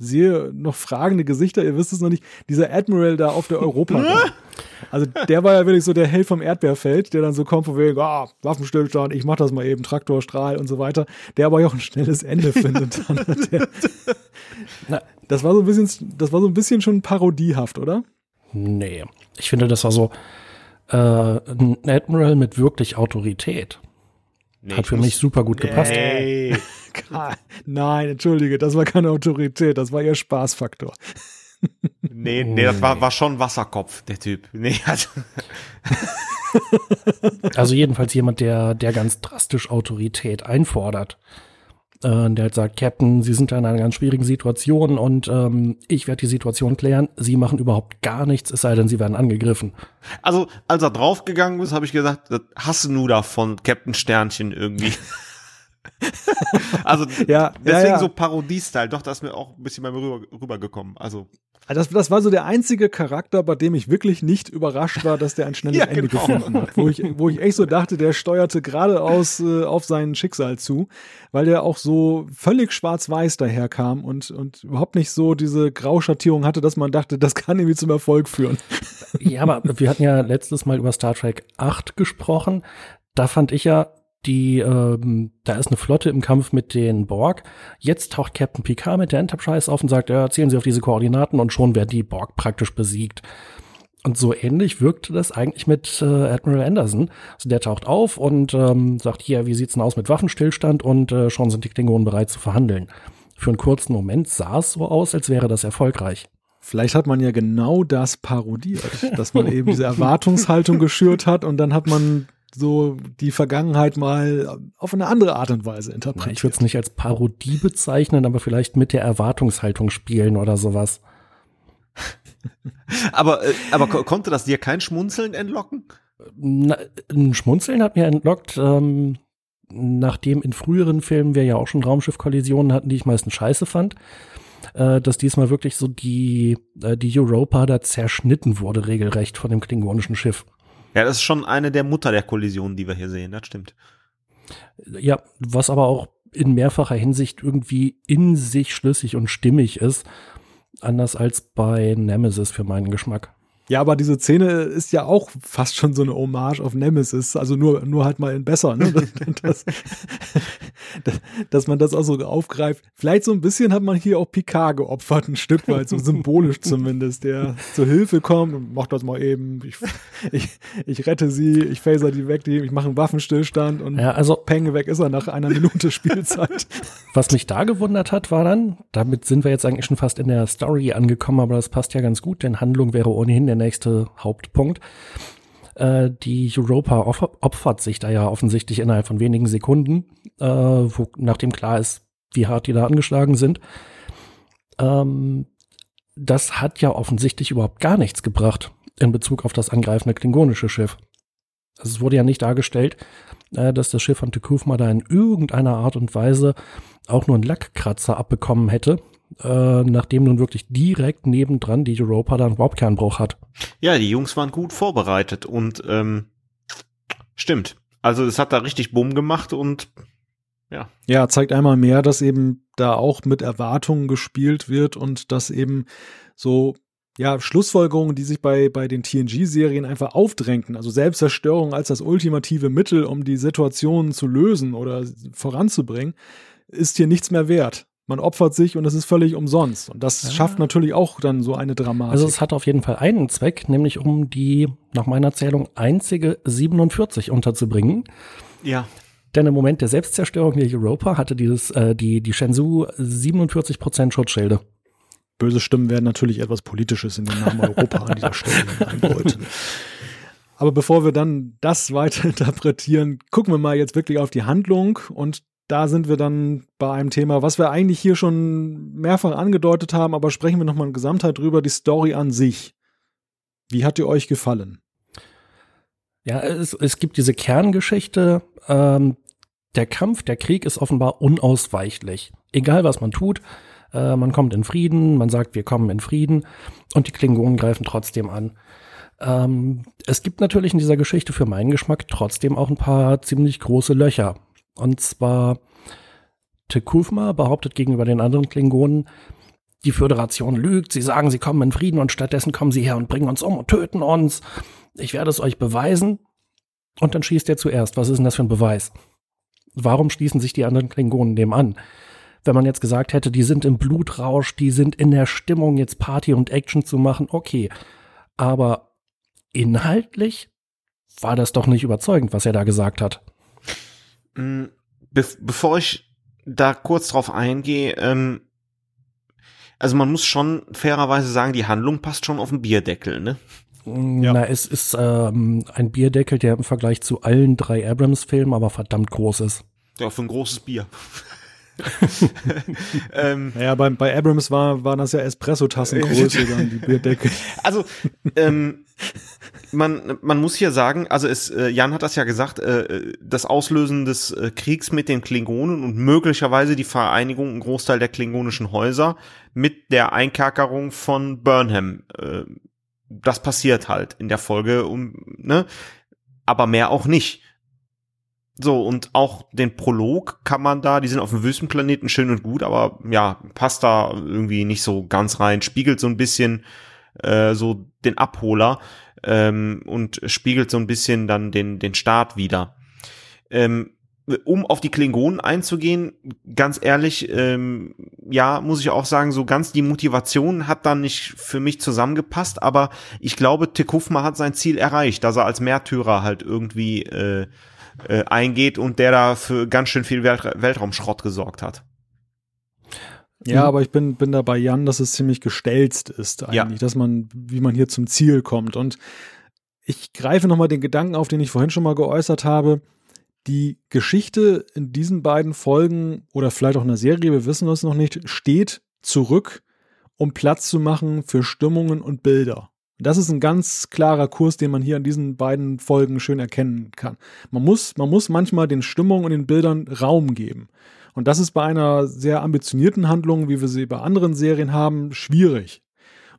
sehe noch fragende Gesichter, ihr wisst es noch nicht. Dieser Admiral da auf der Europa. also der war ja wirklich so der Held vom Erdbeerfeld, der dann so kommt von wegen, ah, Waffenstillstand, ich mach das mal eben, Traktorstrahl und so weiter. Der aber auch ein schnelles Ende findet. Dann, der, das war so ein bisschen, das war so ein bisschen schon parodiehaft, oder? Nee. Ich finde, das war so äh, ein Admiral mit wirklich Autorität. Nee, Hat für mich super gut gepasst. Nee. Nein, entschuldige, das war keine Autorität, das war ihr Spaßfaktor. Nee, nee, das war, war schon Wasserkopf, der Typ. Nee, also. also jedenfalls jemand, der, der ganz drastisch Autorität einfordert. Äh, der halt sagt, Captain, Sie sind da in einer ganz schwierigen Situation und ähm, ich werde die Situation klären. Sie machen überhaupt gar nichts, es sei denn, Sie werden angegriffen. Also, als er draufgegangen ist, habe ich gesagt, das hast du nur davon, Captain Sternchen irgendwie. also ja, deswegen ja, ja. so Parodie-Style. Doch, das ist mir auch ein bisschen bei mir rüber, rübergekommen. Also das, das war so der einzige Charakter, bei dem ich wirklich nicht überrascht war, dass der ein schnelles ja, Ende genau. gefunden hat. Wo ich, wo ich echt so dachte, der steuerte geradeaus äh, auf sein Schicksal zu, weil der auch so völlig schwarz-weiß daherkam und, und überhaupt nicht so diese Grauschattierung hatte, dass man dachte, das kann irgendwie zum Erfolg führen. Ja, aber wir hatten ja letztes Mal über Star Trek 8 gesprochen. Da fand ich ja, die, ähm, da ist eine Flotte im Kampf mit den Borg. Jetzt taucht Captain Picard mit der Enterprise auf und sagt, ja, zählen Sie auf diese Koordinaten und schon werden die Borg praktisch besiegt. Und so ähnlich wirkte das eigentlich mit äh, Admiral Anderson. Also der taucht auf und ähm, sagt, hier, wie sieht's denn aus mit Waffenstillstand? Und äh, schon sind die Klingonen bereit zu verhandeln. Für einen kurzen Moment sah es so aus, als wäre das erfolgreich. Vielleicht hat man ja genau das parodiert, dass man eben diese Erwartungshaltung geschürt hat und dann hat man so die Vergangenheit mal auf eine andere Art und Weise interpretiert. Ich würde es nicht als Parodie bezeichnen, aber vielleicht mit der Erwartungshaltung spielen oder sowas. aber, äh, aber ko konnte das dir kein Schmunzeln entlocken? Na, ein Schmunzeln hat mir entlockt, ähm, nachdem in früheren Filmen wir ja auch schon Raumschiffkollisionen hatten, die ich meistens scheiße fand, äh, dass diesmal wirklich so die, äh, die Europa da zerschnitten wurde, regelrecht von dem klingonischen Schiff. Ja, das ist schon eine der Mutter der Kollisionen, die wir hier sehen, das stimmt. Ja, was aber auch in mehrfacher Hinsicht irgendwie in sich schlüssig und stimmig ist. Anders als bei Nemesis für meinen Geschmack. Ja, aber diese Szene ist ja auch fast schon so eine Hommage auf Nemesis, also nur, nur halt mal in besser, ne? Das, das, dass man das auch so aufgreift. Vielleicht so ein bisschen hat man hier auch Picard geopfert, ein Stück weit, so symbolisch zumindest, der zur Hilfe kommt und macht das mal eben. Ich, ich, ich rette sie, ich phaser die weg, die, ich mache einen Waffenstillstand und ja, also, Peng weg ist er nach einer Minute Spielzeit. Was mich da gewundert hat, war dann, damit sind wir jetzt eigentlich schon fast in der Story angekommen, aber das passt ja ganz gut, denn Handlung wäre ohnehin der nächste Hauptpunkt. Äh, die Europa opfert sich da ja offensichtlich innerhalb von wenigen Sekunden, äh, wo, nachdem klar ist, wie hart die da angeschlagen sind. Ähm, das hat ja offensichtlich überhaupt gar nichts gebracht in Bezug auf das angreifende klingonische Schiff. Also es wurde ja nicht dargestellt, äh, dass das Schiff von Tekufma da in irgendeiner Art und Weise auch nur einen Lackkratzer abbekommen hätte, äh, nachdem nun wirklich direkt nebendran die Europa dann Warpkernbruch hat. Ja, die Jungs waren gut vorbereitet und ähm, stimmt. Also es hat da richtig Bumm gemacht und ja. Ja, zeigt einmal mehr, dass eben da auch mit Erwartungen gespielt wird und dass eben so ja, Schlussfolgerungen, die sich bei, bei den TNG-Serien einfach aufdrängten, also Selbstzerstörung als das ultimative Mittel, um die Situation zu lösen oder voranzubringen, ist hier nichts mehr wert. Man opfert sich und es ist völlig umsonst. Und das ja. schafft natürlich auch dann so eine Dramatik. Also es hat auf jeden Fall einen Zweck, nämlich um die, nach meiner Zählung, einzige 47 unterzubringen. Ja. Denn im Moment der Selbstzerstörung der Europa hatte dieses, äh, die, die Shenzhou 47% Schutzschilde. Böse Stimmen werden natürlich etwas Politisches in den Namen Europa an dieser Stelle eindeuten. Aber bevor wir dann das weiter interpretieren, gucken wir mal jetzt wirklich auf die Handlung und da sind wir dann bei einem Thema, was wir eigentlich hier schon mehrfach angedeutet haben, aber sprechen wir nochmal in Gesamtheit drüber, die Story an sich. Wie hat die euch gefallen? Ja, es, es gibt diese Kerngeschichte. Ähm, der Kampf, der Krieg ist offenbar unausweichlich. Egal was man tut, äh, man kommt in Frieden, man sagt, wir kommen in Frieden und die Klingonen greifen trotzdem an. Ähm, es gibt natürlich in dieser Geschichte für meinen Geschmack trotzdem auch ein paar ziemlich große Löcher. Und zwar Tekufma behauptet gegenüber den anderen Klingonen, die Föderation lügt, sie sagen, sie kommen in Frieden und stattdessen kommen sie her und bringen uns um und töten uns. Ich werde es euch beweisen. Und dann schießt er zuerst. Was ist denn das für ein Beweis? Warum schließen sich die anderen Klingonen dem an? Wenn man jetzt gesagt hätte, die sind im Blutrausch, die sind in der Stimmung, jetzt Party und Action zu machen, okay. Aber inhaltlich war das doch nicht überzeugend, was er da gesagt hat. Be bevor ich da kurz drauf eingehe, ähm, also man muss schon fairerweise sagen, die Handlung passt schon auf den Bierdeckel, ne? Ja. Na, es ist ähm, ein Bierdeckel, der im Vergleich zu allen drei Abrams-Filmen aber verdammt groß ist. Ja, für ein großes Bier. ähm, ja, bei, bei Abrams war, waren das ja Espresso-Tassengröße dann die Bierdeckel. Also, ähm, man, man muss hier sagen, also es, äh, Jan hat das ja gesagt, äh, das Auslösen des äh, Kriegs mit den Klingonen und möglicherweise die Vereinigung, ein Großteil der klingonischen Häuser mit der Einkerkerung von Burnham. Äh, das passiert halt in der Folge, um, ne? Aber mehr auch nicht. So, und auch den Prolog kann man da, die sind auf dem Wüstenplaneten schön und gut, aber ja, passt da irgendwie nicht so ganz rein, spiegelt so ein bisschen äh, so den Abholer ähm, und spiegelt so ein bisschen dann den, den Start wieder. Ähm, um auf die Klingonen einzugehen, ganz ehrlich, ähm, ja, muss ich auch sagen, so ganz die Motivation hat dann nicht für mich zusammengepasst, aber ich glaube, Tekufma hat sein Ziel erreicht, dass er als Märtyrer halt irgendwie äh, äh, eingeht und der da für ganz schön viel Welt Weltraumschrott gesorgt hat. Ja, aber ich bin, bin da bei Jan, dass es ziemlich gestelzt ist eigentlich, ja. dass man, wie man hier zum Ziel kommt. Und ich greife nochmal den Gedanken auf, den ich vorhin schon mal geäußert habe. Die Geschichte in diesen beiden Folgen oder vielleicht auch in der Serie, wir wissen das noch nicht, steht zurück um Platz zu machen für Stimmungen und Bilder. Das ist ein ganz klarer Kurs, den man hier an diesen beiden Folgen schön erkennen kann. Man muss, man muss manchmal den Stimmungen und den Bildern Raum geben. Und das ist bei einer sehr ambitionierten Handlung, wie wir sie bei anderen Serien haben, schwierig.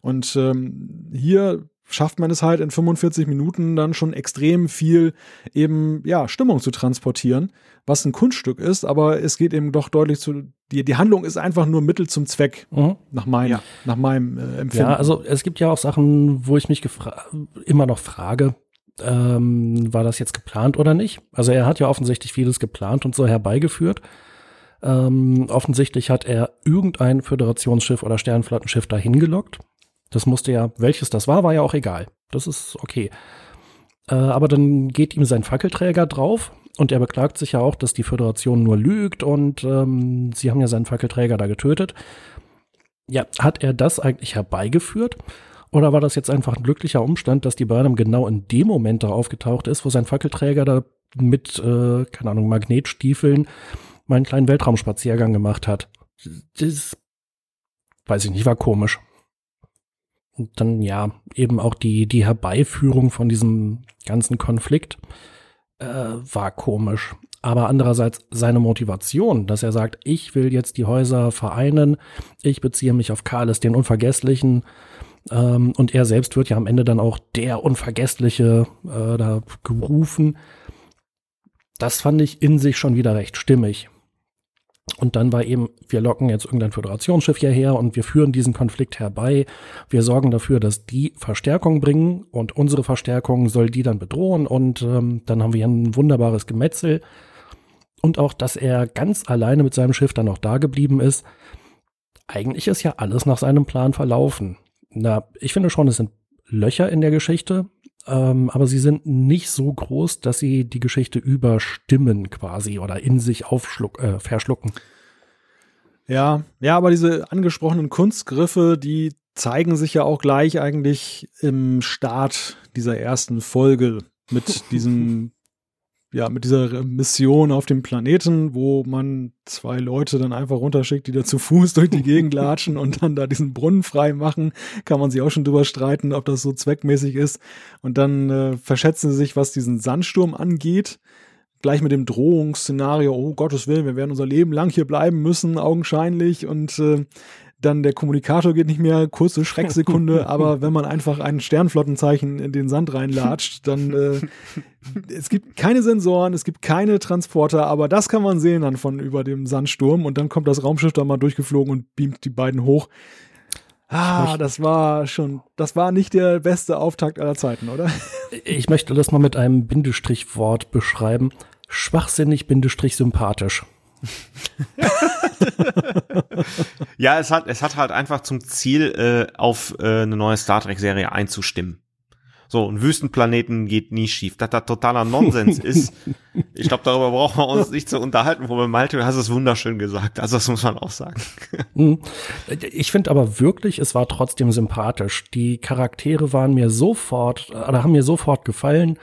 Und ähm, hier schafft man es halt in 45 Minuten dann schon extrem viel eben, ja, Stimmung zu transportieren, was ein Kunststück ist, aber es geht eben doch deutlich zu, die, die Handlung ist einfach nur Mittel zum Zweck, mhm. nach, mein, ja. nach meinem äh, Empfinden. Ja, also es gibt ja auch Sachen, wo ich mich immer noch frage, ähm, war das jetzt geplant oder nicht? Also er hat ja offensichtlich vieles geplant und so herbeigeführt. Ähm, offensichtlich hat er irgendein Föderationsschiff oder Sternflottenschiff dahin gelockt. Das musste ja, welches das war, war ja auch egal. Das ist okay. Äh, aber dann geht ihm sein Fackelträger drauf und er beklagt sich ja auch, dass die Föderation nur lügt und ähm, sie haben ja seinen Fackelträger da getötet. Ja, hat er das eigentlich herbeigeführt? Oder war das jetzt einfach ein glücklicher Umstand, dass die Burnham genau in dem Moment da aufgetaucht ist, wo sein Fackelträger da mit, äh, keine Ahnung, Magnetstiefeln mal einen kleinen Weltraumspaziergang gemacht hat? Das weiß ich nicht, war komisch. Und dann ja, eben auch die, die Herbeiführung von diesem ganzen Konflikt äh, war komisch. Aber andererseits seine Motivation, dass er sagt, ich will jetzt die Häuser vereinen, ich beziehe mich auf Karles, den Unvergesslichen, ähm, und er selbst wird ja am Ende dann auch der Unvergessliche äh, da gerufen. Das fand ich in sich schon wieder recht stimmig. Und dann war eben, wir locken jetzt irgendein Föderationsschiff hierher und wir führen diesen Konflikt herbei. Wir sorgen dafür, dass die Verstärkung bringen und unsere Verstärkung soll die dann bedrohen und ähm, dann haben wir ein wunderbares Gemetzel. Und auch, dass er ganz alleine mit seinem Schiff dann auch da geblieben ist. Eigentlich ist ja alles nach seinem Plan verlaufen. Na, ich finde schon, es sind Löcher in der Geschichte, ähm, aber sie sind nicht so groß, dass sie die Geschichte überstimmen quasi oder in sich aufschluck, äh, verschlucken. Ja, ja, aber diese angesprochenen Kunstgriffe, die zeigen sich ja auch gleich eigentlich im Start dieser ersten Folge mit diesem ja, mit dieser Mission auf dem Planeten, wo man zwei Leute dann einfach runterschickt, die da zu Fuß durch die Gegend latschen und dann da diesen Brunnen frei machen, kann man sich auch schon drüber streiten, ob das so zweckmäßig ist. Und dann äh, verschätzen sie sich, was diesen Sandsturm angeht. Gleich mit dem Drohungsszenario, oh Gottes Willen, wir werden unser Leben lang hier bleiben müssen, augenscheinlich. Und äh, dann der Kommunikator geht nicht mehr, kurze Schrecksekunde, aber wenn man einfach ein Sternflottenzeichen in den Sand reinlatscht, dann äh, es gibt keine Sensoren, es gibt keine Transporter, aber das kann man sehen dann von über dem Sandsturm und dann kommt das Raumschiff da mal durchgeflogen und beamt die beiden hoch. Ah, das war schon, das war nicht der beste Auftakt aller Zeiten, oder? Ich möchte das mal mit einem Bindestrichwort beschreiben. Schwachsinnig, Bindestrich sympathisch. Ja, es hat, es hat halt einfach zum Ziel, äh, auf äh, eine neue Star Trek-Serie einzustimmen. So, ein Wüstenplaneten geht nie schief. Dass das totaler Nonsens ist. Ich glaube, darüber brauchen wir uns nicht zu unterhalten, wo wir Malte, du hast es wunderschön gesagt. Also das muss man auch sagen. Hm. Ich finde aber wirklich, es war trotzdem sympathisch. Die Charaktere waren mir sofort, oder haben mir sofort gefallen.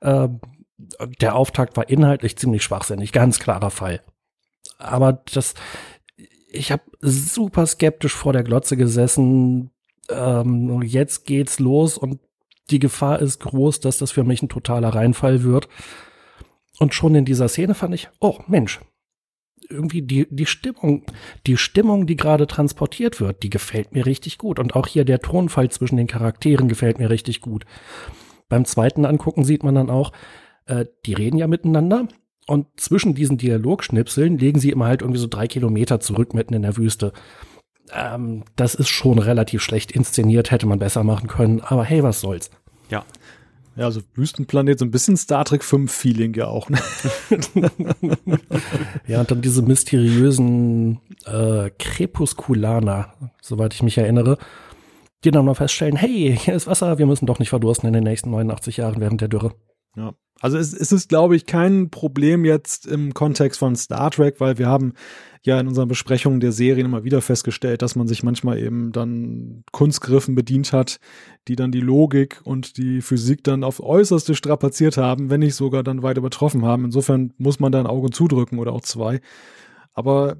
Äh, der Auftakt war inhaltlich ziemlich schwachsinnig, ganz klarer Fall aber das, ich habe super skeptisch vor der Glotze gesessen. Ähm, jetzt geht's los und die Gefahr ist groß, dass das für mich ein totaler Reinfall wird. Und schon in dieser Szene fand ich, oh Mensch, irgendwie die, die Stimmung, die Stimmung, die gerade transportiert wird, die gefällt mir richtig gut. Und auch hier der Tonfall zwischen den Charakteren gefällt mir richtig gut. Beim zweiten Angucken sieht man dann auch, äh, die reden ja miteinander und zwischen diesen Dialogschnipseln legen sie immer halt irgendwie so drei Kilometer zurück mitten in der Wüste. Ähm, das ist schon relativ schlecht inszeniert, hätte man besser machen können. Aber hey, was soll's. Ja. Ja, also Wüstenplanet, so ein bisschen Star Trek 5 Feeling ja auch. Ne? ja, und dann diese mysteriösen äh, Krepuskulaner, soweit ich mich erinnere, die dann mal feststellen, hey, hier ist Wasser, wir müssen doch nicht verdursten in den nächsten 89 Jahren während der Dürre. Ja. Also es, es ist, glaube ich, kein Problem jetzt im Kontext von Star Trek, weil wir haben ja in unseren Besprechungen der Serien immer wieder festgestellt, dass man sich manchmal eben dann Kunstgriffen bedient hat, die dann die Logik und die Physik dann auf äußerste strapaziert haben, wenn nicht sogar dann weit übertroffen haben. Insofern muss man da ein Auge zudrücken oder auch zwei. Aber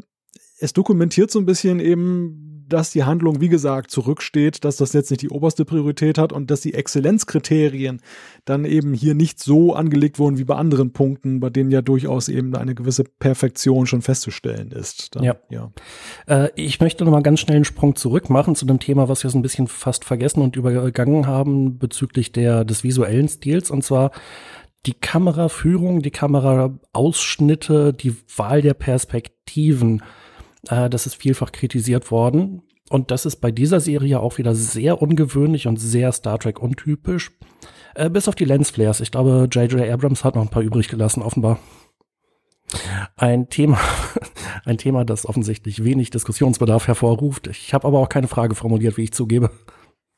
es dokumentiert so ein bisschen eben dass die Handlung, wie gesagt, zurücksteht, dass das jetzt nicht die oberste Priorität hat und dass die Exzellenzkriterien dann eben hier nicht so angelegt wurden wie bei anderen Punkten, bei denen ja durchaus eben eine gewisse Perfektion schon festzustellen ist. Dann, ja. ja. Äh, ich möchte noch mal ganz schnell einen Sprung zurück machen zu dem Thema, was wir so ein bisschen fast vergessen und übergangen haben bezüglich der, des visuellen Stils und zwar die Kameraführung, die Kameraausschnitte, die Wahl der Perspektiven, äh, das ist vielfach kritisiert worden. Und das ist bei dieser Serie auch wieder sehr ungewöhnlich und sehr Star Trek untypisch. Äh, bis auf die Lensflares. Ich glaube, J.J. Abrams hat noch ein paar übrig gelassen, offenbar. Ein Thema, ein Thema, das offensichtlich wenig Diskussionsbedarf hervorruft. Ich habe aber auch keine Frage formuliert, wie ich zugebe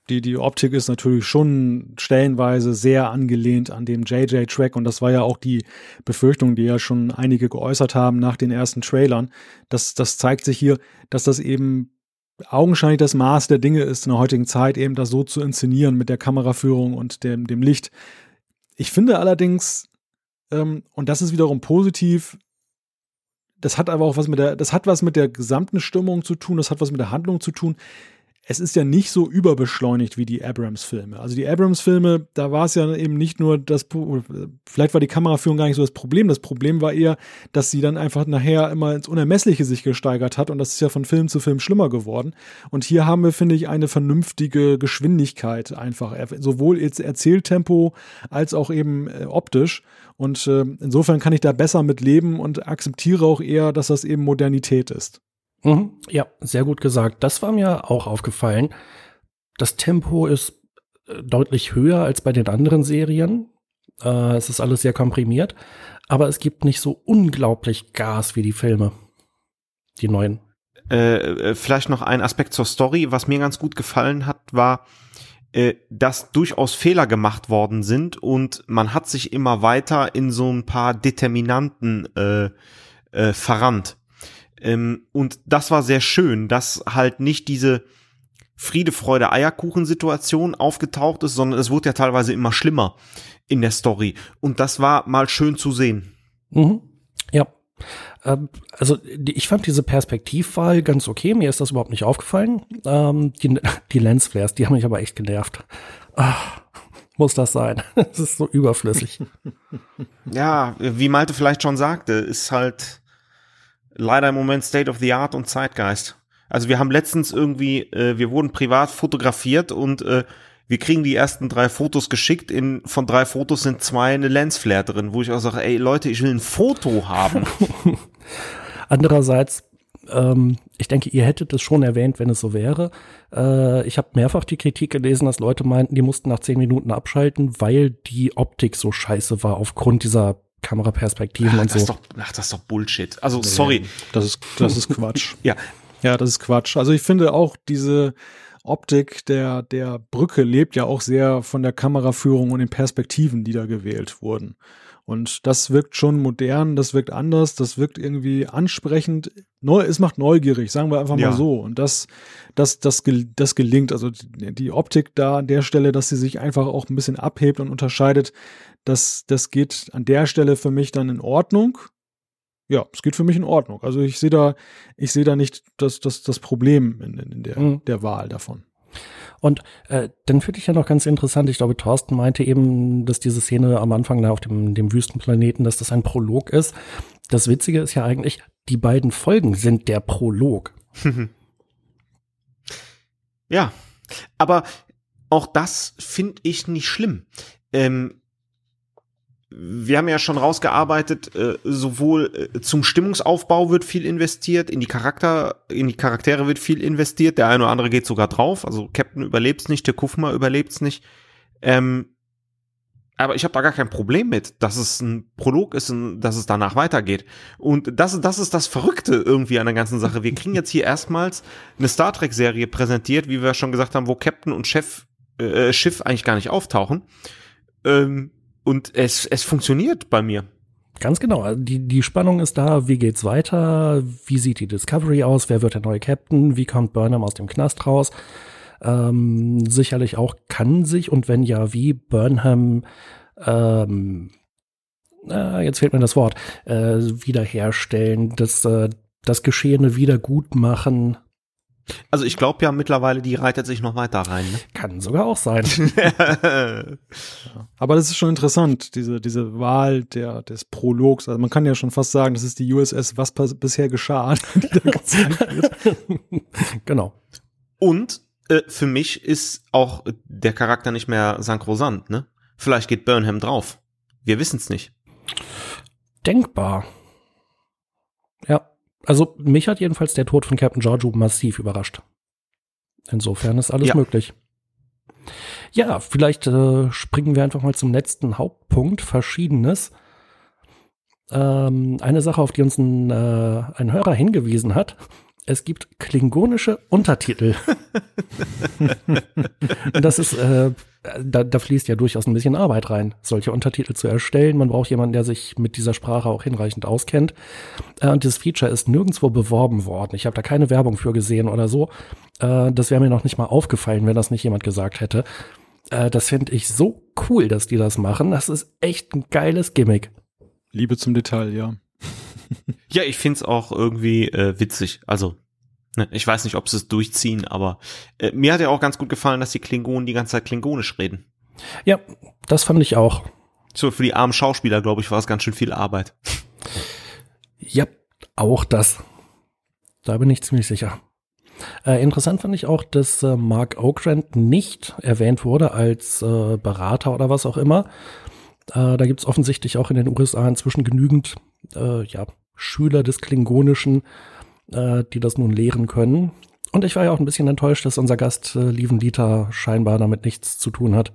die, die Optik ist natürlich schon stellenweise sehr angelehnt an dem JJ-Track und das war ja auch die Befürchtung, die ja schon einige geäußert haben nach den ersten Trailern. Das, das zeigt sich hier, dass das eben augenscheinlich das Maß der Dinge ist in der heutigen Zeit, eben das so zu inszenieren mit der Kameraführung und dem, dem Licht. Ich finde allerdings, ähm, und das ist wiederum positiv, das hat aber auch was mit der, das hat was mit der gesamten Stimmung zu tun, das hat was mit der Handlung zu tun es ist ja nicht so überbeschleunigt wie die Abrams-Filme. Also die Abrams-Filme, da war es ja eben nicht nur das, vielleicht war die Kameraführung gar nicht so das Problem. Das Problem war eher, dass sie dann einfach nachher immer ins Unermessliche sich gesteigert hat und das ist ja von Film zu Film schlimmer geworden. Und hier haben wir, finde ich, eine vernünftige Geschwindigkeit einfach, sowohl Erzähltempo als auch eben äh, optisch. Und äh, insofern kann ich da besser mit leben und akzeptiere auch eher, dass das eben Modernität ist. Mhm. Ja, sehr gut gesagt. Das war mir auch aufgefallen. Das Tempo ist äh, deutlich höher als bei den anderen Serien. Äh, es ist alles sehr komprimiert, aber es gibt nicht so unglaublich Gas wie die Filme. Die neuen. Äh, äh vielleicht noch ein Aspekt zur Story. Was mir ganz gut gefallen hat, war, äh, dass durchaus Fehler gemacht worden sind und man hat sich immer weiter in so ein paar Determinanten äh, äh, verrannt. Ähm, und das war sehr schön, dass halt nicht diese Friede, Freude, Eierkuchen-Situation aufgetaucht ist, sondern es wurde ja teilweise immer schlimmer in der Story. Und das war mal schön zu sehen. Mhm. Ja. Ähm, also ich fand diese Perspektivwahl ganz okay. Mir ist das überhaupt nicht aufgefallen. Ähm, die, die Lensflares, die haben mich aber echt genervt. Ach, muss das sein? Es ist so überflüssig. Ja, wie Malte vielleicht schon sagte, ist halt leider im Moment State of the Art und Zeitgeist. Also wir haben letztens irgendwie, äh, wir wurden privat fotografiert und äh, wir kriegen die ersten drei Fotos geschickt. In, von drei Fotos sind zwei eine Lensflare drin, wo ich auch sage, ey Leute, ich will ein Foto haben. Andererseits, ähm, ich denke, ihr hättet es schon erwähnt, wenn es so wäre. Äh, ich habe mehrfach die Kritik gelesen, dass Leute meinten, die mussten nach zehn Minuten abschalten, weil die Optik so scheiße war aufgrund dieser Kameraperspektiven ach, und so. Ist doch, ach, das ist doch Bullshit. Also, sorry. Das ist, das ist Quatsch. ja. Ja, das ist Quatsch. Also ich finde auch diese Optik der, der Brücke lebt ja auch sehr von der Kameraführung und den Perspektiven, die da gewählt wurden. Und das wirkt schon modern, das wirkt anders, das wirkt irgendwie ansprechend. Neu, es macht neugierig, sagen wir einfach ja. mal so. Und das, das, das, das gelingt. Also die Optik da an der Stelle, dass sie sich einfach auch ein bisschen abhebt und unterscheidet, das, das geht an der Stelle für mich dann in Ordnung. Ja, es geht für mich in Ordnung. Also ich sehe da, ich sehe da nicht das, das, das Problem in, in der, mhm. der Wahl davon. Und äh, dann finde ich ja noch ganz interessant, ich glaube, Thorsten meinte eben, dass diese Szene am Anfang da auf dem, dem Wüstenplaneten, dass das ein Prolog ist. Das Witzige ist ja eigentlich, die beiden Folgen sind der Prolog. ja, aber auch das finde ich nicht schlimm. Ähm, wir haben ja schon rausgearbeitet, äh, sowohl äh, zum Stimmungsaufbau wird viel investiert, in die Charakter, in die Charaktere wird viel investiert, der eine oder andere geht sogar drauf, also Captain überlebt's nicht, der Kufma überlebt's nicht. Ähm, aber ich habe da gar kein Problem mit, dass es ein Prolog ist und dass es danach weitergeht. Und das, das ist das Verrückte irgendwie an der ganzen Sache. Wir kriegen jetzt hier erstmals eine Star Trek-Serie präsentiert, wie wir schon gesagt haben, wo Captain und Chef, äh, Schiff eigentlich gar nicht auftauchen. Ähm, und es, es funktioniert bei mir. Ganz genau. Also die, die Spannung ist da. Wie geht's weiter? Wie sieht die Discovery aus? Wer wird der neue Captain? Wie kommt Burnham aus dem Knast raus? Ähm, sicherlich auch kann sich und wenn ja, wie Burnham ähm, äh, jetzt fehlt mir das Wort, äh, wiederherstellen, das, äh, das Geschehene wieder gut machen. Also ich glaube ja mittlerweile, die reitet sich noch weiter rein. Ne? Kann sogar auch sein. Aber das ist schon interessant, diese, diese Wahl der, des Prologs. Also man kann ja schon fast sagen, das ist die USS, was bisher geschah, genau. Und äh, für mich ist auch der Charakter nicht mehr sankrosant, ne? Vielleicht geht Burnham drauf. Wir wissen es nicht. Denkbar. Also mich hat jedenfalls der Tod von Captain Giorgio massiv überrascht. Insofern ist alles Ja. möglich. Ja, vielleicht äh, springen wir einfach mal zum letzten Hauptpunkt, Verschiedenes. Ähm, eine Sache, auf die uns ein, äh, ein Hörer hingewiesen hat. Es gibt klingonische Untertitel. Das ist, äh, da, da fließt ja durchaus ein bisschen Arbeit rein, solche Untertitel zu erstellen. Man braucht jemanden, der sich mit dieser Sprache auch hinreichend auskennt. Äh, und dieses Feature ist nirgendwo beworben worden. Ich habe da keine Werbung für gesehen oder so. Äh, das wäre mir noch nicht mal aufgefallen, wenn das nicht jemand gesagt hätte. Äh, das finde ich so cool, dass die das machen. Das ist echt ein geiles Gimmick. Liebe zum Detail, ja. Ja, ich find's auch irgendwie äh, witzig. Also, ne, ich weiß nicht, ob sie es durchziehen, aber äh, mir hat ja auch ganz gut gefallen, dass die Klingonen die ganze Zeit klingonisch reden. Ja, das fand ich auch. So für die armen Schauspieler, glaube ich, war es ganz schön viel Arbeit. Ja, auch das. Da bin ich ziemlich sicher. Äh, interessant fand ich auch, dass äh, Mark Okrand nicht erwähnt wurde als äh, Berater oder was auch immer. Äh, da gibt es offensichtlich auch in den USA inzwischen genügend äh, ja, Schüler des Klingonischen, äh, die das nun lehren können. Und ich war ja auch ein bisschen enttäuscht, dass unser Gast äh, Lieven Dieter scheinbar damit nichts zu tun hat.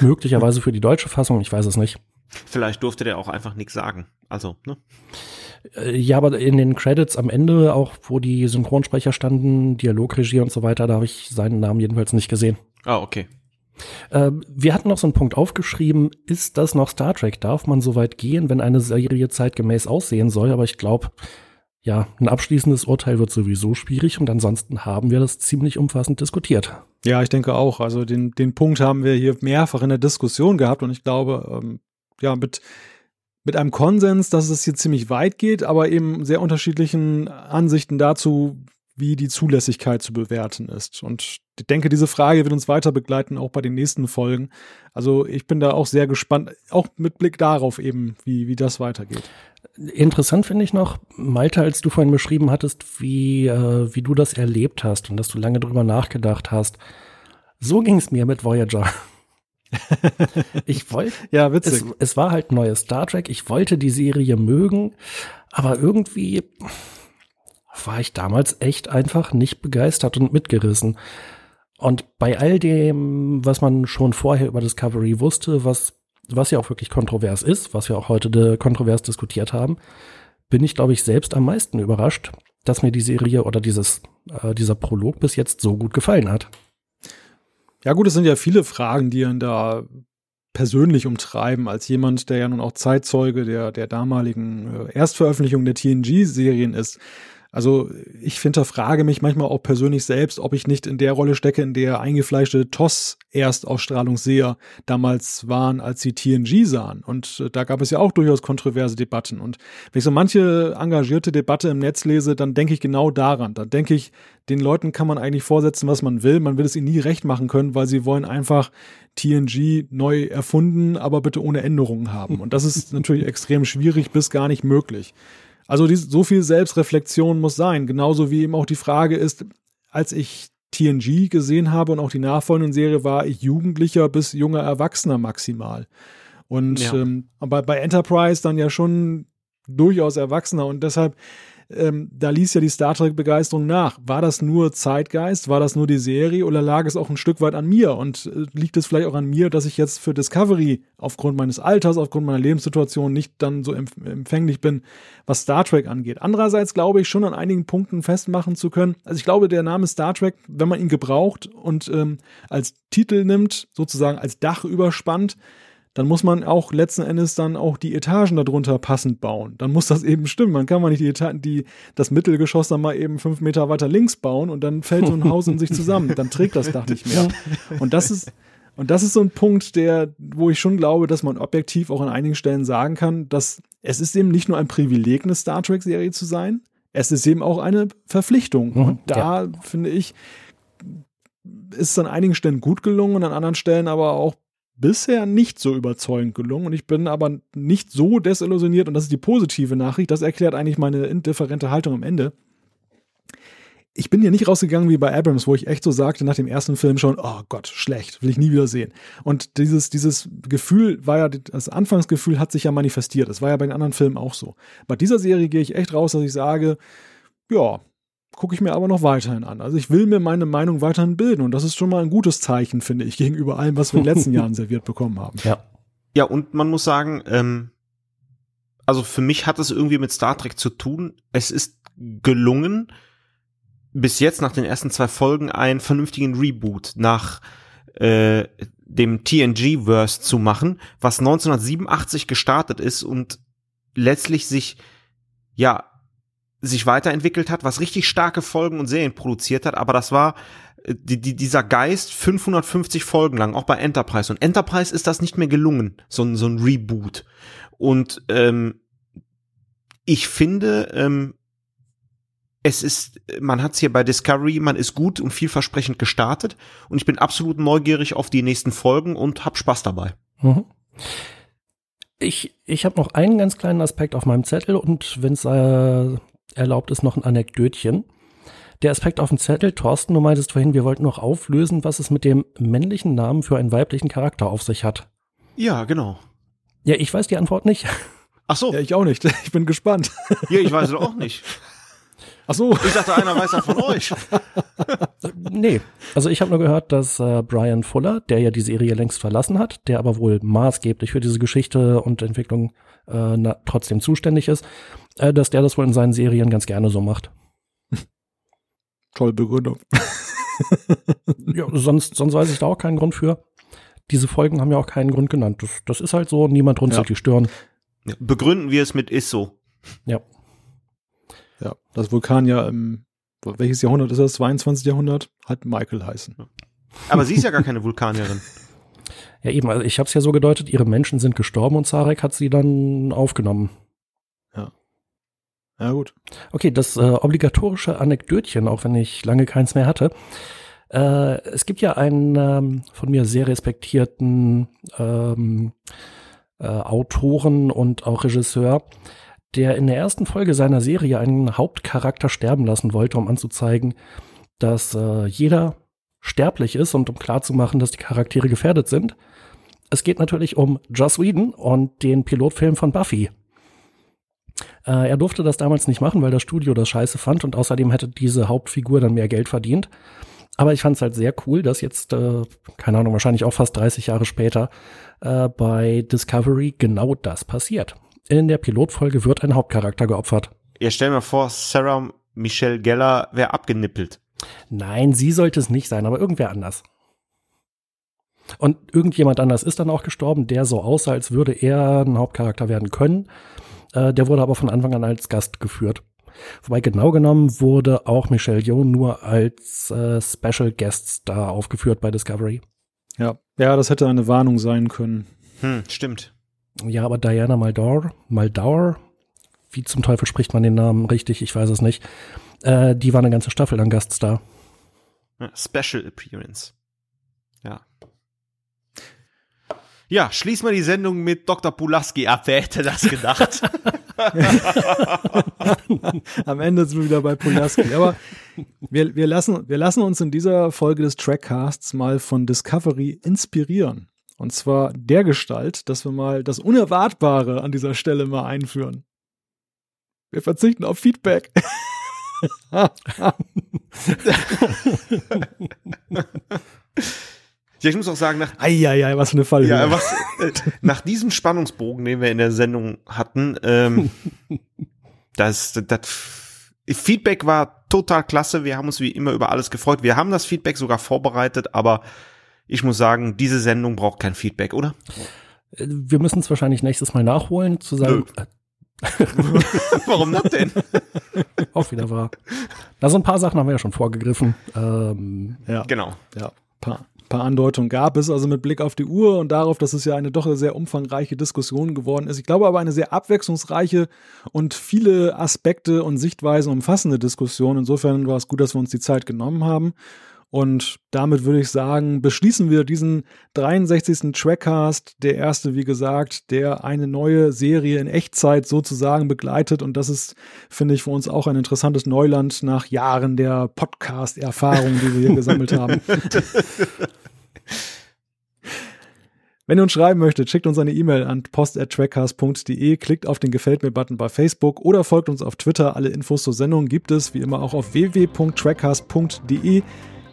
Möglicherweise für die deutsche Fassung, ich weiß es nicht. Vielleicht durfte der auch einfach nichts sagen. Also, ne? Äh, Ja, aber in den Credits am Ende, auch wo die Synchronsprecher standen, Dialogregie und so weiter, da habe ich seinen Namen jedenfalls nicht gesehen. Ah, okay. Äh, wir hatten noch so einen Punkt aufgeschrieben, ist das noch Star Trek? Darf man so weit gehen, wenn eine Serie zeitgemäß aussehen soll? Aber ich glaube, ja, ein abschließendes Urteil wird sowieso schwierig und ansonsten haben wir das ziemlich umfassend diskutiert. Ja, ich denke auch. Also den, den Punkt haben wir hier mehrfach in der Diskussion gehabt und ich glaube, ähm, ja, mit, mit einem Konsens, dass es hier ziemlich weit geht, aber eben sehr unterschiedlichen Ansichten dazu, wie die Zulässigkeit zu bewerten ist. Und ich denke, diese Frage wird uns weiter begleiten, auch bei den nächsten Folgen. Also ich bin da auch sehr gespannt, auch mit Blick darauf eben, wie, wie das weitergeht. Interessant finde ich noch, Malte, als du vorhin beschrieben hattest, wie, äh, wie du das erlebt hast und dass du lange drüber nachgedacht hast. So ging es mir mit Voyager. ich wollte, Ja, witzig. es, es war halt neues Star Trek. Ich wollte die Serie mögen, aber irgendwie war ich damals echt einfach nicht begeistert und mitgerissen. Und bei all dem, was man schon vorher über Discovery wusste, was, was ja auch wirklich kontrovers ist, was wir auch heute kontrovers diskutiert haben, bin ich, glaube ich, selbst am meisten überrascht, dass mir die Serie oder dieses, äh, dieser Prolog bis jetzt so gut gefallen hat. Ja, gut, es sind ja viele Fragen, die ihn da persönlich umtreiben, als jemand, der ja nun auch Zeitzeuge der, der damaligen äh, Erstveröffentlichung der TNG-Serien ist. Also ich hinterfrage mich manchmal auch persönlich selbst, ob ich nicht in der Rolle stecke, in der eingefleischte TOS-Erstausstrahlungsseher damals waren, als sie TNG sahen. Und äh, da gab es ja auch durchaus kontroverse Debatten. Und wenn ich so manche engagierte Debatte im Netz lese, dann denke ich genau daran. Dann denke ich, den Leuten kann man eigentlich vorsetzen, was man will. Man will es ihnen nie recht machen können, weil sie wollen einfach TNG neu erfunden, aber bitte ohne Änderungen haben. Und das ist natürlich extrem schwierig bis gar nicht möglich. Also dies, so viel Selbstreflexion muss sein. Genauso wie eben auch die Frage ist, als ich TNG gesehen habe und auch die nachfolgenden Serie, war ich Jugendlicher bis junger Erwachsener maximal. Und Ja. ähm, aber bei Enterprise dann ja schon durchaus Erwachsener und deshalb ähm, da ließ ja die Star Trek-Begeisterung nach. War das nur Zeitgeist? War das nur die Serie? Oder lag es auch ein Stück weit an mir? Und äh, liegt es vielleicht auch an mir, dass ich jetzt für Discovery aufgrund meines Alters, aufgrund meiner Lebenssituation nicht dann so empf empfänglich bin, was Star Trek angeht? Andererseits glaube ich schon an einigen Punkten festmachen zu können. Also ich glaube, der Name Star Trek, wenn man ihn gebraucht und ähm, als Titel nimmt, sozusagen als Dach überspannt, dann muss man auch letzten Endes dann auch die Etagen darunter passend bauen. Dann muss das eben stimmen. Man kann mal nicht die, Eta die das Mittelgeschoss dann mal eben fünf Meter weiter links bauen und dann fällt so ein Haus in sich zusammen. Dann trägt das Dach nicht mehr. Und das ist und das ist so ein Punkt, der, wo ich schon glaube, dass man objektiv auch an einigen Stellen sagen kann, dass es ist eben nicht nur ein Privileg, eine Star Trek-Serie zu sein. es ist eben auch eine Verpflichtung. Mhm, und da finde ich, ist es an einigen Stellen gut gelungen und an anderen Stellen aber auch bisher nicht so überzeugend gelungen. Und ich bin aber nicht so desillusioniert und das ist die positive Nachricht. Das erklärt eigentlich meine indifferente Haltung am Ende ich bin hier nicht rausgegangen wie bei Abrams, wo ich echt so sagte nach dem ersten Film schon, oh Gott, schlecht, will ich nie wieder sehen. Und dieses, dieses Gefühl war ja, das Anfangsgefühl hat sich ja manifestiert. Das war ja bei den anderen Filmen auch so. Bei dieser Serie gehe ich echt raus, dass ich sage, ja, gucke ich mir aber noch weiterhin an. Also ich will mir meine Meinung weiterhin bilden und das ist schon mal ein gutes Zeichen, finde ich, gegenüber allem, was wir in den letzten Jahren serviert bekommen haben. Ja. Ja, und man muss sagen, ähm, also für mich hat es irgendwie mit Star Trek zu tun. Es ist gelungen, bis jetzt nach den ersten zwei Folgen einen vernünftigen Reboot nach äh, dem TNG-Verse zu machen, was 1987 gestartet ist und letztlich sich ja sich weiterentwickelt hat, was richtig starke Folgen und Serien produziert hat, aber das war äh, die, die, dieser Geist 550 Folgen lang, auch bei Enterprise. Und Enterprise ist das nicht mehr gelungen, so, ein so ein Reboot. Und ähm, ich finde, ähm, es ist, man hat es hier bei Discovery, man ist gut und vielversprechend gestartet und ich bin absolut neugierig auf die nächsten Folgen und hab Spaß dabei. Mhm. Ich, ich habe noch einen ganz kleinen Aspekt auf meinem Zettel und wenn es äh, erlaubt ist, noch ein Anekdötchen. Der Aspekt auf dem Zettel, Thorsten, du meintest vorhin, wir wollten noch auflösen, was es mit dem männlichen Namen für einen weiblichen Charakter auf sich hat. Ja, genau. Ja, ich weiß die Antwort nicht. Ach so. Ja, ich auch nicht. Ich bin gespannt. Ja, ich weiß es auch nicht. Ach so. Ich dachte, einer weiß das von euch. nee, also ich habe nur gehört, dass äh, Brian Fuller, der ja die Serie längst verlassen hat, der aber wohl maßgeblich für diese Geschichte und Entwicklung äh, na, trotzdem zuständig ist, äh, dass der das wohl in seinen Serien ganz gerne so macht. Toll Begründung. ja, sonst, sonst weiß ich da auch keinen Grund für. Diese Folgen haben ja auch keinen Grund genannt. Das, das ist halt so, niemand runzelt ja. die Stirn. Begründen wir es mit ist so. Ja. Ja, das Vulkan ja im, welches Jahrhundert ist das? 22. Jahrhundert? Hat Michael heißen. Aber sie ist ja gar keine Vulkanierin. Ja, eben, also ich habe es ja so gedeutet, ihre Menschen sind gestorben und Zarek hat sie dann aufgenommen. Ja. Ja, gut. Okay, das äh, obligatorische Anekdötchen, auch wenn ich lange keins mehr hatte. Äh, es gibt ja einen ähm, von mir sehr respektierten ähm, äh, Autoren und auch Regisseur, der in der ersten Folge seiner Serie einen Hauptcharakter sterben lassen wollte, um anzuzeigen, dass äh, jeder sterblich ist und um klarzumachen, dass die Charaktere gefährdet sind. Es geht natürlich um Joss Whedon und den Pilotfilm von Buffy. Äh, er durfte das damals nicht machen, weil das Studio das scheiße fand und außerdem hätte diese Hauptfigur dann mehr Geld verdient. Aber ich fand es halt sehr cool, dass jetzt, äh, keine Ahnung, wahrscheinlich auch fast 30 Jahre später äh, bei Discovery genau das passiert in der Pilotfolge wird ein Hauptcharakter geopfert. Ja, stell mir vor, Sarah Michelle Geller wäre abgenippelt. Nein, sie sollte es nicht sein, aber irgendwer anders. Und irgendjemand anders ist dann auch gestorben, der so aussah, als würde er ein Hauptcharakter werden können. Äh, der wurde aber von Anfang an als Gast geführt. Wobei genau genommen wurde auch Michelle Yeoh nur als äh, Special Guest Star aufgeführt bei Discovery. Ja, ja, das hätte eine Warnung sein können. Hm, stimmt. Ja, aber Diana Maldor, Maldor, wie zum Teufel spricht man den Namen richtig? Ich weiß es nicht. Äh, die war eine ganze Staffel lang Gaststar. Special Appearance. Ja. Ja, schließ mal die Sendung mit Dr. Pulaski ab. Wer hätte das gedacht? Am Ende sind wir wieder bei Pulaski. Aber wir, wir, lassen, wir lassen uns in dieser Folge des Trackcasts mal von Discovery inspirieren. Und zwar der Gestalt, dass wir mal das Unerwartbare an dieser Stelle mal einführen. Wir verzichten auf Feedback. ja, ich muss auch sagen, nach, Eieiei, was für eine Falle. Ja, was, äh, nach diesem Spannungsbogen, den wir in der Sendung hatten, ähm, das, das Feedback war total klasse. Wir haben uns wie immer über alles gefreut. Wir haben das Feedback sogar vorbereitet, aber ich muss sagen, diese Sendung braucht kein Feedback, oder? Äh, wir müssen es wahrscheinlich nächstes Mal nachholen, zu sagen. Warum das denn? Auch wieder wahr. Also ein paar Sachen haben wir ja schon vorgegriffen. Ähm, ja. Genau. Ja, paar. paar Andeutungen gab es also mit Blick auf die Uhr und darauf, dass es ja eine doch sehr umfangreiche Diskussion geworden ist. Ich glaube aber eine sehr abwechslungsreiche und viele Aspekte und Sichtweisen umfassende Diskussion. Insofern war es gut, dass wir uns die Zeit genommen haben. Und damit würde ich sagen, beschließen wir diesen 63. Trackcast. Der erste, wie gesagt, der eine neue Serie in Echtzeit sozusagen begleitet. Und das ist, finde ich, für uns auch ein interessantes Neuland nach Jahren der Podcast-Erfahrung, die wir hier gesammelt haben. Wenn ihr uns schreiben möchtet, schickt uns eine E-Mail an post.trackcast.de, klickt auf den Gefällt mir-Button bei Facebook oder folgt uns auf Twitter. Alle Infos zur Sendung gibt es wie immer auch auf www.trackcast.de.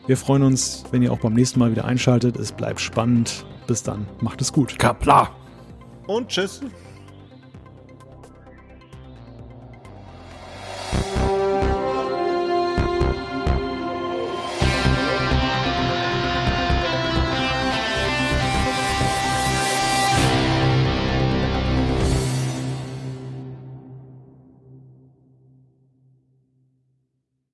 Wir freuen uns, wenn ihr auch beim nächsten Mal wieder einschaltet. Es bleibt spannend. Bis dann. Macht es gut. Kapla. Und tschüss.